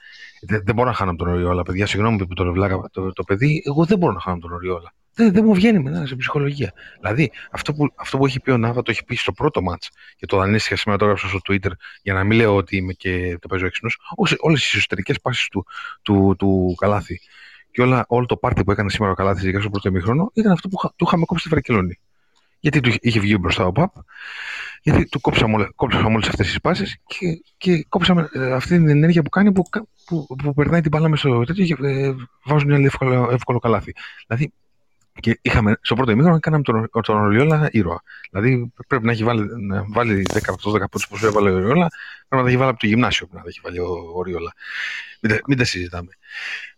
Δεν, δεν μπορώ να χάνω τον Ριόλα, παιδιά. Συγγνώμη που τον Βλάκα το, το, παιδί. Εγώ δεν μπορώ να χάνω τον Ριόλα. Δεν, δεν μου βγαίνει μετά σε ψυχολογία. Δηλαδή, αυτό που, αυτό που έχει πει ο Νάβα το έχει πει στο πρώτο μάτς και το δανείστηκα σήμερα το έγραψα στο Twitter για να μην λέω ότι είμαι και το παίζω έξυπνος. Όλες τι εσωτερικές πάσει του, του, του Καλάθι και όλα, όλο το πάρτι που έκανε σήμερα ο Καλάθι για στο πρώτο ημίχρονο ήταν αυτό που του είχαμε κόψει στη Βαρκελόνη. Γιατί του είχε βγει μπροστά ο Παπ, γιατί του κόψαμε, κόψαμε όλες αυτές τις πάσες και, και κόψαμε ε, αυτή την ενέργεια που κάνει που, που, που περνάει την μπάλα μέσα στο τέτοιο και ε, βάζουν ένα εύκολο, εύκολο καλάθι. Δηλαδή, και είχαμε, στο πρώτο ημίχρονο κάναμε τον, τον Οριόλα ήρωα. Δηλαδή πρέπει να έχει βάλει, να βάλει 10 από 12 πόντους που έβαλε ο Οριόλα, πρέπει να τα έχει βάλει από το γυμνάσιο που να τα έχει βάλει ο Οριόλα. Μην, μην τα συζητάμε.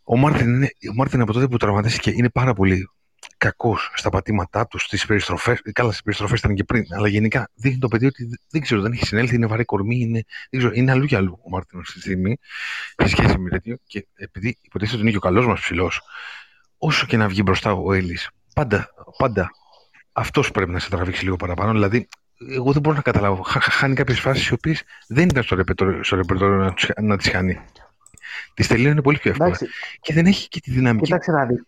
Ο Μάρτιν, είναι, ο Μάρτιν από τότε που τραυματίστηκε είναι πάρα πολύ κακός στα πατήματά του, στις περιστροφές. Καλά, στις περιστροφές ήταν και πριν, αλλά γενικά δείχνει το παιδί ότι δεν ξέρω, δεν έχει συνέλθει, είναι βαρύ κορμί, είναι, δεν ξέρω, είναι αλλού και αλλού ο Μάρτιν αυτή τη στιγμή σε σχέση με τέτοιο. Και επειδή υποτίθεται ότι είναι και ο καλός μας ψηλός, όσο και να βγει μπροστά ο Έλλης, πάντα, πάντα αυτός πρέπει να σε τραβήξει λίγο παραπάνω. Δηλαδή, εγώ δεν μπορώ να καταλάβω. Χάνει κάποιες φάσεις οι οποίες δεν ήταν στο ρεπερτόριο να, να τις χάνει. Τη τελείωνε πολύ πιο εύκολα. Εντάξει. Και δεν έχει και τη δυναμική. Κοίταξε να δεις.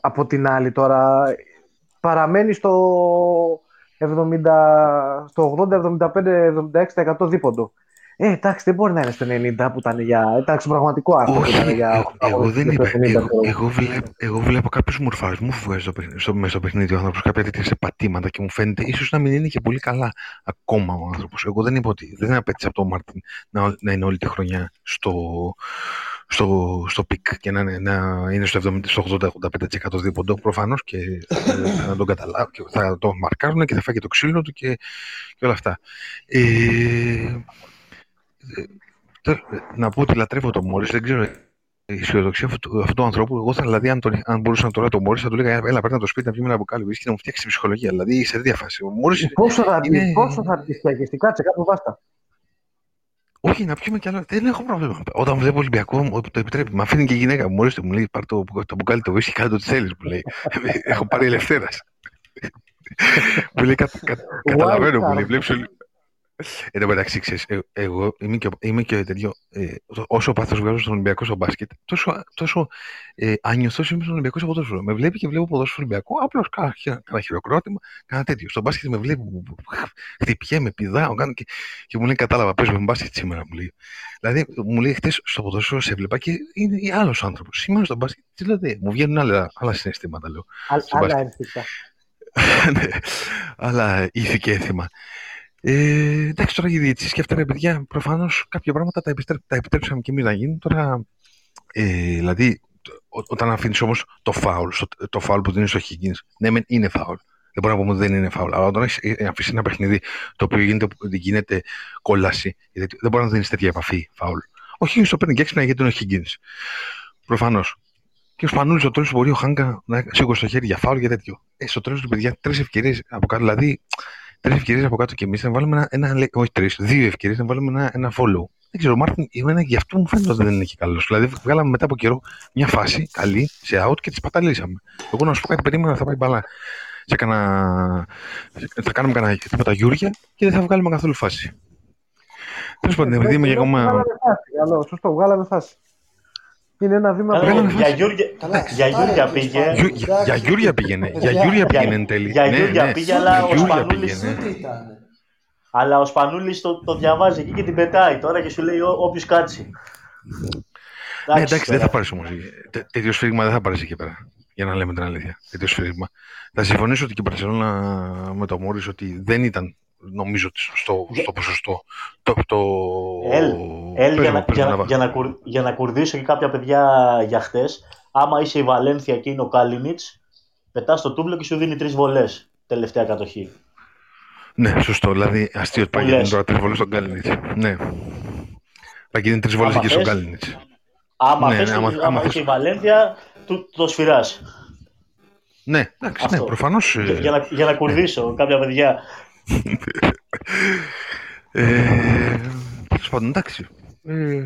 Από την άλλη τώρα παραμένει στο 70, στο 80, 75, 76% δίποντο. Ε, εντάξει, δεν μπορεί να είναι στο 90 που ήταν για. Εντάξει, πραγματικό αυτό που ήταν για. Εγώ, εγώ δεν είπα. Εγώ, εγώ, βλέπω, εγώ βλέπω κάποιους μορφασμού που βγάζει στο, μέσα στο παιχνίδι ο άνθρωπος, κάποια τέτοια πατήματα και μου φαίνεται ίσως να μην είναι και πολύ καλά ακόμα ο άνθρωπος. Εγώ δεν είπα ότι δεν απέτυχε από τον Μάρτιν να, να είναι όλη τη χρονιά στο, στο, στο πικ και να, να είναι στο, 80-85% δίποντο προφανώς και θα τον καταλάβει και θα το μαρκάρουν και θα φάει και το ξύλο του και, και όλα αυτά. Ε, να πω ότι λατρεύω τον Μόρις, δεν ξέρω η αισιοδοξία αυτού, αυτού του ανθρώπου. Εγώ θα, δηλαδή, αν, τον, αν μπορούσα να τώρα τον Μόρις, θα του έλεγα: Έλα, παίρνει το σπίτι να βγει με ένα μπουκάλι και να μου φτιάξει τη ψυχολογία. Δηλαδή, σε τέτοια φάση. Ο Μόρις πόσο θα είναι... πόσο θα τη φτιάξει, κάτσε κάπου βάστα. Όχι, να πιούμε κι άλλο. Δεν έχω πρόβλημα. Όταν βλέπω Ολυμπιακό, το επιτρέπει. Μα αφήνει και η γυναίκα μου. Μόλις μου λέει: Πάρ το, το μπουκάλι το βρίσκει, κάτω ό,τι θέλεις. Μου λέει: Έχω πάρει ελευθέρας. μου λέει: Καταλαβαίνω, μου λέει: Βλέπεις Εν τω μεταξύ, ξέρεις, ε, εγώ είμαι και, είμαι και τέτοιο. Ε, όσο πάθος βγάζω στον Ολυμπιακό στο μπάσκετ, τόσο, τόσο ε, άνιωθο είμαι στον Ολυμπιακό στο ποδόσφαιρο. Με βλέπει και βλέπω ποδόσφαιρο Ολυμπιακό, απλώς κάνα χειροκρότημα, κάνα τέτοιο. Στο μπάσκετ με βλέπει, χτυπιέμαι, πηδάω, κάνω και, και μου λέει: Κατάλαβα, πες με μπάσκετ σήμερα. Μου λέει. Δηλαδή, μου λέει χτες στο ποδόσφαιρο σε έβλεπα και είναι άλλος άνθρωπος. Σήμερα στο μπάσκετ, δηλαδή, μου βγαίνουν άλλα, άλλα συναισθήματα, λέω. Άλλα ένθικα. ναι, άλλα ήθη και έθιμα. Ε, εντάξει, τώρα η διαιτησία και αυτά τα παιδιά προφανώς κάποια πράγματα τα, επιστρέ, τα επιτρέψαμε και εμείς να γίνουν. Τώρα, ε, δηλαδή, ό, όταν αφήνεις όμως το φάουλ, το φάουλ που δίνεις στο Higgins, ναι, μεν είναι φάουλ. Δεν μπορούμε να πούμε ότι δεν είναι φάουλ. Αλλά όταν έχει ε, αφήσεις ένα παιχνίδι το οποίο γίνεται, γίνεται κόλαση, δεν μπορεί να δίνεις τέτοια επαφή φάουλ. Ο Higgins το παίρνει και έξυπνα γιατί είναι ο Higgins. Προφανώς. Και ο Σπανούλης στο τέλο μπορεί ο Χάγκα να σήκωσε το χέρι για φάουλ και τέτοιο. Ε, στο τέλος του παιδιά, τρεις ευκαιρίες από κάτω. Δηλαδή, τρεις ευκαιρίες από κάτω και εμείς να βάλουμε ένα, ένα όχι τρεις, δύο ευκαιρίες να βάλουμε ένα, ένα follow. Δεν ξέρω, ο Μάρτιν, εμένα γι' αυτό μου φαίνεται ότι δεν είναι και καλός. Δηλαδή, βγάλαμε μετά από καιρό μια φάση καλή σε out και τη σπαταλήσαμε. Εγώ να σου πω κάτι, περίμενα θα πάει μπαλά. Σε κανα... Θα κάνουμε κανένα τίποτα γιούρια και δεν θα βγάλουμε καθόλου φάση. Τέλος πάντων, επειδή είμαι ακόμα. Σωστό, βγάλαμε φάση. Είναι ένα βήμα πριν. Για Γιούρια πήγε. Για Γιούρια πήγαινε. Για Γιούρια πήγαινε εν τέλει. Για ναι, Γιούρια ναι. πήγε, αλλά ο Σπανούλης αλλά ο Σπανούλης το, το διαβάζει εκεί και την πετάει τώρα και σου λέει όποιο κάτσει. Ναι, εντάξει, δεν θα πάρεις όμως. Τέτοιο σφύριγμα δεν θα πάρεις εκεί πέρα. Για να λέμε την αλήθεια. Τέτοιο σφύριγμα. Θα συμφωνήσω ότι και η Παρσελόνα με το Μόρις ότι δεν ήταν νομίζω στο, στο ποσοστό. Το, το... Ελ, Ελ για, να, για, για, να, για να κουρδίσω και κάποια παιδιά για χτες, άμα είσαι η Βαλένθια και είναι ο Κάλινιτ, πετάς το τούμπλο και σου δίνει τρεις βολές τελευταία κατοχή. Ναι, σωστό. Δηλαδή, αστείο ότι πάει τώρα τρεις βολές στον Κάλινιτ. Ναι. Πάει και τρεις βολές εκεί στον Κάλινιτ. Άμα ναι, ναι, άμα, άμα, η Βαλένθια, το, το σφυράς. Ναι, εντάξει, ναι, προφανώς. Για, για, να, για να κουρδίσω κάποια παιδιά ε, Τέλος πάντων, εντάξει. Ε,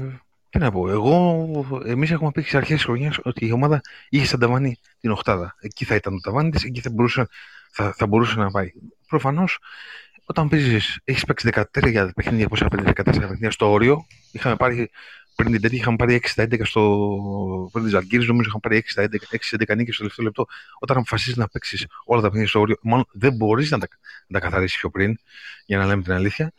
τι να πω, εγώ, εμείς έχουμε πει στις αρχές της χρονιάς ότι η ομάδα είχε σαν ταβάνι την Οχτάδα. Εκεί θα ήταν το ταβάνι της, εκεί θα μπορούσε, θα, θα μπορούσε να πάει. Προφανώς, όταν παίζεις, έχεις παίξει 13 για παιχνίδια, 14 παιχνίδια στο όριο, είχαμε πάρει πριν την τέτοια είχαμε πάρει 6 στα 11 στο. Πριν τη Ζαλγκύρη, νομίζω είχαμε πάρει 6 στα 11, 6 11 νίκες στο τελευταίο λεπτό. Όταν αποφασίζει να παίξεις όλα τα παιχνίδια στο όριο, μάλλον δεν μπορείς να, να τα καθαρίσεις πιο πριν, για να λέμε την αλήθεια.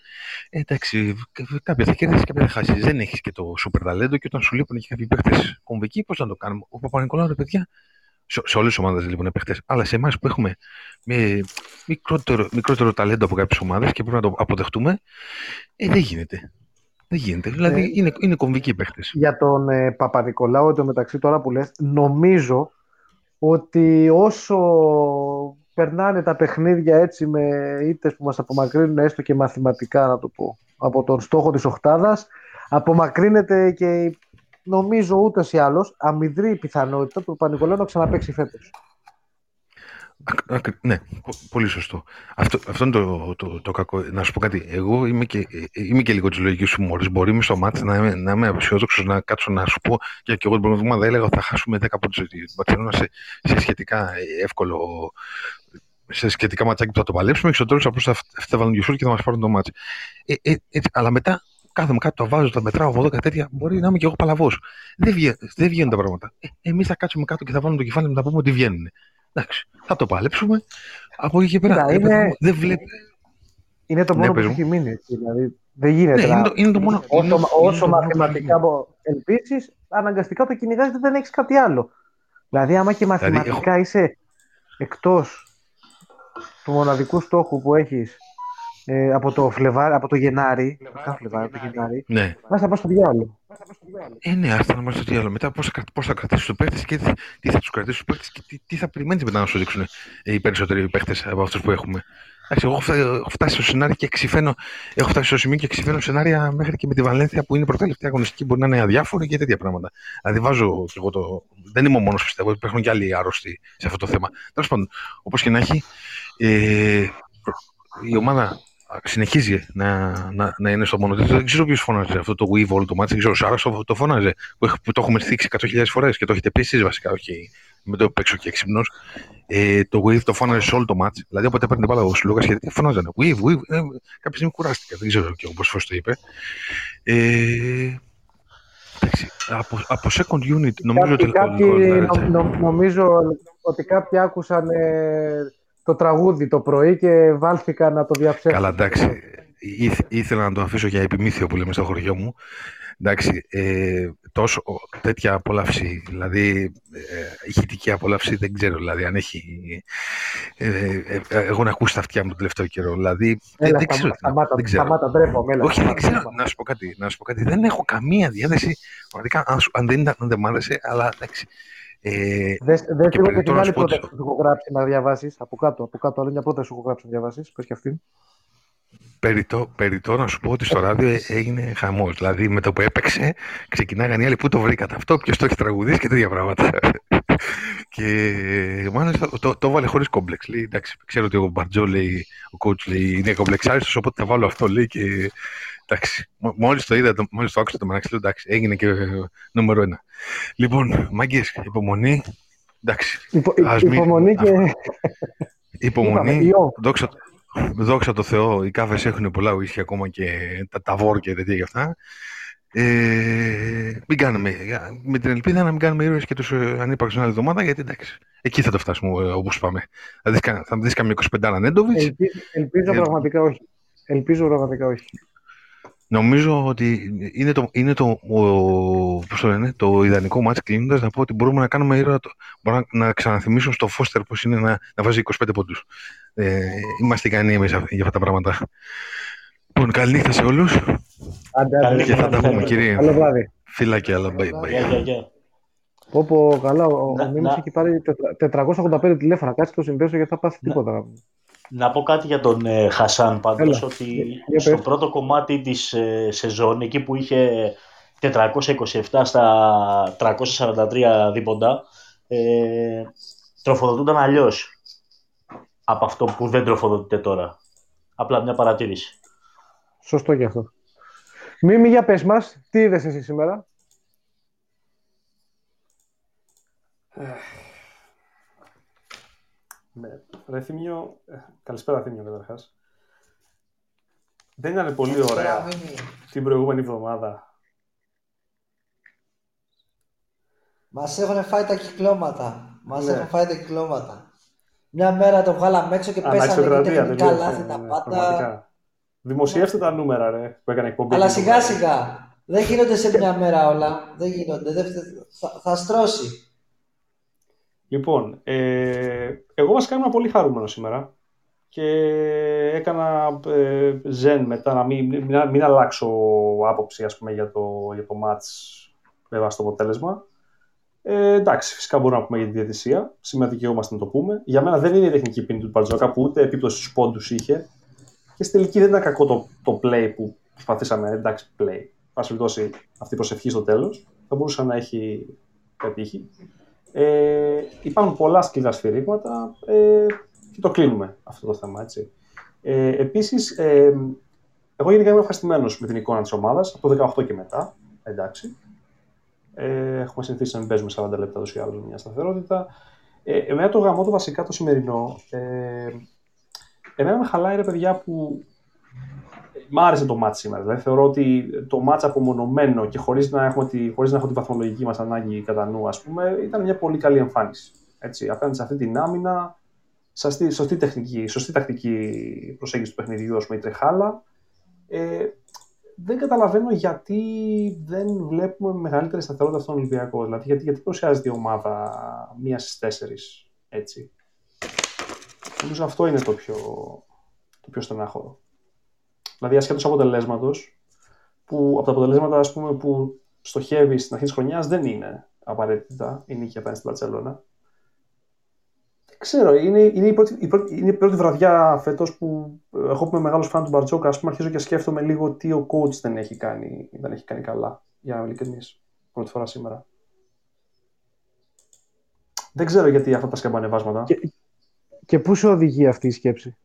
Ε, εντάξει, κάποια θα κερδίσει, κάποια θα χάσεις. Δεν έχεις και το σούπερ ταλέντο και όταν σου λείπουν και κάποιοι παίχτε κομβικοί, πώς να το κάνουμε; Ο Παπα-Νικολάου, παιδιά, σε, σε όλες τις ομάδες λοιπόν παίχτε, αλλά σε εμάς που έχουμε με μικρότερο, μικρότερο ταλέντο από κάποιες ομάδες και πρέπει να το αποδεχτούμε, ε, δεν γίνεται. Δεν γίνεται. Δηλαδή ε, είναι, είναι κομβικοί παίχτες. Για τον ε, Παπα-Νικολάου, εντωμεταξύ τώρα που λες, νομίζω ότι όσο περνάνε τα παιχνίδια έτσι με ήττες που μας απομακρύνουν έστω και μαθηματικά να το πω από τον στόχο της οχτάδας απομακρύνεται και νομίζω ούτε ή άλλως αμυδρή πιθανότητα του Παπα-Νικολάου να ξαναπέξει φέτος. Ναι, πολύ σωστό. Αυτό, αυτό είναι το, το, το, κακό. Να σου πω κάτι. Εγώ είμαι και, είμαι και λίγο της λογικής σου μόλι. Μπορεί με στο μάτι να είμαι, να είμαι να κάτσω να σου πω και, και εγώ την προηγούμενη εβδομάδα έλεγα ότι θα χάσουμε 10 πόντους την σε, σε σχετικά εύκολο σε σχετικά ματσάκι που θα το παλέψουμε και στο τέλος απλώς θα, θα βάλουν δύο και θα μας πάρουν το μάτι. Ε, ε, έτσι, αλλά μετά κάθομαι κάτω, το βάζω, τα μετράω από εδώ και τέτοια. Μπορεί να είμαι και εγώ παλαβός. Δεν, δεν βγαίνουν τα πράγματα. Ε, Εμείς θα κάτσουμε κάτω και θα βάλουμε το κεφάλι να πούμε ότι βγαίνουν. Εντάξει, θα το παλέψουμε. Από εκεί και πέρα είναι... δεν βλέπει. Είναι το μόνο ναι, που έχει μείνει. Δηλαδή, δεν γίνεται. Ναι, είναι, το, είναι το μόνο, όσο είναι, όσο είναι μαθηματικά ελπίσεις, αναγκαστικά το κυνηγάζει δεν έχεις κάτι άλλο. Δηλαδή, άμα και δηλαδή, μαθηματικά δηλαδή, είσαι εκτός του μοναδικού στόχου που έχεις ε, από, το Φλεβάρι, από το Γενάρη. Φλεβάρι, Φλεβάρι, από το Γενάρι. Ναι. Μας θα πάω στο διάλογο. Ε, ναι, άστα να μας στο διάλογο. Μετά πώς θα, πώς θα κρατήσεις τους παίχτες και τι, τι θα τους κρατήσεις τους παίχτες και τι, τι θα περιμένεις μετά να σου δείξουν οι περισσότεροι παίχτες από αυτούς που έχουμε. Εντάξει, εγώ έχω φτάσει στο σενάριο και εξηφαίνω, έχω φτάσει στο σημείο και εξηφαίνω σενάρια μέχρι και με τη Βαλένθια που είναι πρωτέλευτη αγωνιστική. Μπορεί να είναι αδιάφορη και τέτοια πράγματα. Δηλαδή βάζω και εγώ το. Δεν είμαι ο μόνος πιστεύω, υπάρχουν και άλλοι άρρωστοι σε αυτό το θέμα. Τέλος πάντων, όπως και να έχει, ε, η ομάδα συνεχίζει να, να, να είναι στο μόνο τη. Δεν ξέρω ποιο φώναζε αυτό το Weave όλο το μάτι. Δεν ξέρω, Σάρα το, το φώναζε. Που, που το έχουμε θίξει 100.000 φορέ και το έχετε πει εσεί βασικά, όχι με το παίξω και έξυπνο. Ε, το Weave το φώναζε σε όλο το μάτι. Δηλαδή, όποτε έπαιρνε την μπάλα ο Σλούκα και φώναζαν. Weave, Weave. Ε, κάποια στιγμή κουράστηκα. Δεν ξέρω και πώ το είπε. Ε, από, από second unit νομίζω ότι... Κάποιοι, νομίζω ότι κάποιοι άκουσαν ε, το τραγούδι το πρωί και βάλθηκα να το διαψεύσω. Καλά, εντάξει. ήθελα να το αφήσω για επιμήθειο που λέμε στο χωριό μου. Εντάξει, ε, τόσο, τέτοια απόλαυση, δηλαδή ε, ηχητική απόλαυση δεν ξέρω, δηλαδή αν έχει, ε, ε, εγώ να ακούσει τα αυτιά μου το τελευταίο καιρό, δηλαδή Έλα, δεν, ξέρω, σταμάτα, δεν ξέρω. Σταμάτα, έλα, Όχι, δεν ξέρω, να σου πω κάτι, να σου πω κάτι, δεν έχω καμία διάθεση, πραγματικά αν, αν δεν, αν δεν μ' άρεσε, αλλά εντάξει, Ε, Δες δες και, και την άλλη πρόταση που σου έχω γράψει να διαβάσεις. Από κάτω, από κάτω, άλλη μια πρόταση σου έχω γράψει να διαβάσεις. Πες και αυτήν. Περιτώ, περιτώ να σου πω ότι στο ράδιο ε- χαμός. Δηλαδή με το που έπαιξε, ξεκινάγαν οι άλλοι που το βρήκατε αυτό, ποιος το έχει τραγουδίσει και τέτοια πράγματα. και μάλιστα το, το βάλε χωρίς κόμπλεξ. Λέει, εντάξει, ξέρω ότι ο Μπαρτζό λέει, ο coach λέει, είναι κομπλεξάριστος, οπότε θα βάλω αυτό. Λέει και εντάξει, μόλις το είδα, μόλις το άκουσα το μεταξύ, εντάξει, έγινε και νούμερο ένα. Λοιπόν, μάγκες, υπομονή. Εντάξει. Υπο, υπομονή και. Υπομονή. Δόξα, δόξα τω Θεώ, οι κάφε έχουν πολλά ουίσια ακόμα και τα, τα βόρ και τέτοια γι' αυτά. Ε, μην κάνουμε, με την ελπίδα να μην κάνουμε ήρωες και τους ε, ανύπαρξους άλλη εβδομάδα, γιατί εντάξει, εκεί θα το φτάσουμε ε, όπως πάμε. Θα δεις, θα δεις καμία 25 Νέντοβιτς. Ελπίζω, ελπίζω ε, πραγματικά όχι. Ελπίζω πραγματικά όχι. Νομίζω ότι είναι το, είναι το, ο, πώς το, λένε, το ιδανικό μάτς κλείνοντας να πω ότι μπορούμε να κάνουμε ήρωα, μπορούμε να, να ξαναθυμίσουμε στο Φώστερ πώς είναι να, να βάζει 25 πόντους. Ε, είμαστε ικανοί εμείς για αυτά τα πράγματα. Λοιπόν, καλή νύχτα σε όλους. Άντε, και θα τα πούμε, κύριε. Καλό βράδυ. Φιλάκια, αλλά bye bye. Πω πω, καλά, ο, ο Μίμης έχει πάρει 485 τηλέφωνα, κάτσε το συνδέσω γιατί θα πάθει τίποτα. Να πω κάτι για τον ε, Χασάν πάντως, ότι στο πρώτο κομμάτι της ε, σεζόν, εκεί που είχε 427 στα 343 δίποντα, ε, τροφοδοτούνταν αλλιώς από αυτό που δεν τροφοδοτείται τώρα. Απλά μια παρατήρηση. Σωστό και αυτό. Μίμη, για πες μας, τι είδες εσύ σήμερα; Ναι. Ρε Θήμιο, ε, καλησπέρα Θήμιο καταρχάς. Δεν ήταν πολύ ωραία την προηγούμενη εβδομάδα. Μας έχουν φάει τα κυκλώματα. Μας ναι. έχουν φάει τα κυκλώματα. Μια μέρα το βγάλαμε έξω και πέσανε και τεχνικά λάθη τα πάντα. Δημοσιεύστε τα νούμερα ρε, που έκανε εκπομπή. Αλλά σιγά σιγά. Δεν γίνονται σε μια μέρα όλα. Δεν γίνονται. Θα, θα στρώσει. Λοιπόν, ε, εγώ βασικά ήμουν πολύ χαρούμενος σήμερα και έκανα ε, ζεν μετά να μην, μην, μην, αλλάξω άποψη ας πούμε, για το, για το match βέβαια στο αποτέλεσμα. Ε, εντάξει, φυσικά μπορούμε να πούμε για τη διαιτησία. Σήμερα δικαιούμαστε να το πούμε. Για μένα δεν είναι η τεχνική ποινή του Μπαρτζόκα που ούτε επίπτωση στους πόντους είχε. Και στη τελική δεν ήταν κακό το, το play που προσπαθήσαμε. Εντάξει, play. Πάση περιπτώσει, αυτή η προσευχή στο τέλος θα μπορούσε να έχει πετύχει. Ε, υπάρχουν πολλά σκληρά σφυρίγματα ε, και το κλείνουμε αυτό το θέμα. Έτσι. Ε, επίσης, ε, εγώ γενικά είμαι ευχαριστημένος με την εικόνα της ομάδας από το 18 και μετά. Εντάξει. Ε, έχουμε συνηθίσει να μην παίζουμε 40 λεπτά τόσο ή άλλως μια σταθερότητα. Ε, εμένα το γαμό το βασικά το σημερινό. Ε, εμένα με χαλάει ρε παιδιά που Μ' άρεσε το μάτς σήμερα. Δηλαδή, θεωρώ ότι το μάτς απομονωμένο και χωρίς να, έχουμε τη, χωρίς να έχουμε τη βαθμολογική μας ανάγκη κατά νου, ας πούμε, ήταν μια πολύ καλή εμφάνιση. Έτσι, απέναντι σε αυτή την άμυνα, σωστή, σωστή, τεχνική, σωστή τακτική προσέγγιση του παιχνιδιού, ας πούμε, η τρεχάλα. Ε, δεν καταλαβαίνω γιατί δεν βλέπουμε μεγαλύτερη σταθερότητα στον Ολυμπιακό. Δηλαδή, γιατί, γιατί παρουσιάζεται η ομάδα μίας στις τέσσερις έτσι. Νομίζω αυτό είναι το πιο, το πιο στενάχωρο. Δηλαδή, ασχέτω αποτελέσματος, που από τα αποτελέσματα ας πούμε, που στοχεύει στην αρχή της χρονιάς δεν είναι απαραίτητα η νίκη απέναντι στην Παρσελόνα. Δεν ξέρω, είναι, είναι, η πρώτη, η πρώτη, είναι η πρώτη βραδιά φέτος που εγώ που είμαι μεγάλος φαν του Μπαρτζόκα, ας πούμε, αρχίζω και σκέφτομαι λίγο τι ο coach δεν έχει κάνει, δεν έχει κάνει καλά. Για να ειλικρινής. Πρώτη φορά σήμερα. Δεν ξέρω γιατί αυτά τα σκαμπανεβάσματα. Και, και πού σε οδηγεί αυτή η σκέψη;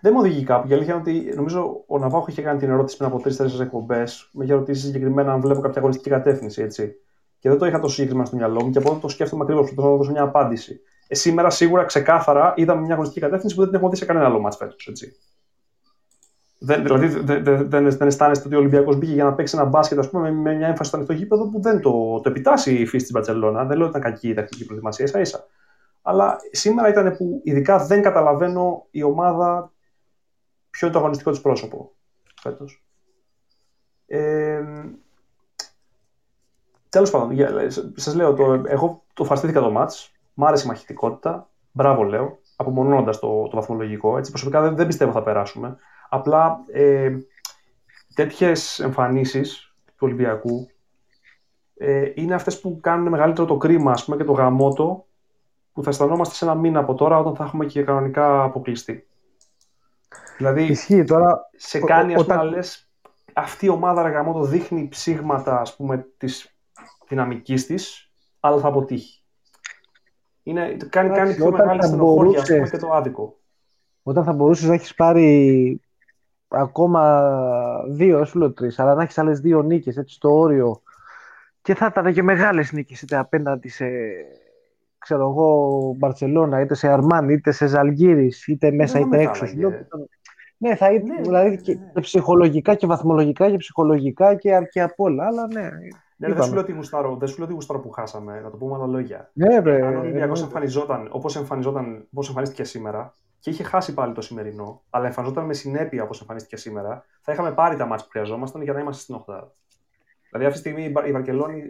Δεν μου οδηγεί κάπου. Η αλήθεια είναι ότι νομίζω ο Ναβάχο είχε κάνει την ερώτηση πριν από τρει-τέσσερι εκπομπές. Με είχε ρωτήσει συγκεκριμένα αν βλέπω κάποια αγωνιστική κατεύθυνση. Έτσι. Και δεν το είχα τόσο συγκεκριμένα στο μυαλό μου και από το σκέφτομαι ακριβώς. Θέλω να δώσω μια απάντηση. Ε, σήμερα σίγουρα ξεκάθαρα είδαμε μια αγωνιστική κατεύθυνση που δεν την έχω δει σε κανένα άλλο μάτς φέτος. Δεν, δηλαδή δεν, δεν, δεν, δεν αισθάνεστε ότι ο Ολυμπιακός μπήκε για να παίξει ένα μπάσκετ ας πούμε, με μια έμφαση στο ανοιχτό γήπεδο που δεν το, το επιτάσσει η φύση της Μπαρσελόνα. Δεν λέω ότι ήταν κακή η τακτική προετοιμασία ίσα ίσα. Αλλά σήμερα ήταν που ειδικά δεν καταλαβαίνω η ομάδα ποιο είναι το αγωνιστικό της πρόσωπο φέτος. Ε, Τέλος πάντων, σας λέω, το, εγώ το φαστήθηκα το μάτς, μ' άρεσε η μαχητικότητα, μπράβο λέω, απομονώνοντας το, το βαθμολογικό. Έτσι, προσωπικά δεν, δεν πιστεύω θα περάσουμε. Απλά ε, τέτοιες εμφανίσεις του Ολυμπιακού ε, είναι αυτές που κάνουν μεγαλύτερο το κρίμα, ας πούμε, και το γαμότο, που θα αισθανόμαστε σε ένα μήνα από τώρα, όταν θα έχουμε και κανονικά αποκλειστεί. Δηλαδή, Ισχύει τώρα. Σε κάνει, ας πούμε, να λες, αυτή η ομάδα Ρεγαμότο δείχνει ψήγματα, ας πούμε, της δυναμικής της, αλλά θα αποτύχει. Είναι, κάνει, κάνει πιο μεγάλη στενοχώρια, ας πούμε, και το άδικο. Όταν θα μπορούσες να έχεις πάρει ακόμα δύο, σου λέω τρεις, αλλά να έχεις άλλες δύο νίκες, έτσι, στο όριο, και θα ήταν και μεγάλες νίκες, είτε απέναντι σε ξέρω εγώ, Μπαρσελόνα, είτε σε Αρμάν, είτε σε Ζαλγίρις, είτε μέσα είτε έξω. Ναι, θα είναι, ναι, δηλαδή ναι, και ναι. ψυχολογικά και βαθμολογικά και ψυχολογικά και, και απ' όλα, αλλά ναι. Ναι, δεν σου λέω ότι γουστάρω, δεν σου λέω ότι γουστάρω που χάσαμε, να το πούμε με άλλα λόγια. Ναι, βρε, Αν ο Ολυμπιακός ναι. εμφανιζόταν όπως εμφανιζόταν, όπως εμφανίστηκε σήμερα και είχε χάσει πάλι το σημερινό, αλλά εμφανιζόταν με συνέπεια όπως εμφανίστηκε σήμερα, θα είχαμε πάρει τα μάτια που χρειαζόμασταν για να είμαστε στην οχτάδα. Δηλαδή αυτή τη στιγμή η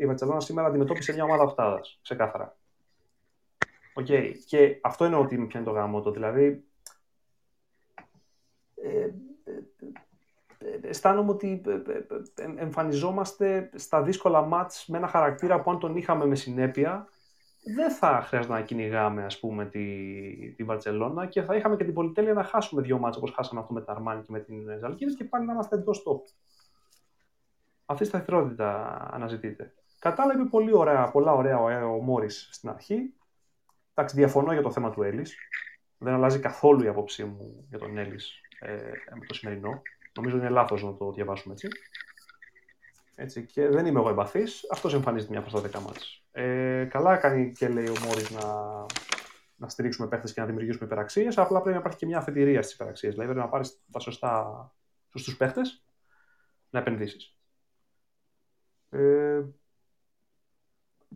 Βαρκελόνα σήμερα αντιμετώπισε μια ομάδα οχτάδας, ξεκάθαρα. Okay. Και αυτό είναι ότι με πιάνει το γάμο το. Δηλαδή, ε, ε, ε, αισθάνομαι ότι εμφανιζόμαστε στα δύσκολα μάτς με ένα χαρακτήρα που αν τον είχαμε με συνέπεια δεν θα χρειάζεται να κυνηγάμε ας πούμε τη, τη Βαρτσελώνα και θα είχαμε και την πολυτέλεια να χάσουμε δύο μάτς όπως χάσαμε αυτό με την Αρμάνη και με την Ζαλκίδης και πάλι να είμαστε εντός στόχου. Αυτή η σταθερότητα αναζητείται. Κατάλαβε πολύ ωραία, πολλά ωραία ο, ο Μόρις στην αρχή. Εντάξει, διαφωνώ για το θέμα του Έλλης. Δεν αλλάζει καθόλου η απόψη μου για τον Έλλης ε, με το σημερινό. Νομίζω είναι λάθος να το διαβάσουμε έτσι. έτσι. Και δεν είμαι εγώ εμπαθής. Αυτός εμφανίζεται μια προ τα δέκα Ε, καλά κάνει και λέει ο Μόρις να, να στηρίξουμε παίχτες και να δημιουργήσουμε υπεραξίες. Απλά πρέπει να υπάρχει και μια αφετηρία στις υπεραξίες. Δηλαδή πρέπει να πάρεις τα σωστά στους παίχτες να επενδύσεις. Ε,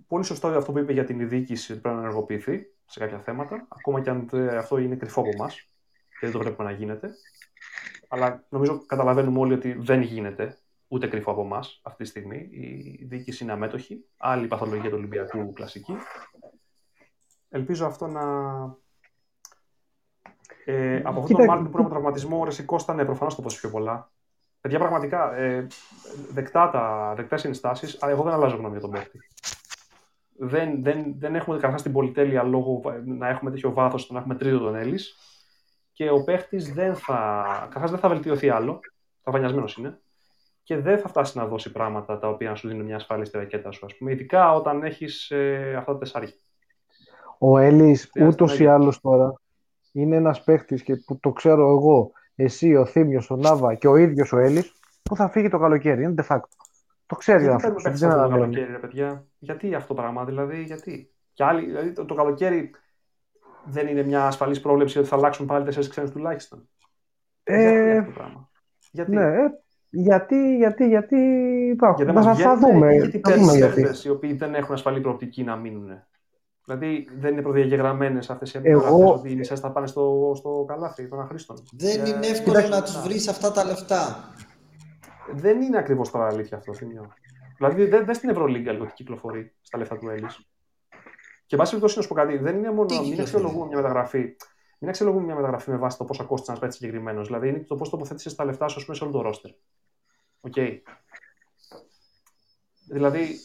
πολύ σωστό αυτό που είπε για την διοίκηση ότι πρέπει να ενεργοποιηθεί σε κάποια θέματα, ακόμα και αν αυτό είναι κρυφό από εμάς και δεν το βλέπουμε να γίνεται. Αλλά νομίζω καταλαβαίνουμε όλοι ότι δεν γίνεται ούτε κρυφό από εμάς αυτή τη στιγμή. Η διοίκηση είναι αμέτωχη. Άλλη παθολογία του Ολυμπιακού κλασική. Ελπίζω αυτό να. Ε, από αυτόν τον Μάρτιν που είναι τραυματισμό, ο Ρεσικό ήταν ναι, προφανώς το πω πιο πολλά. Παιδιά, πραγματικά ε, δεκτά τα δεκτές ενστάσεις, αλλά εγώ δεν αλλάζω γνώμη για τον παίκτη δεν, δεν, δεν έχουμε καταρχά την πολυτέλεια λόγω να έχουμε τέτοιο βάθος ώστε να έχουμε τρίτο τον Έλλης. Και ο παίχτης δεν θα. Καταρχά δεν θα βελτιωθεί άλλο. Ταβανιασμένο είναι. Και δεν θα φτάσει να δώσει πράγματα τα οποία να σου δίνουν μια ασφάλεια στη ρακέτα σου, ας πούμε. Ειδικά όταν έχεις ε, αυτά τα τεσσάρια. Ο Έλλης ούτως ή άλλως τώρα είναι ένας παίχτης και που το ξέρω εγώ, εσύ, ο Θήμιος, ο Νάβα και ο ίδιος ο Έλλης, που θα φύγει το καλοκαίρι. Είναι de facto. Το ξέρει αυτό. Δεν το καλοκαίρι, ρε παιδιά. Γιατί αυτό το πράγμα, δηλαδή, γιατί; Και άλλοι, δηλαδή, το, το καλοκαίρι δεν είναι μια ασφαλής πρόβλεψη ότι θα αλλάξουν πάλι τέσσερις ξένους τουλάχιστον. Ε, γιατί αυτό το πράγμα; Γιατί; Ναι, ε, γιατί, γιατί, γιατί υπάρχουν. Γιατί θα, θα δούμε. Γιατί παίρνει οι οποίοι δεν έχουν ασφαλή προοπτική να μείνουν. Δηλαδή δεν είναι προδιαγεγραμμένες αυτές οι Εγώ... ότι οι μισέ θα πάνε στο, στο καλάθι των αχρήστων. Δεν είναι εύκολο να τους βρεις αυτά τα λεφτά. Δεν είναι ακριβώς τώρα αλήθεια αυτό. Σημείο. Δηλαδή δεν, δεν στην Ευρωλίγκα λίγο ότι κυκλοφορεί στα λεφτά του Έλλης. Και βάσει περιπτώσει να σου πω κάτι, δεν είναι μόνο. Μην αξιολογούμε μια μεταγραφή. Μην αξιολογούμε μια μεταγραφή με βάση το πόσα κόστησε ένα παίκτη συγκεκριμένος. Δηλαδή είναι το πώς τοποθέτησες τα λεφτά σου σε όλο το ρόστερ. OK. Okay. Δηλαδή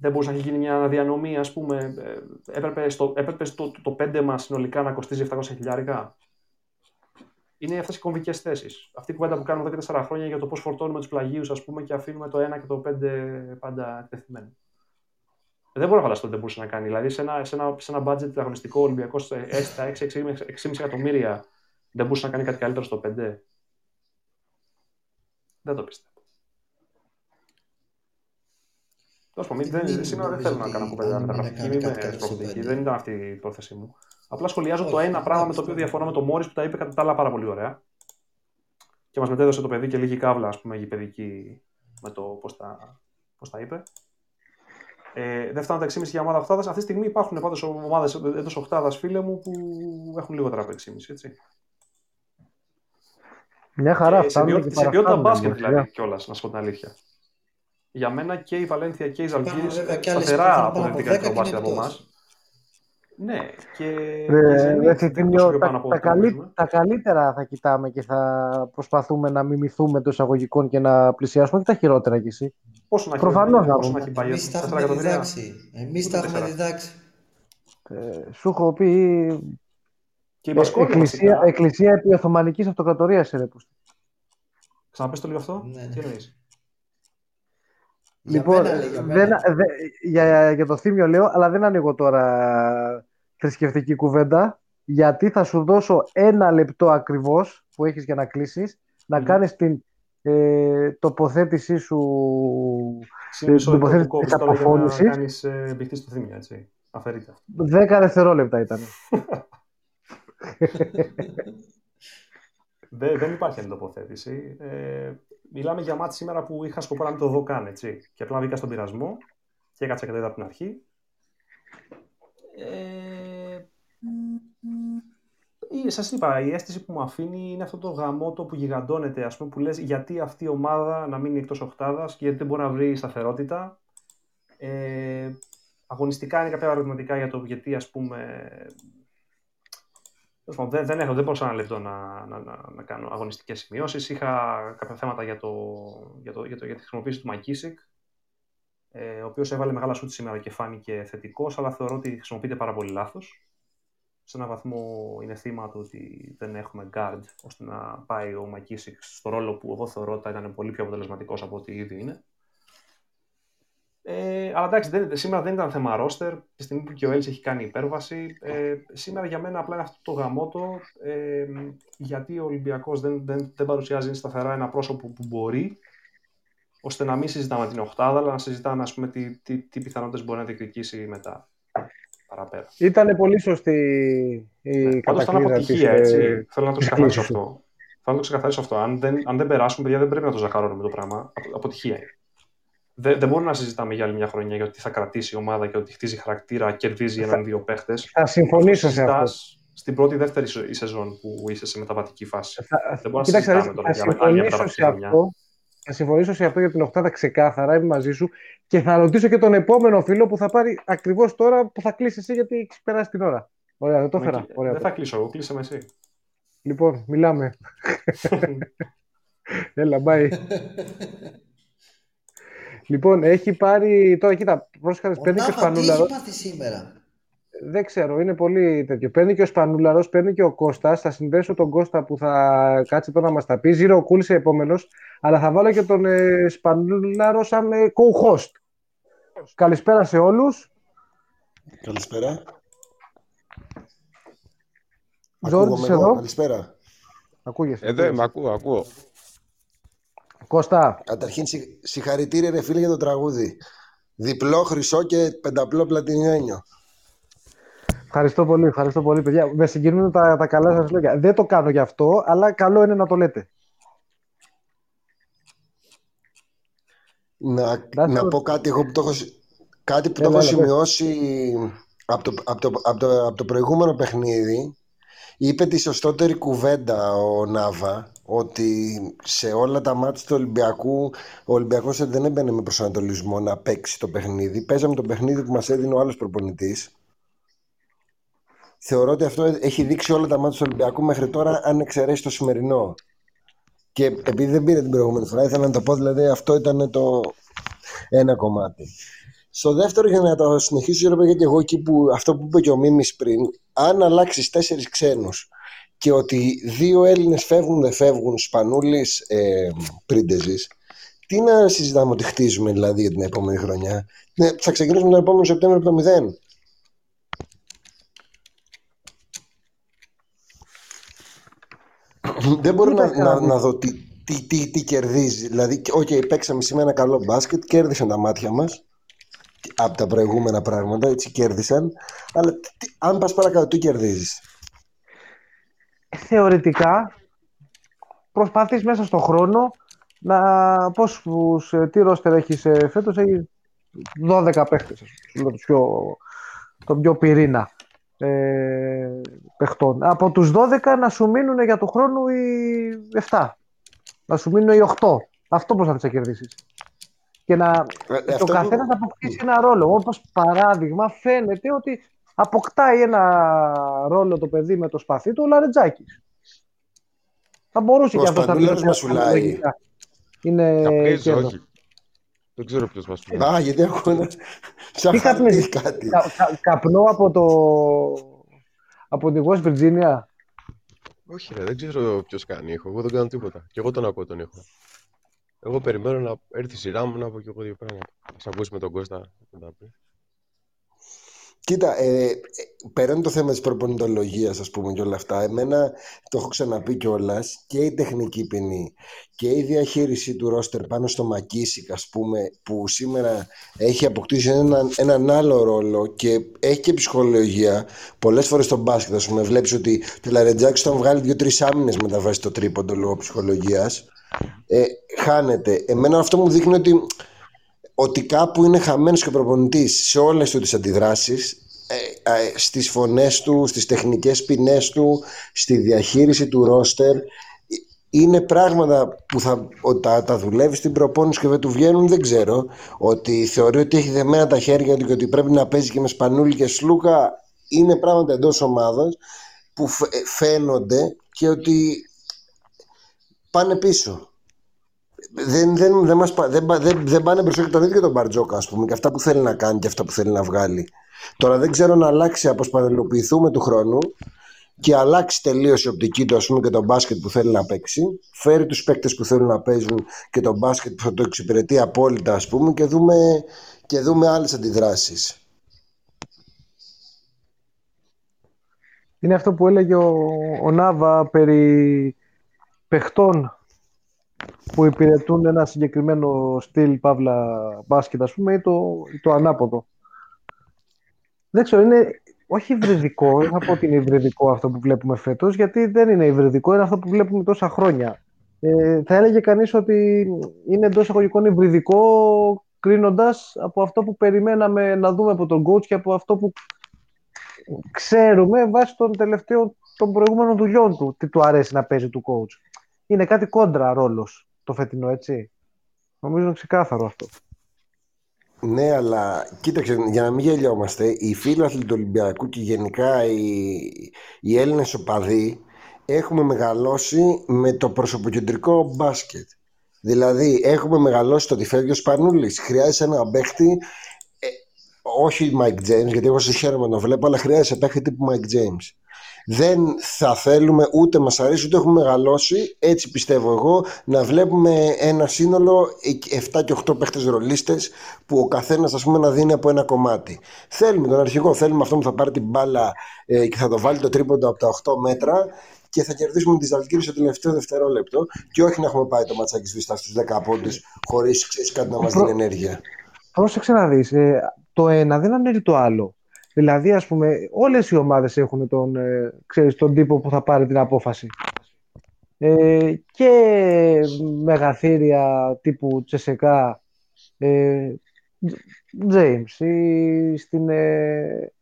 δεν μπορούσε να έχει γίνει μια αναδιανομή, ας πούμε. Ε, έπρεπε, στο, έπρεπε το, το, το 5 μας συνολικά να κοστίζει 700 χιλιάρικα; Είναι αυτές οι κομβικές θέσεις. Αυτή η κουβέντα που κάνουμε εδώ και 4 χρόνια για το πώς φορτώνουμε τους πλαγίους, ας πούμε, και αφήνουμε το 1 και το 5 πάντα εκτεθειμένο. Δεν μπορώ να φανταστώ ότι δεν μπορούσε να κάνει. Δηλαδή, σε ένα, σε ένα, σε ένα budget αγωνιστικό Ολυμπιακό στα 6-6,5 εκατομμύρια, δεν μπορούσε να κάνει κάτι καλύτερο στο 5. Δεν το πιστεύω. Τέλος πάντων, σήμερα δεν θέλω να κάνω κουβέντα μεταγραφική. Δεν ήταν αυτή η πρόθεσή μου. Απλά σχολιάζω το ένα πράγμα με το οποίο διαφωνώ με τον Μόρις που τα είπε κατά τα άλλα πάρα πολύ ωραία. Και μας μετέδωσε το παιδί και λίγη κάβλα, ας πούμε, παιδική με το πώς τα, πώς τα είπε. Ε, δεν φτάνουν τα 6,5 για ομάδα οχτάδα. Αυτή τη στιγμή υπάρχουν πάντως ομάδες εντός οχτάδα, φίλε μου, που έχουν λιγότερα από 6,5. Έτσι. Μια χαρά, σε, ποιότητα, σε ποιότητα μπάσκετ δηλαδή κιόλας, να σου πω την αλήθεια. Για μένα και η Βαλένθια και η Ζαλγκύρη σταθερά αποδεκτικά το μπάσκετ από εμάς. Ναι, και, ε, και τα, τα, καλύ, τα, καλύτερα θα κοιτάμε και θα προσπαθούμε να μιμηθούμε το εισαγωγικών και να πλησιάσουμε και τα χειρότερα κι εσύ. Πόσο να έχει, Προφανώς πόσο να έχει πάει, Εμείς τα έχουμε διδάξει. Εμείς τα έχουμε διδάξει. Ε, σου έχω πει και η ε, εκκλησία, εκκλησία επί Οθωμανικής Αυτοκρατορίας είναι. Ξαναπες το λίγο αυτό. Ναι, Τι εννοείς; Λοιπόν, για, μένα, δεν, δε, για, για το θύμιο λέω, αλλά δεν ανοίγω τώρα θρησκευτική κουβέντα, γιατί θα σου δώσω ένα λεπτό ακριβώς που έχεις για να κλείσεις, να κάνεις την ε, τοποθέτησή σου, την τοποθέτηση της αποφώνησης. Να κάνεις ε, στο θύμιο, έτσι. Αφαιρείται. Δέκα δευτερόλεπτα ήταν. δεν, δεν υπάρχει άλλη τοποθέτηση. Ε, μιλάμε για μάτι σήμερα που είχα σκοπό να μην το δω καν, έτσι. Και απλά μπήκα στον πειρασμό και έκατσα και το είδα από την αρχή. Ε, σας είπα, η αίσθηση που μου αφήνει είναι αυτό το γαμότο που γιγαντώνεται, ας πούμε, που λες γιατί αυτή η ομάδα να μείνει εκτός οχτάδας και γιατί δεν μπορεί να βρει σταθερότητα. Ε, αγωνιστικά είναι κάποια ερωτηματικά για το γιατί, ας πούμε, δεν, δεν, έχω, δεν μπορούσα ένα λεπτό να, να, να, να κάνω αγωνιστικές σημειώσεις. Είχα κάποια θέματα για, το, για, το, για, το, για τη χρησιμοποίηση του Μακίσικ, ε, ο οποίος έβαλε μεγάλα σούτ σήμερα και φάνηκε θετικός, αλλά θεωρώ ότι χρησιμοποιείται πάρα πολύ λάθος. Σε έναν βαθμό είναι θύμα του ότι δεν έχουμε guard ώστε να πάει ο Μακίσικ στο ρόλο που εγώ θεωρώ ότι θα ήταν πολύ πιο αποτελεσματικός από ό,τι ήδη είναι. Ε, αλλά εντάξει, δεν, σήμερα δεν ήταν θέμα ρόστερ. Τη στιγμή που και ο Έλλης έχει κάνει υπέρβαση. Ε, σήμερα για μένα απλά είναι αυτό το γαμότο. Ε, γιατί ο Ολυμπιακός δεν, δεν, δεν παρουσιάζει σταθερά ένα πρόσωπο που μπορεί ώστε να μην συζητάμε την οχτάδα, αλλά να συζητάμε ας πούμε, τι, τι, τι πιθανότητες μπορεί να διεκδικήσει μετά. Παραπέρα. Ήταν πολύ σωστή η ναι, Πάντως ήταν αποτυχία, έτσι. Ε, Θέλω να το ξεκαθαρίσω αυτό. Θέλω να το ξεκαθαρίσω αυτό. Αν δεν, αν δεν περάσουν, παιδιά, δεν πρέπει να το ζακαρώνουμε το πράγμα. Αποτυχία είναι δεν, δεν μπορούμε να συζητάμε για άλλη μια χρονιά για ότι θα κρατήσει η ομάδα και ότι χτίζει χαρακτήρα, κερδίζει έναν-δύο παίχτες. Θα συμφωνήσω σε αυτό. Στην πρώτη δεύτερη η σεζόν που είσαι σε μεταβατική φάση. Θα, δεν μπορούμε να συζητάμε τώρα για άλλη μεταβατική χρονιά. Θα συμφωνήσω σε αυτό για την Οχτάδα ξεκάθαρα, είμαι μαζί σου και θα ρωτήσω και τον επόμενο φίλο που θα πάρει ακριβώς τώρα που θα κλείσει εσύ γιατί έχεις περάσει την ώρα. Ωραία, δεν το έφερα. Δεν θα κλείσω εγώ, κλείσε με εσύ. Λοιπόν, μιλάμε. Έλα, bye. Λοιπόν, έχει πάρει. Τώρα κοίτα, πρόσεχα, παίρνει και ο Σπανούλαρο. Τι έχει πάθει σήμερα; Δεν ξέρω, είναι πολύ τέτοιο. Παίρνει και ο Σπανούλαρος, παίρνει και ο Κώστας. Θα συνδέσω τον Κώστα που θα κάτσει τώρα να μας τα πει. Ζήρο κούλησε επόμενος. Αλλά θα βάλω και τον ε, Σπανούλαρο σαν ε, co-host. Καλησπέρα σε όλους. Καλησπέρα. Ζόρτζ εδώ. Καλησπέρα. Ακούγεσαι. Εδώ είμαι, ακούω, ακούω. Κώστα. Καταρχήν συγχαρητήρια ρε φίλε για το τραγούδι. Διπλό χρυσό και πενταπλό πλατινιένιο. Ευχαριστώ πολύ, ευχαριστώ πολύ παιδιά. Με συγκινούν τα, τα καλά σας λόγια. Δεν το κάνω γι' αυτό, αλλά καλό είναι να το λέτε. Να, να πω κάτι εγώ που το έχω, κάτι που το έχω σημειώσει από το, από, το, από, το, από το προηγούμενο παιχνίδι είπε τη σωστότερη κουβέντα ο Νάβα ότι σε όλα τα μάτια του Ολυμπιακού ο Ολυμπιακός δεν έμπαινε με προσανατολισμό να παίξει το παιχνίδι. Παίζαμε το παιχνίδι που μας έδινε ο άλλος προπονητής. Θεωρώ ότι αυτό έχει δείξει όλα τα μάτια του Ολυμπιακού μέχρι τώρα αν εξαιρέσει το σημερινό. Και επειδή δεν πήρε την προηγούμενη φορά, ήθελα να το πω, δηλαδή αυτό ήταν το ένα κομμάτι. Στο δεύτερο, για να το συνεχίσω, γιατί εγώ εκεί που αυτό που είπε και ο Μίμης πριν, αν αλλάξεις τέσσερις ξένους και ότι δύο Έλληνες φεύγουν, δεν φεύγουν, Σπανούλης, ε, Πρίντεζης, τι να συζητάμε ότι χτίζουμε δηλαδή για την επόμενη χρονιά; Ναι, θα ξεκινήσουμε τον επόμενο Σεπτέμβριο από το μηδέν. δεν μπορώ να, να, να, δω τι, τι, τι, τι κερδίζει. Δηλαδή, OK, okay, παίξαμε σήμερα ένα καλό μπάσκετ, κέρδισαν τα μάτια μας από τα προηγούμενα πράγματα, έτσι κέρδισαν. Αλλά τι, αν πας παρακάτω, τι κερδίζεις; Θεωρητικά, προσπαθείς μέσα στον χρόνο να πόσους, ε, τι ρόστερ έχεις ε, φέτος, έχει 12 παίχτες, το πιο, το πιο πυρήνα ε, παιχτών. Από τους 12 να σου μείνουν για το χρόνο οι 7. Να σου μείνουν οι 8. Αυτό πώς θα τις κερδίσεις; Και να ε, το καθένας να αποκτήσει ένα ρόλο. Όπως παράδειγμα, φαίνεται ότι αποκτάει ένα ρόλο το παιδί με το σπαθί του ο Λαρετζάκης. Θα μπορούσε και αυτός να πει. Είναι όχι. Δεν ξέρω ποιος μας πει. Α, γιατί έχω ένα. Σαν χαρτί κάτι. καπνό από το. από τη West Virginia; Όχι, ρε, δεν ξέρω ποιος κάνει ήχο. Εγώ δεν κάνω τίποτα. Και εγώ τον ακούω τον ήχο. Εγώ περιμένω να έρθει η σειρά μου να πω και εγώ δύο πράγματα. Α ακούσουμε τον Κώστα να τα πει. Κοίτα, ε, ε, πέραν το θέμα της προπονητολογίας ας πούμε και όλα αυτά, εμένα το έχω ξαναπεί κιόλας και η τεχνική ποινή και η διαχείριση του ρόστερ πάνω στο Μακίσικ ας πούμε που σήμερα έχει αποκτήσει έναν, έναν άλλο ρόλο και έχει και ψυχολογία πολλές φορές στο μπάσκετ ας πούμε βλέπεις ότι το Λαρετζάκης τον βγάλει δύο-τρεις άμυνες με τα βάση το τρίποντο λόγω ψυχολογίας ε, χάνεται. Εμένα αυτό μου δείχνει ότι ότι κάπου είναι χαμένος και προπονητής σε όλες του τις αντιδράσεις ε, ε, στις φωνές του, στις τεχνικές ποινές του στη διαχείριση του ρόστερ είναι πράγματα που θα, τα, τα δουλεύει στην προπόνηση και δεν του βγαίνουν δεν ξέρω ότι θεωρεί ότι έχει δεμένα τα χέρια του και ότι πρέπει να παίζει και με Σπανούλη και Σλούκα είναι πράγματα εντός ομάδας που φαίνονται και ότι πάνε πίσω δεν, δεν, δεν, μας, δεν, δεν, δεν πάνε μπροστά και τον ίδιο τον Μπαρτζόκα, ας πούμε, και αυτά που θέλει να κάνει και αυτά που θέλει να βγάλει. Τώρα δεν ξέρω να αλλάξει, αποσπανελοποιηθούμε του χρόνου και αλλάξει τελείως η οπτική του, ας πούμε, και τον μπάσκετ που θέλει να παίξει. Φέρει τους παίκτες που θέλουν να παίζουν και τον μπάσκετ που θα το εξυπηρετεί απόλυτα, ας πούμε, και δούμε, και δούμε άλλες αντιδράσεις. Είναι αυτό που έλεγε ο, ο Νάβα περί παιχτών που υπηρετούν ένα συγκεκριμένο στυλ παύλα μπάσκετ ας πούμε ή το, το ανάποδο. Δεν ξέρω, είναι όχι υβριδικό, δεν θα πω ότι είναι υβριδικό αυτό που βλέπουμε φέτος, γιατί δεν είναι υβριδικό, είναι αυτό που βλέπουμε τόσα χρόνια. Ε, θα έλεγε κανείς ότι είναι εντός εισαγωγικών υβριδικό κρίνοντας από αυτό που περιμέναμε να δούμε από τον coach και από αυτό που ξέρουμε βάσει των τελευταίων των προηγούμενων δουλειών του, τι του αρέσει να παίζει του coach είναι κάτι κόντρα ρόλος το φετινό, έτσι. Νομίζω είναι ξεκάθαρο αυτό. Ναι, αλλά κοίταξε, για να μην γελιόμαστε, οι φίλοι του Ολυμπιακού και γενικά οι, οι Έλληνες οπαδοί έχουμε μεγαλώσει με το προσωποκεντρικό μπάσκετ. Δηλαδή, έχουμε μεγαλώσει το ότι φεύγει ο Σπανούλης. Χρειάζεται ένα παίχτη, ε, όχι Mike James, γιατί εγώ σε χαίρομαι να το βλέπω, αλλά χρειάζεται παίχτη τύπου Mike James δεν θα θέλουμε ούτε μας αρέσει ούτε έχουμε μεγαλώσει έτσι πιστεύω εγώ να βλέπουμε ένα σύνολο 7 και 8 παίχτες ρολίστες που ο καθένας ας πούμε να δίνει από ένα κομμάτι θέλουμε τον αρχηγό, θέλουμε αυτό που θα πάρει την μπάλα ε, και θα το βάλει το τρίποντο από τα 8 μέτρα και θα κερδίσουμε τη Ζαλγκύρη στο τελευταίο δευτερόλεπτο και όχι να έχουμε πάει το ματσάκι σβηστά στους 10 πόντους χωρίς ξέρεις, κάτι να μας δίνει ενέργεια. Πρόσεξε να δεις, ε, το ένα δεν ανέρει το άλλο. Δηλαδή, ας πούμε, όλες οι ομάδες έχουν τον, ε, ξέρεις, τον τύπο που θα πάρει την απόφαση. Ε, και μεγαθύρια τύπου Τσεσεκά, ε, James ή στην, ε,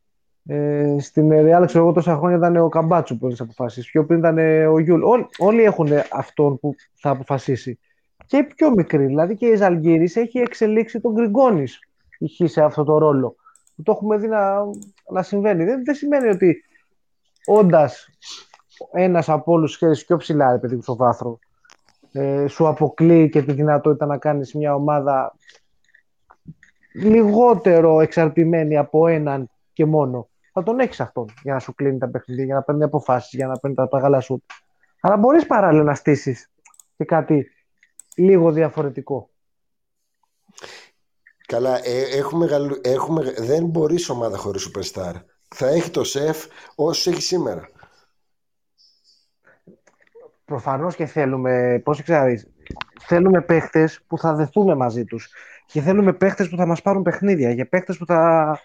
ε, στην Real, ξέρω εγώ τόσα χρόνια ήταν ο Καμπάτσου που τις αποφάσεις. Πιο πριν ήταν ο Γιούλ. Όλοι, όλοι έχουν αυτόν που θα αποφασίσει. Και οι πιο μικροί, δηλαδή και η Ζαλγκύρης έχει εξελίξει τον Γκριγκόνης είχε σε αυτό το ρόλο που το έχουμε δει να, να συμβαίνει. Δεν, δεν σημαίνει ότι όντας ένας από όλους ξέρεις πιο ψηλά, επειδή στο βάθρο, ε, σου αποκλείει και τη δυνατότητα να κάνεις μια ομάδα λιγότερο εξαρτημένη από έναν και μόνο. Θα τον έχεις αυτόν για να σου κλείνει τα παιχνίδια, για να παίρνει αποφάσεις, για να παίρνει τα μεγάλα σου. Αλλά μπορείς παράλληλα να στήσεις και κάτι λίγο διαφορετικό. Καλά, ε, έχουμε, έχουμε, δεν μπορείς ομάδα χωρίς superstar. Θα έχει το σεφ όσο έχει σήμερα. Προφανώς και θέλουμε, πώς ξέρεις, θέλουμε παίχτες που θα δεθούμε μαζί τους. Και θέλουμε παίχτες που θα μας πάρουν παιχνίδια. Και παίχτες που θα,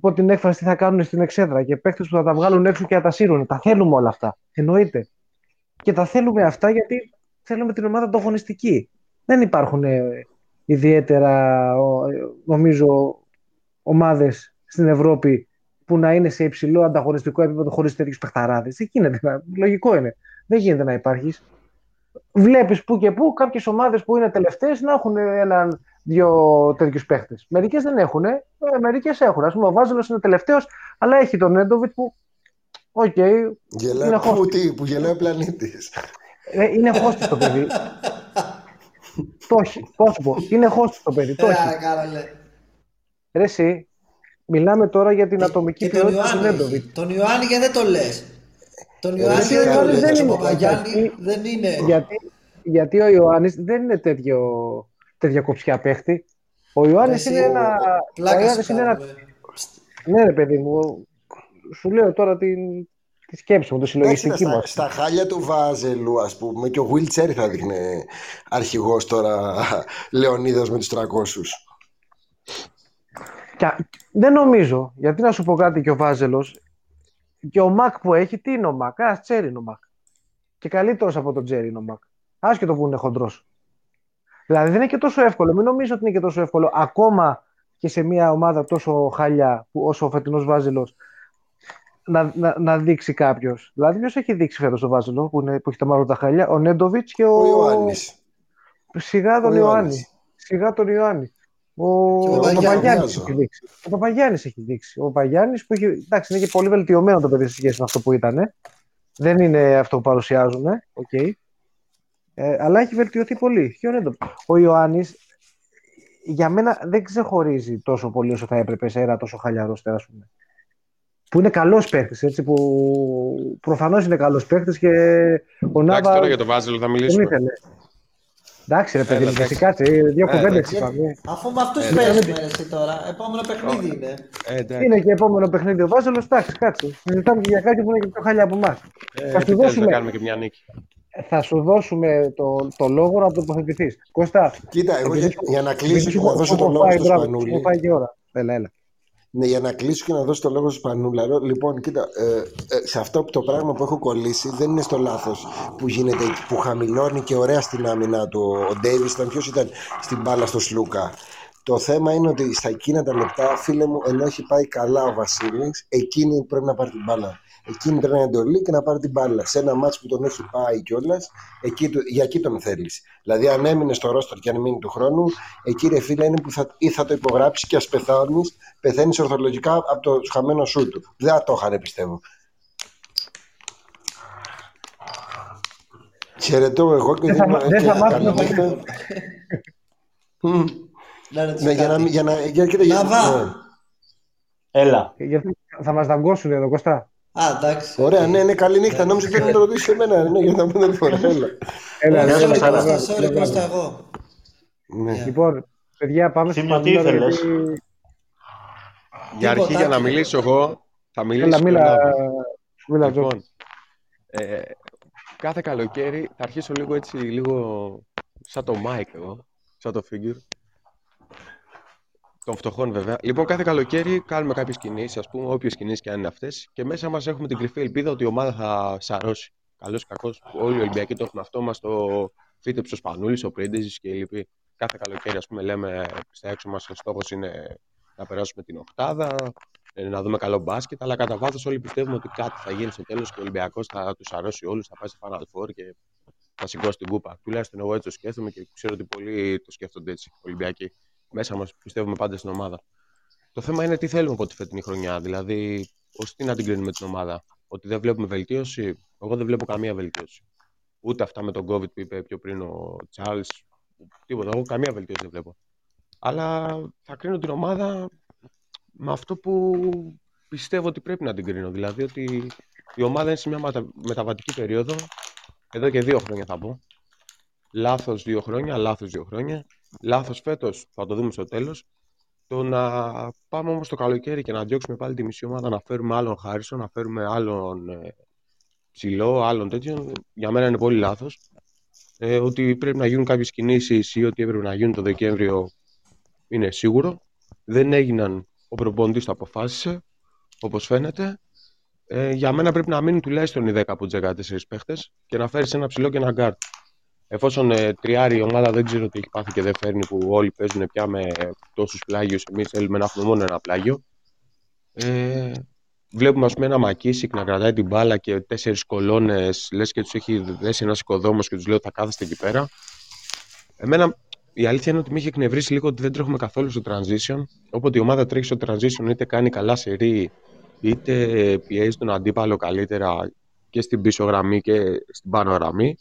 πω την έκφραση, τι θα κάνουν στην εξέδρα. Και παίχτες που θα τα βγάλουν έξω και θα τα σύρουν. Τα θέλουμε όλα αυτά. Εννοείται. Και τα θέλουμε αυτά γιατί θέλουμε την ομάδα ανταγωνιστική. Δεν υπάρχουν ιδιαίτερα νομίζω ομάδες στην Ευρώπη που να είναι σε υψηλό ανταγωνιστικό επίπεδο χωρίς τέτοιους παιχταράδες. Δεν γίνεται. Λογικό είναι. Δεν γίνεται να υπάρχεις. Βλέπεις που και που κάποιες ομάδες που είναι τελευταίες να έχουν έναν-δυο τέτοιους παίχτες. Μερικές δεν έχουν. Ε, Μερικές έχουν. Ας πούμε, ο Βάζελος είναι τελευταίος, αλλά έχει τον Νέντοβιτς που. OK. Okay, γελάει που, που γελάει ο πλανήτης. Ε, είναι χώστης το παιδί. Το έχει. Πώς πω. Είναι χώστης το παιδί. Το έχει. Ρε εσύ, μιλάμε τώρα για την ατομική ποιότητα του Νέντοβιτς. Τον Ιωάννη γιατί δεν το λες; Τον Ιωάννη δεν το λες. δεν είναι. Γιατί, γιατί ο Ιωάννης δεν είναι τέτοιο, τέτοια κοψιά παίχτη. Ο Ιωάννης είναι ένα... Πλάκας είναι ένα... Ναι ρε παιδί μου, σου λέω τώρα την, τη σκέψη μου, το συλλογιστική μου. Στα, χάλια του Βάζελου, ας πούμε, και ο Will Cherry θα δείχνει αρχηγός τώρα Λεωνίδας με τους 300. Και, δεν νομίζω, γιατί να σου πω κάτι και ο Βάζελος, και ο Μακ που έχει, τι είναι ο Μακ, ας Τσέρι είναι ο Μακ. Και καλύτερος από τον Τσέρι είναι ο Μακ. Άσχετο που είναι χοντρός. Δηλαδή δεν είναι και τόσο εύκολο. Μην νομίζω ότι είναι και τόσο εύκολο ακόμα και σε μια ομάδα τόσο χαλιά που όσο ο φετινός Βάζελος να, να, να δείξει κάποιος. Δηλαδή, ποιος έχει δείξει φέτος το Βάζελο που, είναι, που έχει τα μαύρα τα χαλιά, ο Νέντοβιτς και ο. Ο Ιωάννης. Σιγά τον Ιωάννης. Σιγά τον Ιωάννη. Ο, ο Παπαγιάννης έχει δείξει. Ο Παπαγιάννης έχει δείξει. Ο Παπαγιάννης που έχει. Εντάξει, είναι και πολύ βελτιωμένο το παιδί σε σχέση με αυτό που ήταν. Δεν είναι αυτό που παρουσιάζουμε. Okay. Ε, αλλά έχει βελτιωθεί πολύ. Και ο, ο Ιωάννης για μένα δεν ξεχωρίζει τόσο πολύ όσο θα έπρεπε σε ένα τόσο χαλιαρό ας πούμε που είναι καλός παίχτη, έτσι, που προφανώς είναι καλός παίχτη και ο Νάβα. Εντάξει, τώρα για το Βάζελο θα μιλήσουμε. Εντάξει, ρε παιδί, φυσικά δύο κουβέντες είπαμε. Αφού με αυτούς παίζουμε εσύ τώρα, επόμενο παιχνίδι είναι. Ε, είναι και επόμενο παιχνίδι ο Βάζελος, εντάξει, κάτσε. Συζητάμε και για κάτι που είναι και πιο χαλιά από εμάς. Ε, θα σου δώσουμε. κάνουμε και μια νίκη. Θα σου δώσουμε το, το λόγο να τοποθετηθείς. Κώστα. Κοίτα, εγώ για, για να κλείσω να δώσω το λόγο στο Σπανούλη. Μου πάει και ώρα. Έλα, έλα. Ναι, για να κλείσω και να δώσω το λόγο στο Σπανούλαρο. Λοιπόν, κοίτα, ε, ε, σε αυτό το πράγμα που έχω κολλήσει δεν είναι στο λάθος που γίνεται, που χαμηλώνει και ωραία στην άμυνα του ο Ντέιβις. Ήταν ποιος ήταν στην μπάλα στο Σλούκα. Το θέμα είναι ότι στα εκείνα τα λεπτά, φίλε μου, ενώ έχει πάει καλά ο Βασίλης, εκείνη πρέπει να πάρει την μπάλα. Εκείνη πρέπει να είναι εντολή και να πάρει την μπάλα. Σε ένα μάτσο που τον έχει πάει κιόλας, για εκεί τον θέλεις. Δηλαδή, αν έμεινες στο ρόστορ και αν μείνει του χρόνου, εκεί ρε φίλε είναι που θα, ή θα το υπογράψεις και ας πεθάνεις, πεθαίνεις ορθολογικά από το χαμένο σου του. Δεν θα το είχαν, πιστεύω. Χαιρετώ εγώ και δεν θα, δεν θα μάθουμε Ναι, για να, για να, για, για, ναι. Έλα. θα μας δαγκώσουν εδώ, Κωστά. Α, εντάξει. Ωραία, ναι, ναι, καλή νύχτα. Νόμιζα ότι να το ρωτήσει εμένα. Ναι, για να πούμε την φορά. Έλα. Έλα, sorry, Κώστα, εγώ. Ναι. Λοιπόν, παιδιά, πάμε στην Πανούλα. Γιατί... Για αρχή, για να μιλήσω εγώ, θα μιλήσω. Έλα, μίλα, μίλα λοιπόν, ε, κάθε καλοκαίρι θα αρχίσω λίγο έτσι, λίγο σαν το Mike εγώ, σαν το figure. Των φτωχών, βέβαια. Λοιπόν, κάθε καλοκαίρι κάνουμε κάποιες κινήσεις, ας πούμε, όποιες κινήσεις και αν είναι αυτές, και μέσα μας έχουμε την κρυφή ελπίδα ότι η ομάδα θα σαρώσει. Καλός ή κακός, όλοι οι Ολυμπιακοί το έχουν αυτό μας το φύτεψε ο Σπανούλης, ο Πρίντεζης και οι λοιποί. Κάθε καλοκαίρι, ας πούμε, λέμε στα έξω μας ο στόχος είναι να περάσουμε την Οχτάδα, ε, να δούμε καλό μπάσκετ. Αλλά κατά βάθος όλοι πιστεύουμε ότι κάτι θα γίνει στο τέλος και ο Ολυμπιακός θα τους αρρώσει όλους, θα πάει σε Final Four και θα σηκώσει την κούπα. Τουλάχιστον εγώ έτσι το σκέφτομαι και ξέρω ότι πολλοί το σκέφτονται έτσι Ολυμπιακοί μέσα μας πιστεύουμε πάντα στην ομάδα. Το θέμα είναι τι θέλουμε από τη φετινή χρονιά. Δηλαδή, ω τι να την κρίνουμε την ομάδα. Ότι δεν βλέπουμε βελτίωση. Εγώ δεν βλέπω καμία βελτίωση. Ούτε αυτά με τον COVID που είπε πιο πριν ο Τσάρλ. Τίποτα. Εγώ καμία βελτίωση δεν βλέπω. Αλλά θα κρίνω την ομάδα με αυτό που πιστεύω ότι πρέπει να την κρίνω. Δηλαδή ότι η ομάδα είναι σε μια μεταβατική περίοδο. Εδώ και δύο χρόνια θα πω. Λάθος δύο χρόνια, λάθος δύο χρόνια. Λάθος φέτος, θα το δούμε στο τέλος. Το να πάμε όμως το καλοκαίρι και να διώξουμε πάλι τη μισή ομάδα, να φέρουμε άλλον Χάρισον, να φέρουμε άλλον ε, ψηλό, άλλον τέτοιον, για μένα είναι πολύ λάθος. Ε, ότι πρέπει να γίνουν κάποιες κινήσεις ή ότι έπρεπε να γίνουν το Δεκέμβριο είναι σίγουρο. Δεν έγιναν. Ο προπονητής το αποφάσισε, όπως φαίνεται. Ε, για μένα πρέπει να μείνουν τουλάχιστον οι 10 από τους 14 παίχτες και να φέρεις ένα ψηλό και ένα γκαρντ εφόσον ε, τριάρι η ομάδα δεν ξέρω τι έχει πάθει και δεν φέρνει που όλοι παίζουν πια με τόσους πλάγιους. Εμείς θέλουμε να έχουμε μόνο ένα πλάγιο. Ε, βλέπουμε, ας πούμε, ένα Μακίσικ να κρατάει την μπάλα και τέσσερις κολόνες, λες και τους έχει δέσει ένας οικοδόμος και τους λέει θα κάθεστε εκεί πέρα. Εμένα η αλήθεια είναι ότι με έχει εκνευρίσει λίγο ότι δεν τρέχουμε καθόλου στο transition. Όποτε η ομάδα τρέχει στο transition, είτε κάνει καλά σερή, είτε πιέζει τον αντίπαλο καλύτερα και στην πίσω γραμμή και στην πάνω γραμμή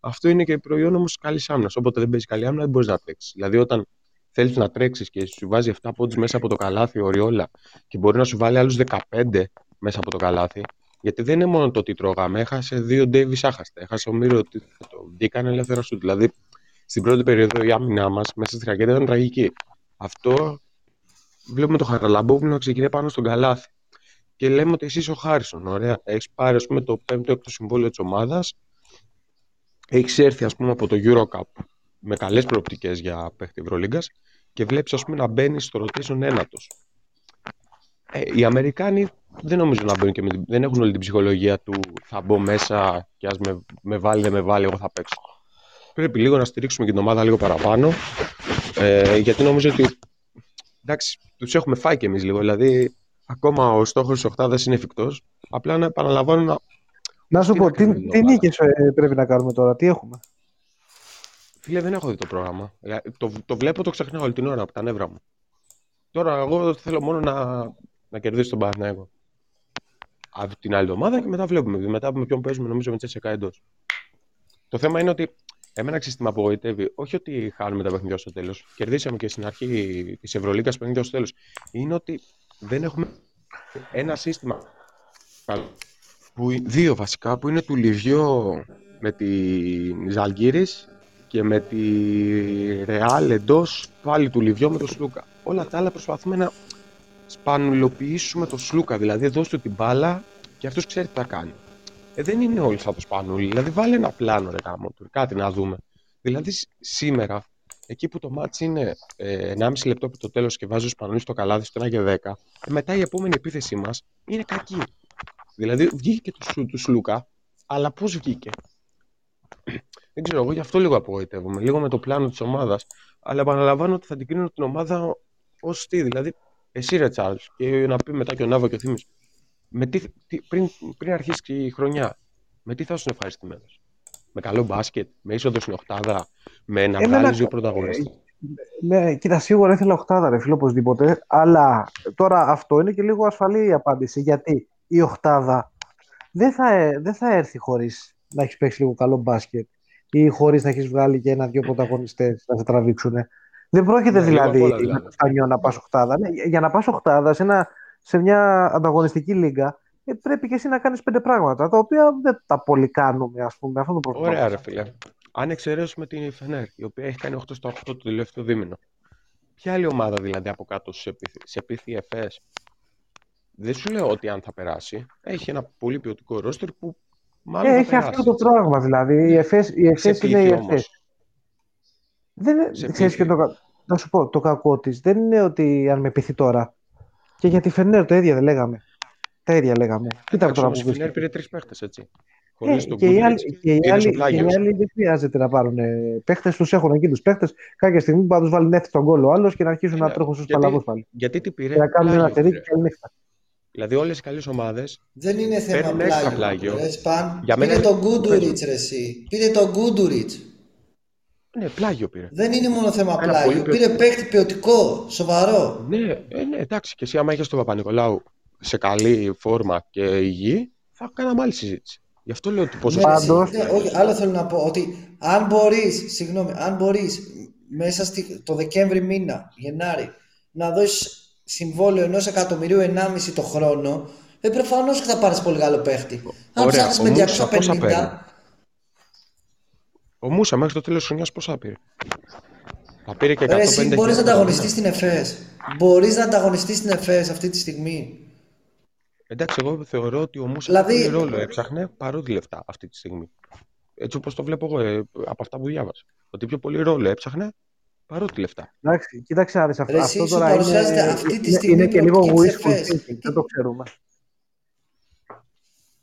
Αυτό είναι και προϊόν όμως καλής άμυνας. Όποτε δεν παίζει καλή άμυνα, δεν μπορείς να τρέξεις. Δηλαδή, όταν θέλεις να τρέξεις και σου βάζει 7 πόντους μέσα από το καλάθι, οριόλα, και μπορεί να σου βάλει άλλους 15 μέσα από το καλάθι, γιατί δεν είναι μόνο το ότι τρώγαμε. Έχασε δύο Ντέιβις άχαστα. Έχασε ο Μύρο ότι το βγήκαν ελεύθερα σου. Δηλαδή, στην πρώτη περίοδο η άμυνά μας μέσα στη ρακέτα ήταν τραγική. Αυτό βλέπουμε το Χαραλαμπόπουλο να ξεκινάει πάνω στον καλάθι. Και λέμε ότι εσύ είσαι ο Χάρισον. Ωραία. Έχεις πάρει ας πούμε, το πέμπτο έκτο συμβόλαιο της ομάδας. Έχεις έρθει ας πούμε, από το Eurocup με καλές προοπτικές για παίχτη Ευρωλίγκας και βλέπεις να μπαίνεις στο rotation ένατος. Ε, οι Αμερικάνοι δεν νομίζω να μπαίνουν και με, δεν έχουν όλη την ψυχολογία του θα μπω μέσα και ας με, με βάλει, δεν με βάλει, εγώ θα παίξω. Πρέπει λίγο να στηρίξουμε και την ομάδα λίγο παραπάνω, ε, γιατί νομίζω ότι εντάξει, τους έχουμε φάει κι εμείς λίγο, δηλαδή ακόμα ο στόχος της οκτάδας είναι εφικτός, απλά να επαναλαμβάνω να... Να σου πω, τι, τι νίκες ε, πρέπει να κάνουμε τώρα, τι έχουμε; Φίλε, δεν έχω δει το πρόγραμμα. Ε, το, το βλέπω, το ξεχνάω όλη την ώρα από τα νεύρα μου. Τώρα εγώ θέλω μόνο να, να κερδίσω τον Παναθηναϊκό από την άλλη εβδομάδα και μετά βλέπουμε. Μετά με ποιον παίζουμε, νομίζω με Τσέσσεκα εντός. Το θέμα είναι ότι εμένα ξέρεις τι με απογοητεύει. Όχι ότι χάνουμε τα παιχνίδια στο τέλος. Κερδίσαμε και στην αρχή της Ευρωλίγα παιχνίδια στο τέλος. Είναι ότι δεν έχουμε ένα σύστημα. Που, δύο βασικά που είναι του Λιβιό με τη Ζαλγκύρη και με τη Ρεάλ εντός πάλι του Λιβιό με τον Σλούκα. Όλα τα άλλα προσπαθούμε να σπανουλοποιήσουμε το Σλούκα. Δηλαδή, δώσ' του την μπάλα και αυτός ξέρει τι θα κάνει. Ε, δεν είναι όλοι σαν το Σπανούλι. Δηλαδή, βάλει ένα πλάνο, ρε γάμο του, κάτι να δούμε. Δηλαδή, σήμερα, εκεί που το μάτς είναι ε, 1,5 λεπτό από το τέλος και βάζει ο Σπανούλι στο καλάδι στο 1 και 10, ε, μετά η επόμενη επίθεσή μας είναι κακή. Δηλαδή, βγήκε του, τους Σλούκα, αλλά πώς βγήκε; Δεν ξέρω, εγώ γι' αυτό λίγο απογοητεύομαι. Λίγο με το πλάνο της ομάδας. Αλλά επαναλαμβάνω ότι θα την κρίνω την ομάδα ως τι. Δηλαδή, εσύ ρε Τσάρλς, και να πει μετά και ο Νάβο και ο Θήμης, με τι, πριν, πριν αρχίσει η χρονιά, με τι θα σου ευχαριστημένο. Με καλό μπάσκετ, με είσοδο στην Οχτάδα, με να βγάλεις δύο πρωταγωνιστές; Ναι, κοίτα, σίγουρα ήθελα Οχτάδα, ρε φίλο, οπωσδήποτε. Αλλά τώρα αυτό είναι και λίγο ασφαλή η απάντηση. Γιατί η Οχτάδα δεν θα, δεν θα έρθει χωρίς να έχεις παίξει λίγο καλό μπάσκετ ή χωρίς να έχεις βγάλει και ένα-δύο πρωταγωνιστές να σε τραβήξουν. Δεν πρόκειται ναι, δηλαδή με το να πας οχτάδα. Ναι, για να πας οχτάδα σε, ένα, σε μια ανταγωνιστική λίγα, ε, πρέπει και εσύ να κάνεις πέντε πράγματα, τα οποία δεν τα πολύ κάνουμε, ας πούμε. Αυτό το Ωραία, ρε φίλε. Αν εξαιρέσουμε την Φενέρ, η οποία έχει κάνει 8 στο 8 το τελευταίο δίμηνο. Ποια άλλη ομάδα δηλαδή από κάτω σε επίθυ ΕΦΕΣ. Δεν σου λέω ότι αν θα περάσει. Έχει ένα πολύ ποιοτικό ρόστερ που μάλλον. Ε, έχει αυτό το πράγμα δηλαδή. Η ΕΦΕΣ, η ΕΦΕΣ είναι η ΕΦΕΣ. Δεν, ξέρεις και το, να σου πω, το κακό της δεν είναι ότι αν με πειθεί τώρα. Και για τη Φενέρ το ίδιο δεν λέγαμε. Τα ίδια λέγαμε. Κοίτα τώρα που Η Φενέρ πήρε τρεις παίχτες, έτσι. Ε, και, οι άλλοι, και, οι άλλοι, και οι άλλοι δεν χρειάζεται να πάρουν παίχτες, τους έχουν εκεί τους παίχτες. Κάποια στιγμή που θα τους βάλει νεύτη στον κόλλο άλλος και να αρχίσουν να τρέχουν στους παλαβούς πάλι. Γιατί τι πήρε; Και να κάνουν ένα τερί και καλή νύχτα. Δηλαδή όλες οι καλές ομάδες. Δεν είναι θέμα πλάγιο. πλάγιο. Για μένα... Πήρε τον Γκούντουριτ, ρε εσύ. Πήρε τον Γκούντουριτ. Ναι, πλάγιο πήρε. Δεν είναι μόνο θέμα Ένα πλάγιο. Πήρε παίχτη ποιοτικό, σοβαρό. Ναι, ε, ναι, εντάξει. Και εσύ, άμα είχες τον Παπα-Νικολάου σε καλή φόρμα και υγιή, θα κάναμε άλλη συζήτηση. Γι' αυτό λέω ότι πόσο. Ναι, Πάντως... ναι, όχι, άλλο θέλω να πω ότι αν μπορείς, συγγνώμη, αν μπορείς μέσα στη, το Δεκέμβρη μήνα, Γενάρη, να δώσεις συμβόλαιο ενός εκατομμυρίου ενάμιση το χρόνο, ε, προφανώς θα πάρεις πολύ καλό παίχτη. Αν ψάχνεις με 250, ο Μούσα μέχρι το τέλος της χρονιάς πόσα πήρε; Θα πήρε και 150 Εσύ μπορείς να ανταγωνιστείς στην ΕΦΕΣ. Μπορείς να ανταγωνιστείς στην ΕΦΕΣ αυτή τη στιγμή. Εντάξει, εγώ θεωρώ ότι ο Μούσα δηλαδή... πολύ ρόλο έψαχνε παρότι λεφτά αυτή τη στιγμή. Έτσι όπως το βλέπω εγώ ε, από αυτά που διάβασα. Ότι πιο πολύ ρόλο έψαχνε παρότι λεφτά. Εντάξει, κοίταξε άρεσε αυτό. αυτό τώρα είναι, αυτή τη στιγμή είναι και λίγο wishful thinking, δεν το ξέρουμε.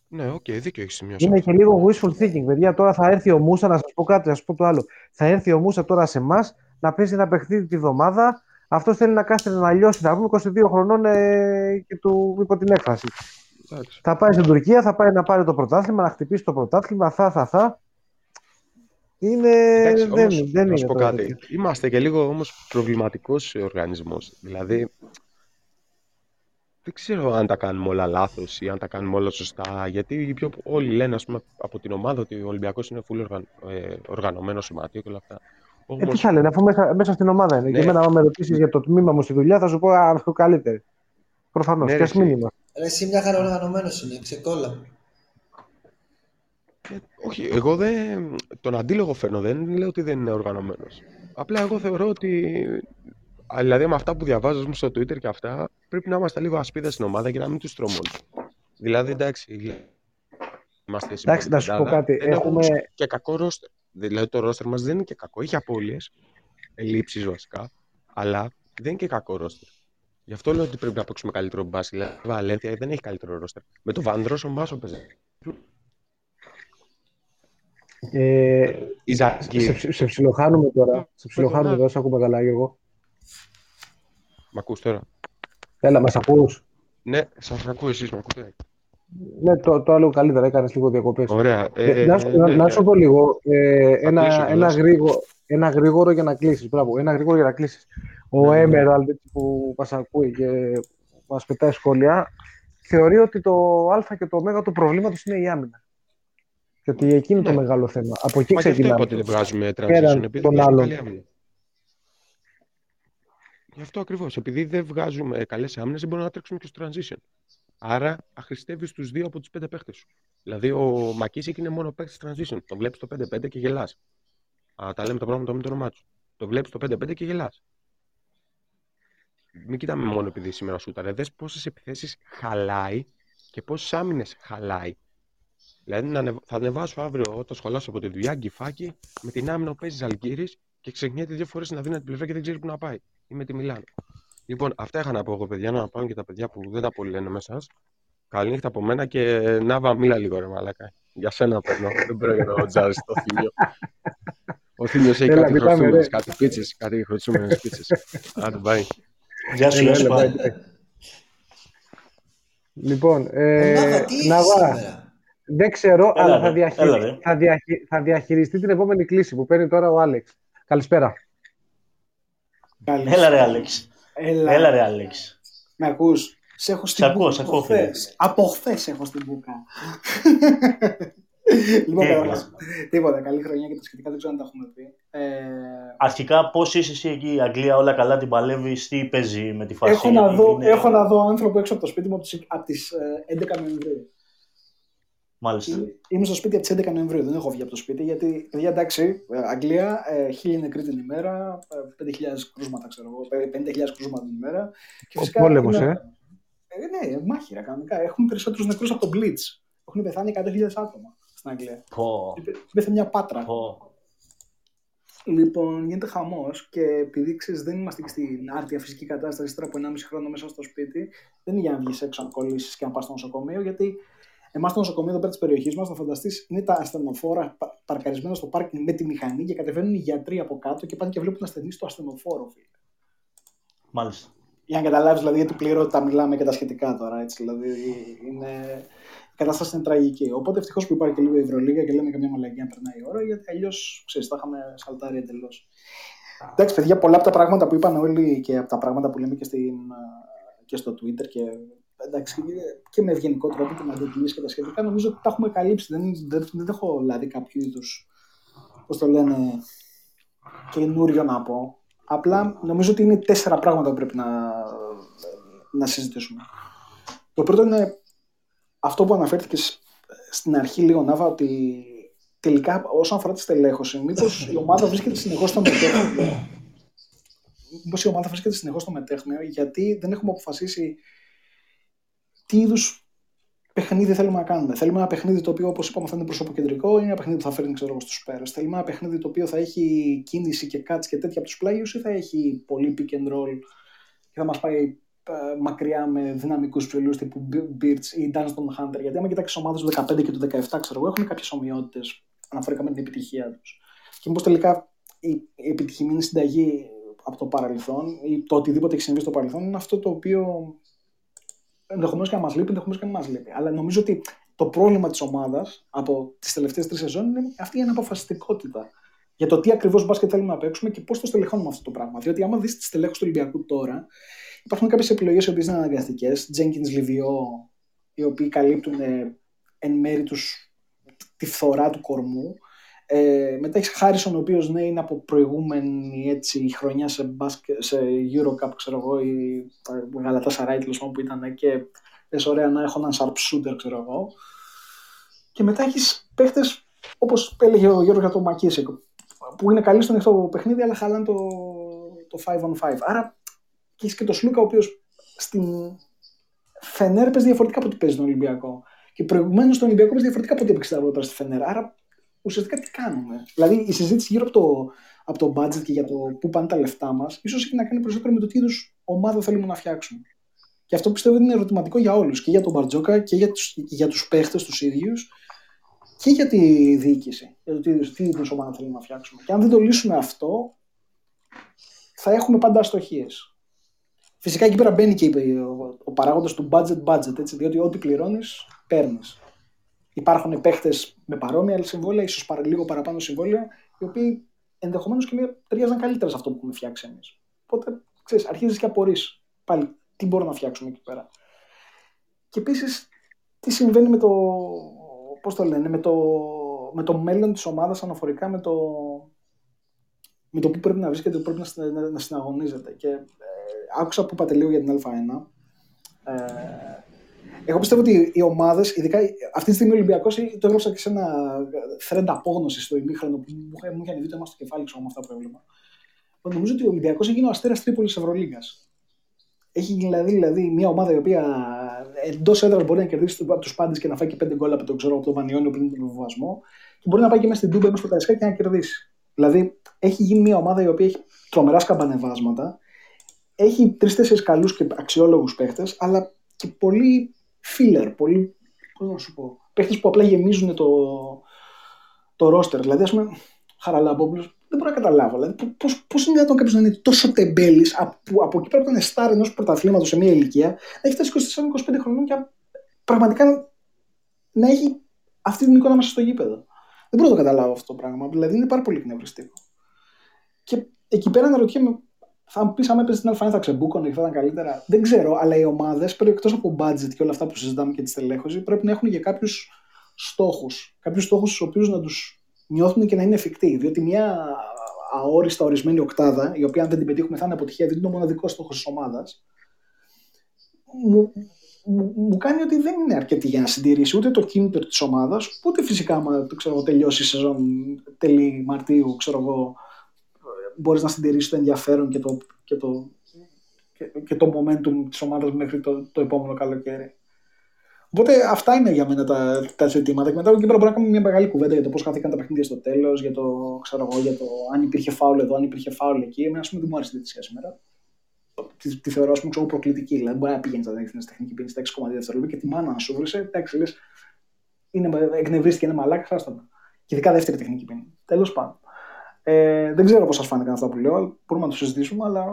Ναι, OK, okay, δίκιο έχεις σημειώσει. Είναι και λίγο wishful thinking, παιδιά. Τώρα θα έρθει ο Μούσα, να σας πω κάτι, να σας πω το άλλο. Θα έρθει ο Μούσα τώρα σε εμάς να παίζει ένα παιχνίδι τη βδομάδα. Αυτός θέλει να κάθεται να λιώσει. Θα πούμε 22 χρονών ε, και του υπό την έκφραση. Θα πάει στην Τουρκία, θα πάει να πάρει το πρωτάθλημα, να χτυπήσει το πρωτάθλημα. Θα, θα, θα. Είναι. Εντάξει, δεν, όμως, δεν είναι. πω κάτι. Είμαστε και λίγο όμως προβληματικό οργανισμό. Δηλαδή, δεν ξέρω αν τα κάνουμε όλα λάθος ή αν τα κάνουμε όλα σωστά. Γιατί πιο, όλοι λένε ας πούμε, από την ομάδα ότι ο Ολυμπιακός είναι full οργαν, ε, οργανωμένο σωματείο και όλα αυτά. Όμως... Ε, τι θα λένε, αφού μέσα, μέσα στην ομάδα είναι. Ναι. Και εμένα, αν με ρωτήσεις για το τμήμα μου στη δουλειά, θα σου πω αυτό καλύτερο. Προφανώς. Ναι, και ας μήνυμα. Εσύ μια χαρά οργανωμένος είναι, ξεκόλα. Ε, όχι, εγώ δεν. Τον αντίλογο φέρνω, δεν λέω ότι δεν είναι οργανωμένος. Απλά εγώ θεωρώ ότι. Δηλαδή με αυτά που διαβάζω στο Twitter και αυτά, πρέπει να είμαστε λίγο ασπίδα στην ομάδα και να μην τους τρώμε Δηλαδή εντάξει. Είμαστε εντάξει, να σου πω κάτι. Έχουμε... Και κακό ρόστερ. Δηλαδή το ρόστερ μας δεν είναι και κακό. Έχει απώλειες, ελλείψεις βασικά, αλλά δεν είναι και κακό ρόστερ. Γι' αυτό λέω ότι πρέπει να παίξουμε καλύτερο μπάσκετ. Δηλαδή, η Βαλένθια δεν έχει καλύτερο ρόστερ. Με το Βανδρό ο Μάσο παίζει. Ε, σε, σε ψιλοχάνουμε τώρα. Σε ψιλοχάνουμε τώρα, σε ακούμε καλά, Γιώργο. Μ' ακούς τώρα; Έλα, μας ακούς; Ναι, σας ακούω εσείς, μ' ακούτε; Ναι, το, το άλλο καλύτερα, έκανες λίγο διακοπές. Ωραία. Ε, ε, να, ε, να, σου πω λίγο, ε, ένα, ένα, γρήγορο, ένα γρήγορο για να κλείσεις. Μπράβο, ένα γρήγορο για να κλείσεις. Ο ναι, Emerald που μας ακούει και μας πετάει σχόλια, θεωρεί ότι το α και το ω τους προβλήματος είναι η άμυνα. Και ότι εκεί είναι ναι. το μεγάλο θέμα. Από εκεί ξεκινάμε. Μα και δεν βγάζουμε transition, επειδή τον άλλον. Γι' αυτό ακριβώς. Επειδή δεν βγάζουμε καλές άμυνες, δεν μπορούμε να τρέξουμε και στο transition. Άρα, αχρηστεύεις τους δύο από τους πέντε παίχτες σου. Δηλαδή, ο Μακίσικ είναι μόνο παίχτης transition. Το βλέπεις το 5-5 και γελάς. Τα λέμε τα πράγματα με το όνομά τους. Το βλέπεις το 5-5 και γελάς. Μην κοιτάμε μόνο επειδή σήμερα σούταρε. Δες πόσες επιθέσεις χαλάει και πόσες άμυνες χαλάει. Δηλαδή, θα ανεβάσω αύριο όταν σχολάσω από τη δουλειά γκυφάκι με την άμυνα που παίζει Αλγύρη και ξεχνιέται δύο φορές να δίνει την πλευρά και δεν ξέρει πού να πάει. Ή με τη Μιλάνο. Λοιπόν, αυτά είχα να πω εγώ, παιδιά, να πάω και τα παιδιά που δεν τα πολύ λένε μέσα. Καλή νύχτα από μένα και να μίλα λίγο, ρε Μαλάκα. Για σένα παίρνω. δεν πρέπει να τζάζι το θύμιο. Ο θύμιος έχει κάτι χρωστούμενε, κάτι πίτσες, κάτι χρωστούμενε πίτσες. Άντε, πάει. Γεια σου, γεια Λοιπόν, ε, Ναβά, δεν ξέρω, αλλά θα, διαχει... θα, διαχει... θα διαχειριστεί την επόμενη κλίση που παίρνει τώρα ο Άλεξ. Καλησπέρα. Έλα ρε Άλεξ. Έλα, Έλα ρε Άλεξ. Με ακούς. Σε έχω στην ακούω, σε ακούω. Από χθες έχω στην μπουκα. λοιπόν, καλά. Τίποτα. Καλή χρονιά και τα σχετικά δεν ξέρω αν τα έχουμε πει. Ε... Αρχικά, πώς είσαι εσύ εκεί, η Αγγλία, όλα καλά την παλεύεις, τι παίζει με τη φάση. Έχω να, δω, είναι... έχω να δω άνθρωπο έξω από το σπίτι μου από τις 11 ε, Νοεμβρίου. Μάλιστα. Είμαι στο σπίτι από τις 11 Νοεμβρίου, δεν έχω βγει από το σπίτι. Γιατί, παιδιά, εντάξει, ε, Αγγλία, ε, χίλια νεκροί την ημέρα, 5.000 κρούσματα, ξέρω εγώ, 50.000 κρούσματα την ημέρα. Και φυσικά, Ο πόλεμο, ε. ε. Ναι, μάχηρα κανονικά. Έχουν περισσότερους νεκρούς από τον Blitz. Έχουν πεθάνει 100.000 άτομα στην Αγγλία. Oh. Πέθε μια πάτρα. Oh. Λοιπόν, γίνεται χαμός και επειδή ξέρεις, δεν είμαστε και στην άρτια φυσική κατάσταση τώρα από 1,5 χρόνο μέσα στο σπίτι, δεν είναι για να βγεις έξω να κολλήσεις και να πας στο νοσοκομείο, γιατί Εμάς στο νοσοκομείο εδώ πέρα της περιοχής μας, να φανταστείς, είναι τα ασθενοφόρα παρκαρισμένα στο πάρκινγκ με τη μηχανή και κατεβαίνουν οι γιατροί από κάτω και πάνε και βλέπουν ασθενείς στο ασθενοφόρο, φίλε. Μάλιστα. Για να καταλάβεις δηλαδή γιατί πληρότητα μιλάμε και τα σχετικά τώρα. Έτσι, δηλαδή είναι... Η κατάσταση είναι τραγική. Οπότε ευτυχώς που υπάρχει και λίγο η Ευρωλίγα και λέμε καμιά μαλακία να περνάει η ώρα, γιατί αλλιώς ξέρεις, θα είχαμε σαλτάρει εντελώς. Εντάξει, παιδιά, πολλά από τα πράγματα που είπαν όλοι και από τα πράγματα που λέμε και, στην, και στο Twitter και εντάξει, και με ευγενικό τρόπο και με αντιπλήσει και τα σχετικά, νομίζω ότι τα έχουμε καλύψει. Δεν, δεν, δεν έχω δηλαδή κάποιο είδους, πώς το λένε, καινούριο να πω. Απλά νομίζω ότι είναι τέσσερα πράγματα που πρέπει να, να συζητήσουμε. Το πρώτο είναι αυτό που αναφέρθηκες στην αρχή λίγο, Νάβα, ότι τελικά όσον αφορά τη στελέχωση, μήπως η ομάδα βρίσκεται συνεχώς στο μετέχνιο. Μήπως η ομάδα βρίσκεται συνεχώς στο μετέχνιο, γιατί δεν έχουμε αποφασίσει τι είδους παιχνίδι θέλουμε να κάνουμε. Θέλουμε ένα παιχνίδι το οποίο, όπως είπαμε, θα είναι προσωποκεντρικό ή ένα παιχνίδι που θα φέρνει ξέρω, στους πέρας. Θέλουμε ένα παιχνίδι το οποίο θα έχει κίνηση και cuts και τέτοια από τους πλάγιους ή θα έχει πολύ pick and roll και θα μας πάει ε, μακριά με δυναμικούς ψηλού τύπου Birds ή Dunston Hunter. Γιατί άμα κοιτάξεις ομάδες του 15 και του 17, ξέρω εγώ, έχουν κάποιες ομοιότητες αναφορικά με την επιτυχία τους. Και μήπως τελικά η επιτυχημένη συνταγή από το παρελθόν ή το οτιδήποτε έχει συμβεί στο παρελθόν είναι αυτό το οποίο ενδεχομένως και να μας λείπει, ενδεχομένως και να μας λείπει. Αλλά νομίζω ότι το πρόβλημα της ομάδας από τις τελευταίες τρεις σεζόν είναι αυτή η αναποφασιστικότητα. Για το τι ακριβώς μπάσκετ θέλουμε να παίξουμε και πώς το στελεχώνουμε αυτό το πράγμα. Διότι, άμα δεις τη στελέχου του Ολυμπιακού τώρα, υπάρχουν κάποιες επιλογές οι οποίες είναι αναγκαστικές. Jenkins Λιβιό, οι οποίοι καλύπτουν ε, εν μέρη τους, τη φθορά του κορμού. Ε, μετά έχεις Χάρισον, ο οποίος ναι, είναι από προηγούμενη έτσι, χρονιά σε, μπάσκετ, σε Eurocup, ξέρω εγώ, ή Γαλατά Σαράι, τέλος που ήταν και πες ωραία να έχω έναν sharpshooter, ξέρω εγώ. Και μετά έχεις παίχτες, όπως έλεγε ο Γιώργος για το Μακίσικ, που είναι καλή στο ανοιχτό παιχνίδι, αλλά χαλάνε το, το 5 on 5. Άρα και έχεις και το Σλούκα, ο οποίος στην Φενέρ παίζει διαφορετικά από ό,τι παίζει τον Ολυμπιακό. Και προηγουμένως στον Ολυμπιακό παίζει διαφορετικά από ό,τι έπαιξε τα αργότερα στη Φενέρ. Άρα ουσιαστικά τι κάνουμε. Δηλαδή η συζήτηση γύρω από το, από το budget και για το πού πάνε τα λεφτά μας, ίσως έχει να κάνει περισσότερο με το τι είδους ομάδα θέλουμε να φτιάξουμε. Και αυτό πιστεύω ότι είναι ερωτηματικό για όλους. Και για τον Μπαρτζόκα και για τους για τους παίχτες τους ίδιους και για τη διοίκηση. Για το τι, τι είδους ομάδα θέλουμε να φτιάξουμε. Και αν δεν το λύσουμε αυτό, θα έχουμε πάντα αστοχίες. Φυσικά εκεί πέρα μπαίνει και ο, ο παράγοντας του budget budget, έτσι, διότι ό,τι πληρώνεις, παίρνεις. Υπάρχουν παίχτε με παρόμοια συμβόλαια, ίσως λίγο παραπάνω συμβόλαια, οι οποίοι ενδεχομένως και ταιριάζαν καλύτερα σε αυτό που έχουμε φτιάξει εμείς. Οπότε, ξέρεις, αρχίζεις και απορρεί πάλι τι μπορούμε να φτιάξουμε εκεί πέρα. Και επίσης, τι συμβαίνει με το. Πώς το λένε, με το, με το μέλλον της ομάδας αναφορικά με το, με το που πρέπει να βρίσκεται, που πρέπει να, να, να συναγωνίζεται. Και ε, άκουσα που είπατε λίγο για την Α1. Ε, εγώ πιστεύω ότι οι ομάδες, ειδικά αυτή τη στιγμή ο Ολυμπιακός, το έγραψα και σε ένα thread απόγνωσης στο ημίχρονο που μου είχε ανεβεί το στο κεφάλι ξέρω με αυτά που έβλεπα. Νομίζω ότι ο Ολυμπιακός έγινε ο αστέρας Τρίπολης Ευρωλίγα. Έχει δηλαδή, δηλαδή μια ομάδα η οποία εντός έδρας μπορεί να κερδίσει από τους πάντες και να φάει και πέντε γκολ από τον, ξέρω, από τον Πανιόνιο πριν τον βοβασμό και μπορεί να πάει και μέσα στην Τούμπα, μέσα στο Ταϊσκά και να κερδίσει. Δηλαδή έχει γίνει μια ομάδα η οποία έχει τρομερά σκαμπανεβάσματα, έχει τρει-τέσσερι καλούς και αξιόλογους παίχτε, αλλά και πολύ filler, πολύ. Πώς να σου πω. Παίχτες που απλά γεμίζουν το, το roster. Δηλαδή, ας πούμε, Χαραλαμπόπουλος δεν μπορώ να καταλάβω. Δηλαδή, πώς είναι δυνατόν κάποιος να είναι τόσο τεμπέλης από, από εκεί πέρα που ήταν στάρ ενός πρωταθλήματος σε μια ηλικία, να έχει φτάσει 24-25 χρονών και πραγματικά να έχει αυτή την εικόνα μέσα στο γήπεδο. Δεν μπορώ να το καταλάβω αυτό το πράγμα. Δηλαδή είναι πάρα πολύ εκνευριστικό. Και εκεί πέρα αναρωτιέμαι, θα μου πεις αν έπαιζες την Α1 θα ξεμπούκωνε και θα ήταν καλύτερα. Δεν ξέρω, αλλά οι ομάδες πρέπει εκτός από budget και όλα αυτά που συζητάμε και τη στελέχωση, πρέπει να έχουν και κάποιους στόχους. Κάποιους στόχους του οποίους να τους νιώθουν και να είναι εφικτοί. Διότι μια αόριστα ορισμένη οκτάδα, η οποία αν δεν την πετύχουμε θα είναι αποτυχία, δεν είναι ο μοναδικός στόχος της ομάδας, μου, μου, μου, κάνει ότι δεν είναι αρκετή για να συντηρήσει ούτε το κίνητρο της ομάδας, ούτε φυσικά, άμα το ξέρω, τελειώσει η σεζόν τέλη Μαρτίου, ξέρω εγώ, μπορείς να συντηρήσεις το ενδιαφέρον και το, και το, και, και το momentum της ομάδας μέχρι το, το επόμενο καλοκαίρι. Οπότε αυτά είναι για μένα τα, τα ζητήματα. Και μετά από εκεί πέρα μπορούμε να κάνουμε μια μεγάλη κουβέντα για το πώς χάθηκαν τα παιχνίδια στο τέλος, για το, ξέρω εγώ, για το αν υπήρχε φάουλ εδώ, αν υπήρχε φάουλ εκεί. Εμένα, ας πούμε, δεν μου άρεσε τη διαδικασία σήμερα. Τη, τη θεωρώ, ας πούμε, ξέρω, προκλητική. Δηλαδή, μπορεί να πηγαίνει στα τεχνική πίνη στα 6,2 δευτερόλεπτα και τη μάνα να σου βρει, εντάξει, λες, είναι, εκνευρίστηκε, είναι μαλάκα, χάσταμα. Και ειδικά δεύτερη τεχνική πίνη. Τέλος πάντων. Ε, δεν ξέρω πώς σας φάνηκαν αυτά που λέω, μπορούμε να το συζητήσουμε, αλλά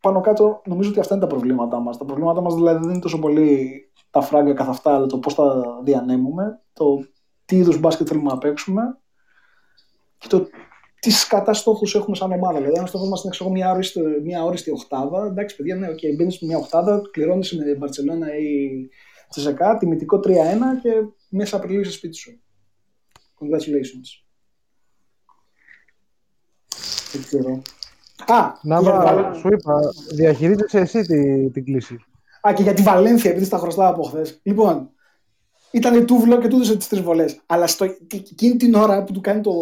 πάνω κάτω νομίζω ότι αυτά είναι τα προβλήματά μας. Τα προβλήματά μας δηλαδή δεν είναι τόσο πολύ τα φράγκα καθ' αυτά, αλλά το πώς τα διανέμουμε, το τι είδους μπάσκετ θέλουμε να παίξουμε και το τι σκατά στόχου έχουμε σαν ομάδα. Δηλαδή, αν στόχο μα είναι ξέρω, μια, όριστη, μια όριστη οχτάδα, εντάξει, παιδιά, ναι, okay, μπαίνεις μια οχτάδα, κληρώνεις με Μπαρσελόνα ή Τσεσεκά, τιμητικό 3-1 και μέσα Απριλίου είσαι σπίτι σου. Congratulations. Δεν ξέρω. Α, να βα... σου είπα, διαχειρίζεσαι εσύ την, την κλίση. Α, και για τη Βαλένθια, επειδή στα χρωστάω από χθες. Λοιπόν, ήταν τούβλο και του έδωσε τις τρεις βολές. Αλλά στο, εκείνη την ώρα που του κάνει το,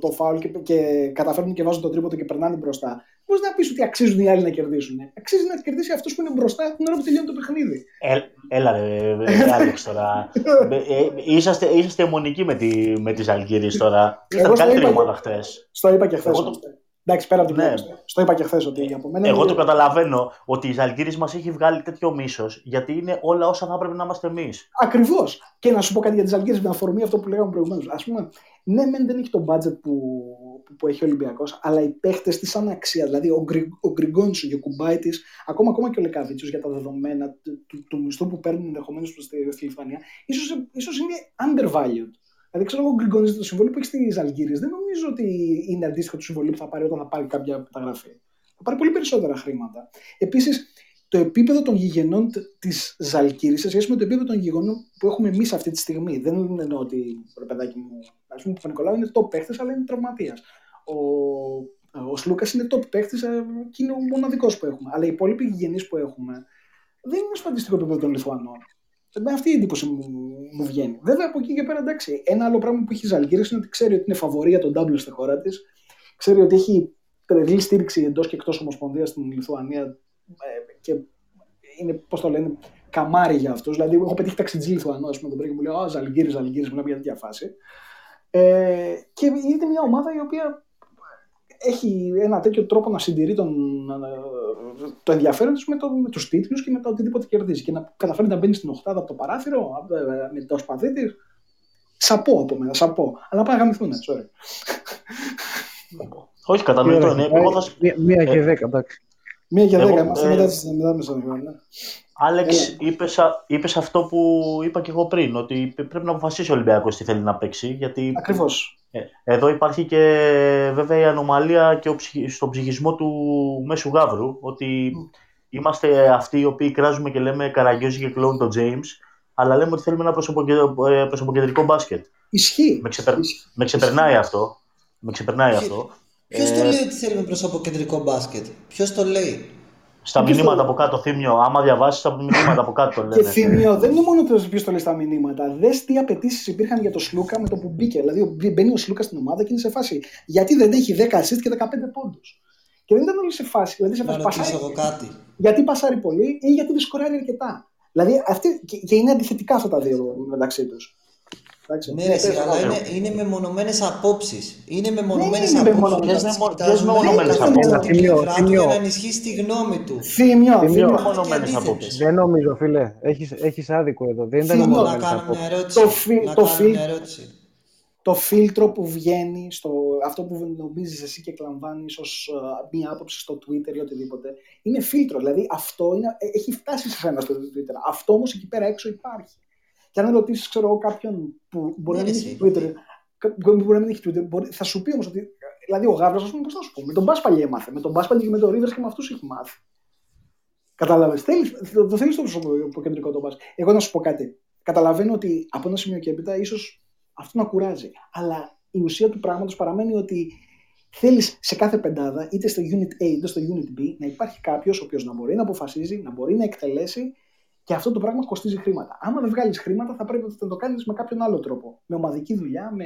το φάουλ και, και καταφέρνουν και βάζουν το τρίποτο και περνάνε μπροστά, Πώ να πεις ότι αξίζουν οι άλλοι να κερδίσουν. Αξίζει να κερδίσει αυτός που είναι μπροστά την ώρα που τελειώνει το παιχνίδι. Ε, έλα, ρε, Άλεξ τώρα. Ε, ε, είσαστε, είσαστε αιμονικοί με, τη, με τις Αλγύρες τώρα. Ήταν καλύτερη ομάδα χθες. Στο είπα και χθες. Εντάξει, πέρα από την ναι. Στο είπα και χθες ότι από μένα. Εγώ το καταλαβαίνω ότι η Ζαλγκύρη μας έχει βγάλει τέτοιο μίσος γιατί είναι όλα όσα θα έπρεπε να είμαστε εμείς. Ακριβώς. Και να σου πω κάτι για τη Ζαλγκύρη με αφορμή αυτό που λέγαμε προηγουμένως. Α πούμε, ναι, μεν δεν έχει το budget που, που έχει ο Ολυμπιακός, αλλά οι παίχτες της σαν αξία. Δηλαδή ο, Γκρι, ο Γκριγκόνσο και ο Κουμπάιτη, ακόμα, ακόμα και ο Λεκαβίτσιος για τα δεδομένα του, του, του μισθού που παίρνουν ενδεχομένως στη Λιθουανία, ίσως είναι undervalued. Δηλαδή, ξέρω εγώ, γκριγκονίζεται το συμβόλαιο που έχει στη Ζαλγκύρη. Δεν νομίζω ότι είναι αντίστοιχο του συμβολίου που θα πάρει όταν θα πάρει κάποια μεταγραφή. Θα πάρει πολύ περισσότερα χρήματα. Επίσης, το επίπεδο των γηγενών της Ζαλκύρης σε σχέση με το επίπεδο των γηγενών που έχουμε εμείς αυτή τη στιγμή. Δεν εννοώ ότι ρε παιδάκι μου, ας πούμε, ο Νικολάου είναι top παίχτη, αλλά είναι τραυματίας. Ο, ο Σλούκα είναι top παίχτης ε, και είναι ο μοναδικός που έχουμε. Αλλά οι υπόλοιποι γηγενείς που έχουμε δεν είναι στο αντίστοιχο επίπεδο των Λιθουανών. Με αυτή η εντύπωση μου, μου βγαίνει. Βέβαια από εκεί και πέρα εντάξει. Ένα άλλο πράγμα που έχει η Ζαλγκύρη είναι ότι ξέρει ότι είναι φαβορία τον Double στη χώρα της. Ξέρει ότι έχει τρελή στήριξη εντός και εκτός Ομοσπονδίας στην Λιθουανία ε, και είναι, πώς το λένε, καμάρι για αυτούς. Δηλαδή, έχω πετύχει ταξιτζή Λιθουανό, ας πούμε, τον και μου λέει: Α, Ζαλγκύρη, Ζαλγκύρη, μιλάμε για τέτοια φάση. Ε, και είναι μια ομάδα η οποία έχει ένα τέτοιο τρόπο να συντηρεί τον, το ενδιαφέρον της με, το, με τους τίτλους και με το οτιδήποτε κερδίζει. Και να καταφέρει να μπαίνει στην οχτάδα από το παράθυρο με το σπαθί της. Σαπό από μένα, σαπό. Αλλά πάει να γαμηθούν, sorry. Όχι, κατανοητό είναι. Μία και δέκα, εντάξει. Μία και δέκα, είμαστε μετά μισό ναι. Άλεξ, είπες, αυτό που είπα και εγώ πριν, ότι πρέπει να αποφασίσει ο Ολυμπιακός τι θέλει να παίξει. Γιατί Ακριβώς. Ε, εδώ υπάρχει και βέβαια η ανομαλία και στον ψυχισμό του μέσου γάβρου, ότι είμαστε αυτοί οι οποίοι κράζουμε και λέμε Καραγκιόζη και κλώνουν τον James, αλλά λέμε ότι θέλουμε ένα ε, προσωποκεντρικό μπάσκετ. Ισχύει. Με, ξεπερ... με ξεπερνάει αυτό. Με ξεπερνάει αυτό. Ποιος το λέει ότι θέλουμε προσωποκεντρικό μπάσκετ, Ποιος το λέει; Στα μηνύματα από κάτω, θύμιο. Άμα διαβάσεις τα μηνύματα από κάτω, λένε. Και θύμιο, δεν είναι μόνο το ποιος το λέει στα μηνύματα. Δες τι απαιτήσεις υπήρχαν για το Σλούκα με το που μπήκε. Δηλαδή, μπαίνει ο Σλούκα στην ομάδα και είναι σε φάση. Γιατί δεν έχει 10 assist και 15 πόντους. Και δεν ήταν όλοι σε φάση. Δηλαδή, σε φάση να πασάρει, εγώ κάτι. Γιατί πασάρει πολύ ή γιατί δεν σκοράρει αρκετά. Δηλαδή, αυτή, και, και είναι αντιθετικά αυτά τα δύο μεταξύ τους. Ναι, ρε, αλλά είναι, είναι μεμονωμένες απόψεις. Είναι μεμονωμένες ναι, απόψεις. Ποιε μεμονωμένες απόψεις. Για να ενισχύσει τη γνώμη του. Θύμιο, μεμονωμένες απόψεις. Δεν νομίζω, φίλε. Έχεις άδικο εδώ. Δεν ήταν μεμονωμένες απόψεις. Το φίλτρο που βγαίνει, στο, αυτό που νομίζεις εσύ και κλαμβάνει ως μία άποψη στο Twitter ή οτιδήποτε, είναι φίλτρο. Δηλαδή αυτό είναι, έχει φτάσει σε ένα στο Twitter. Αυτό όμως εκεί πέρα έξω υπάρχει. Και αν ρωτήσεις, ξέρω εγώ, κάποιον που μπορεί να μην έχει Twitter, που μπορεί να μην έχει Twitter, μπορεί, θα σου πει όμως ότι. Δηλαδή, ο Γάβρο, ας πούμε, πώς θα σου πω, με τον Μπάσπαλι έμαθε. Με τον Μπάσπαλι και με τον Ρίβερ και με αυτούς έχει μάθει. Κατάλαβες. Το, το θέλεις το κεντρικό το μπάσκετ. Εγώ να σου πω κάτι. Καταλαβαίνω ότι από ένα σημείο και έπειτα ίσως αυτό να κουράζει. Αλλά η ουσία του πράγματος παραμένει ότι θέλεις σε κάθε πεντάδα, είτε στο Unit A είτε στο Unit B, να υπάρχει κάποιος ο οποίος να μπορεί να αποφασίζει, να μπορεί να εκτελέσει και αυτό το πράγμα κοστίζει χρήματα. Άμα δεν βγάλεις χρήματα, θα πρέπει να το κάνεις με κάποιον άλλο τρόπο. Με ομαδική δουλειά, με,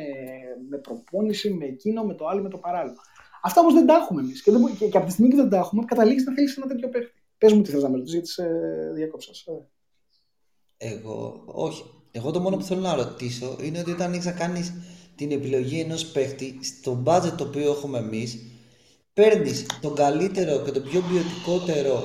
με προπόνηση, με εκείνο, με το άλλο, με το παράλληλο. Αυτά όμως δεν τα έχουμε εμείς. Και, και, και, από τη στιγμή που δεν τα έχουμε, καταλήγεις να θέλεις ένα τέτοιο παίχτη. Πες μου τι θες να με ρωτήσεις, γιατί σε διάκοψα. Εγώ, όχι. Εγώ το μόνο που θέλω να ρωτήσω είναι ότι όταν έχει να κάνεις την επιλογή ενός παίχτη στο budget το οποίο έχουμε εμείς, παίρνεις τον καλύτερο και τον πιο ποιοτικότερο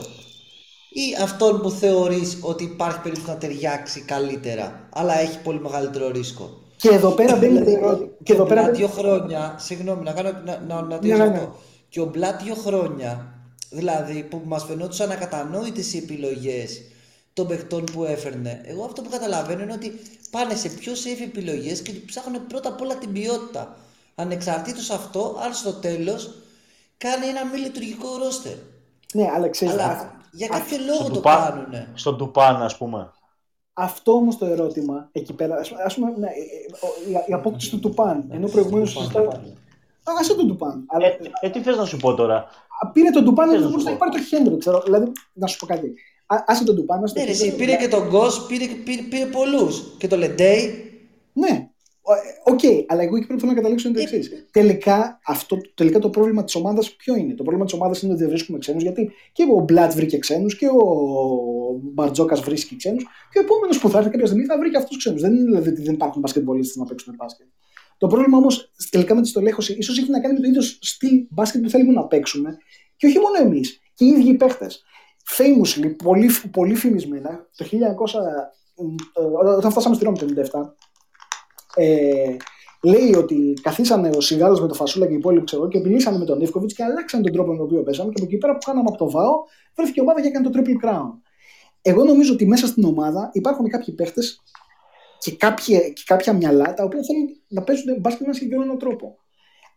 ή αυτόν που θεωρείς ότι υπάρχει περίπτωση να ταιριάξει καλύτερα, αλλά έχει πολύ μεγαλύτερο ρίσκο; Και εδώ πέρα δεν είναι. Και εδώ πέρα. δύο χρόνια, συγγνώμη, να κάνω να, να, να ναι, ναι, ναι. Και ο Μπλάτ δύο χρόνια, δηλαδή που μας φαινόντουσαν ακατανόητες οι επιλογές των παιχτών που έφερνε. Εγώ αυτό που καταλαβαίνω είναι ότι πάνε σε πιο safe επιλογές και ψάχνουν πρώτα απ' όλα την ποιότητα. Ανεξαρτήτως αυτό, αν στο τέλος κάνει ένα μη λειτουργικό ρόστερ. Ναι, αλλά ξέρεις. Για κάποιο λόγο το κάνουν. Στον Τουπάν, ας πούμε. Αυτό όμως το ερώτημα εκεί πέρα. Α πούμε, ναι, η απόκτηση του Τουπάν. Ενώ προηγουμένως συζητάμε. Α τον Τουπάν. Αλλά... Ε, ε, τι θες να σου πω τώρα; Πήρε τον Τουπάν, δεν μπορούσε να πάρει το Χέντρο. Ξέρω. Δηλαδή, να σου πω κάτι. Άσε τον Τουπάν. Ναι, ρε, πήρε και τον Γκος, πήρε, πήρε, πήρε πολλούς. Και το Λεντέι. Ναι, ε, OK, okay, αλλά εγώ εκεί πρέπει να καταλήξω είναι το εξής. τελικά, αυτό, τελικά το πρόβλημα της ομάδας ποιο είναι; Το πρόβλημα της ομάδας είναι ότι δεν βρίσκουμε ξένους, γιατί και ο Μπλατ βρήκε ξένους και ο Μπαρτζόκας βρίσκει ξένους. Και ο επόμενος που θα έρθει κάποια στιγμή θα βρει και αυτούς τους ξένους. Δεν είναι δηλαδή ότι δεν υπάρχουν μπασκετμπολίστες να παίξουν μπάσκετ. Το πρόβλημα όμως τελικά με τη στολέχωση ίσως έχει να κάνει με το ίδιο στυλ μπάσκετ που θέλουμε να παίξουμε. Και όχι μόνο εμείς, και οι ίδιοι οι παίχτες. Famously, πολύ, πολύ φημισμένα, το 1900, ε, όταν φτάσαμε στη Ρώμη το 1997, ε, λέει ότι καθίσανε ο Σιγάλο με το Φασούλα και οι υπόλοιποι ξέρω, και μιλήσανε με τον Νίφκοβιτ και αλλάξαν τον τρόπο με τον οποίο παίζαμε. Και από εκεί πέρα που κάναμε από το ΒΑΟ, βρέθηκε η ομάδα και έκανε το Triple Crown. Εγώ νομίζω ότι μέσα στην ομάδα υπάρχουν κάποιοι παίχτες και κάποια, και κάποια μυαλά τα οποία θέλουν να παίζουν μπάσκετ με ένα συγκεκριμένο τρόπο.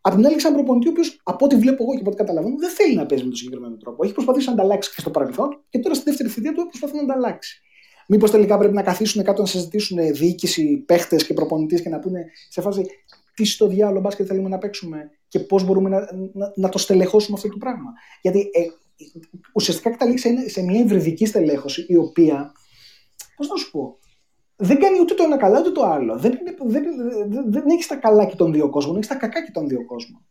Απ' την άλλη, έχει έναν προπονητή ο οποίος, από ό,τι βλέπω εγώ και από ό,τι καταλαβαίνω, δεν θέλει να παίζει με τον συγκεκριμένο τρόπο. Έχει προσπαθήσει να ανταλλάξει και στο παρελθόν και τώρα στη δεύτερη θητεία του προσπαθεί να ανταλλάξει. Μήπως τελικά πρέπει να καθίσουν κάτω να συζητήσουν διοίκηση, παίχτες και προπονητής και να πούνε σε φάση τι στο διάλογο μπάσκετ θέλουμε να παίξουμε και πώς μπορούμε να, να, να, το στελεχώσουμε αυτό το πράγμα. Γιατί ε, ουσιαστικά καταλήξει σε μια υβριδική στελέχωση η οποία, πώς να σου πω, δεν κάνει ούτε το ένα καλά ούτε το άλλο. Δεν, δεν, δεν, δεν έχεις τα καλά και των δύο κόσμων, έχεις τα κακά και των δύο κόσμων.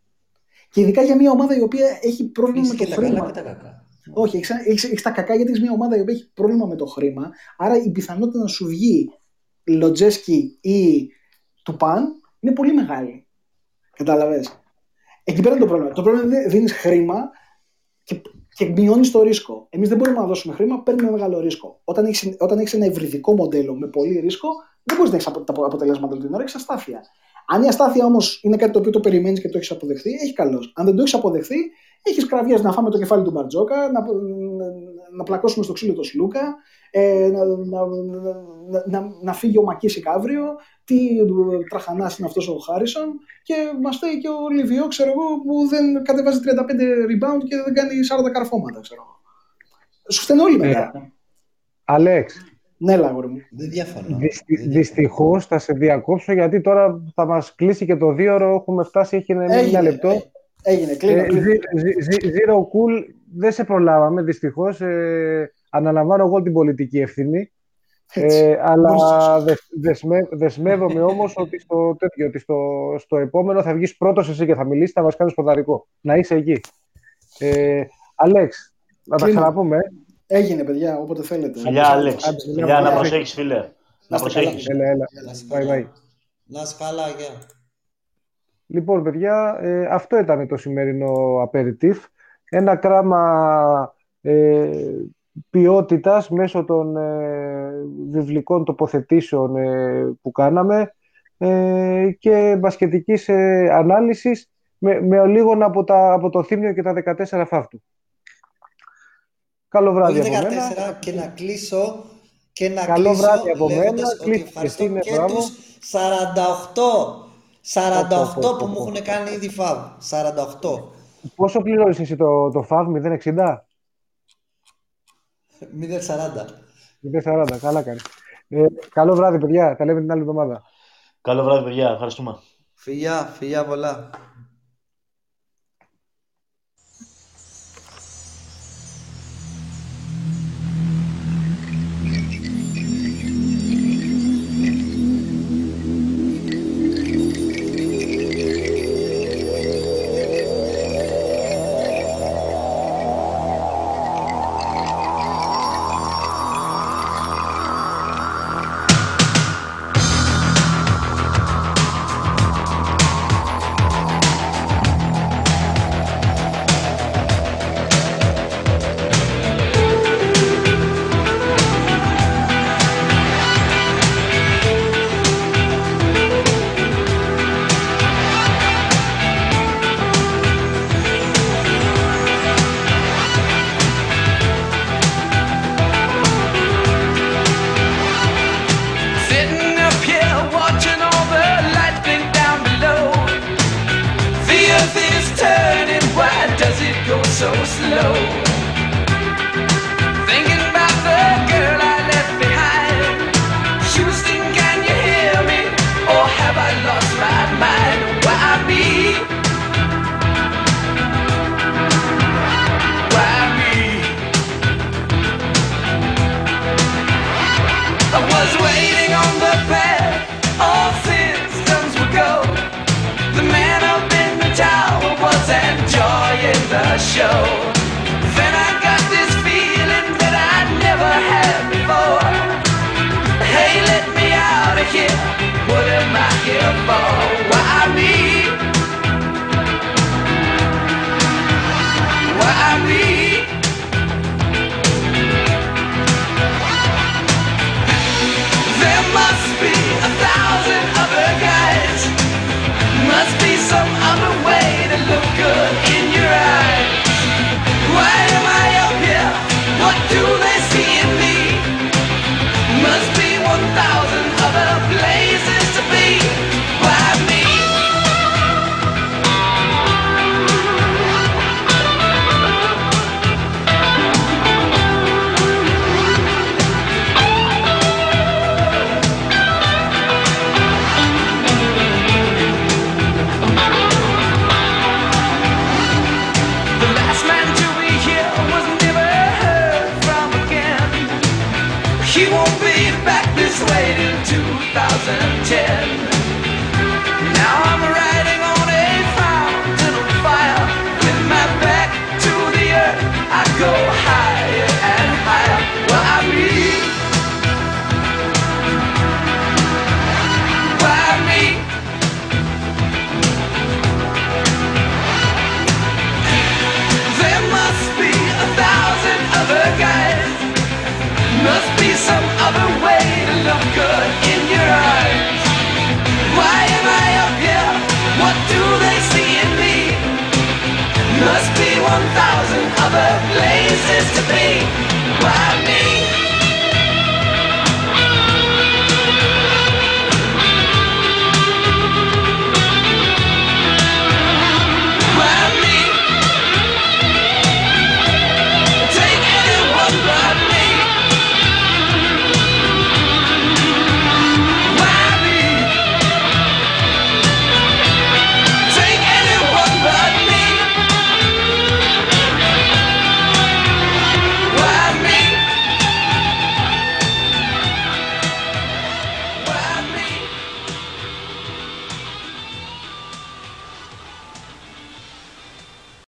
Και ειδικά για μια ομάδα η οποία έχει πρόβλημα με το χρήμα. και τα κακά. Όχι, έχεις τα κακά γιατί έχεις μια ομάδα η οποία έχει πρόβλημα με το χρήμα. Άρα η πιθανότητα να σου βγει Λοτζέσκι ή Τουπάν είναι πολύ μεγάλη. Κατάλαβε. Εκεί πέρα είναι το πρόβλημα. Το πρόβλημα είναι ότι δίνεις χρήμα και, και μειώνεις το ρίσκο. Εμείς δεν μπορούμε να δώσουμε χρήμα, παίρνουμε μεγάλο ρίσκο. Όταν έχεις όταν έχεις ένα ευρυδικό μοντέλο με πολύ ρίσκο, δεν μπορείς να έχεις τα αποτελέσματα όλη την ώρα, έχεις αστάθεια. Αν η αστάθεια όμως είναι κάτι το οποίο το περιμένεις και το έχεις αποδεχθεί, έχει καλώ. Αν δεν το έχεις αποδεχθεί, έχεις κραυγές να φάμε το κεφάλι του Μπαρτζόκα, να, να πλακώσουμε στο ξύλο του Σλούκα, ε, να, να, να, να, φύγει ο Μακίσικ αύριο, τι τραχανάς είναι αυτός ο Χάρισον και μας φταίει και ο Λιβιό, ξέρω εγώ, που δεν κατεβάζει 35 rebound και δεν κάνει 40 καρφώματα, ξέρω εγώ. Σου φταίνουν όλοι μετά. Ε, Αλέξ, ναι, λάγορ μου. Δεν διαφωνώ. Δυστυχώς θα σε διακόψω γιατί τώρα θα μας κλείσει και το δύο ώρο. Έχουμε φτάσει, έχει ένα λεπτό. Ε, έγινε, κλείνω. Ε, zero cool, δεν σε προλάβαμε δυστυχώς. Ε, αναλαμβάνω εγώ την πολιτική ευθύνη. Ε, αλλά δεσμε, δεσμεύομαι όμως ότι, στο, τέτοιο, ότι στο, στο επόμενο θα βγεις πρώτος εσύ και θα μιλήσεις, θα μας κάνεις ποδαρικό. Να είσαι εκεί. Ε, Αλέξ, να τα ξαναπούμε. Έγινε, παιδιά, όποτε θέλετε. Φιλιά, Άλεξ. Φιλιά, να προσέχεις, φίλε. Να προσέχεις. Έλα, έλα. Να είσαι καλά, γεια. Λοιπόν, παιδιά, ε, αυτό ήταν το σημερινό απεριτίφ. Ένα κράμα ε, ποιότητας μέσω των ε, βιβλικών τοποθετήσεων ε, που κάναμε ε, και μπασκετικής ε, ανάλυσης με, με λίγο από, τα, από το Θήμιο και τα 14 φάφτου. Καλό βράδυ από μένα. και να κλείσω και να Καλό κλείσω βράδυ από μένα. ότι ευχαριστώ και μπράβο. τους 48, 48 που μου έχουν κάνει ήδη φαβ. 48. Πόσο πληρώνεις εσύ το, το φαβ, 0,60? 0,40. 0,40, καλά κάνεις. Ε, καλό βράδυ, παιδιά. Τα λέμε την άλλη εβδομάδα. Καλό βράδυ, παιδιά. Ευχαριστούμε. Φιλιά, φιλιά πολλά.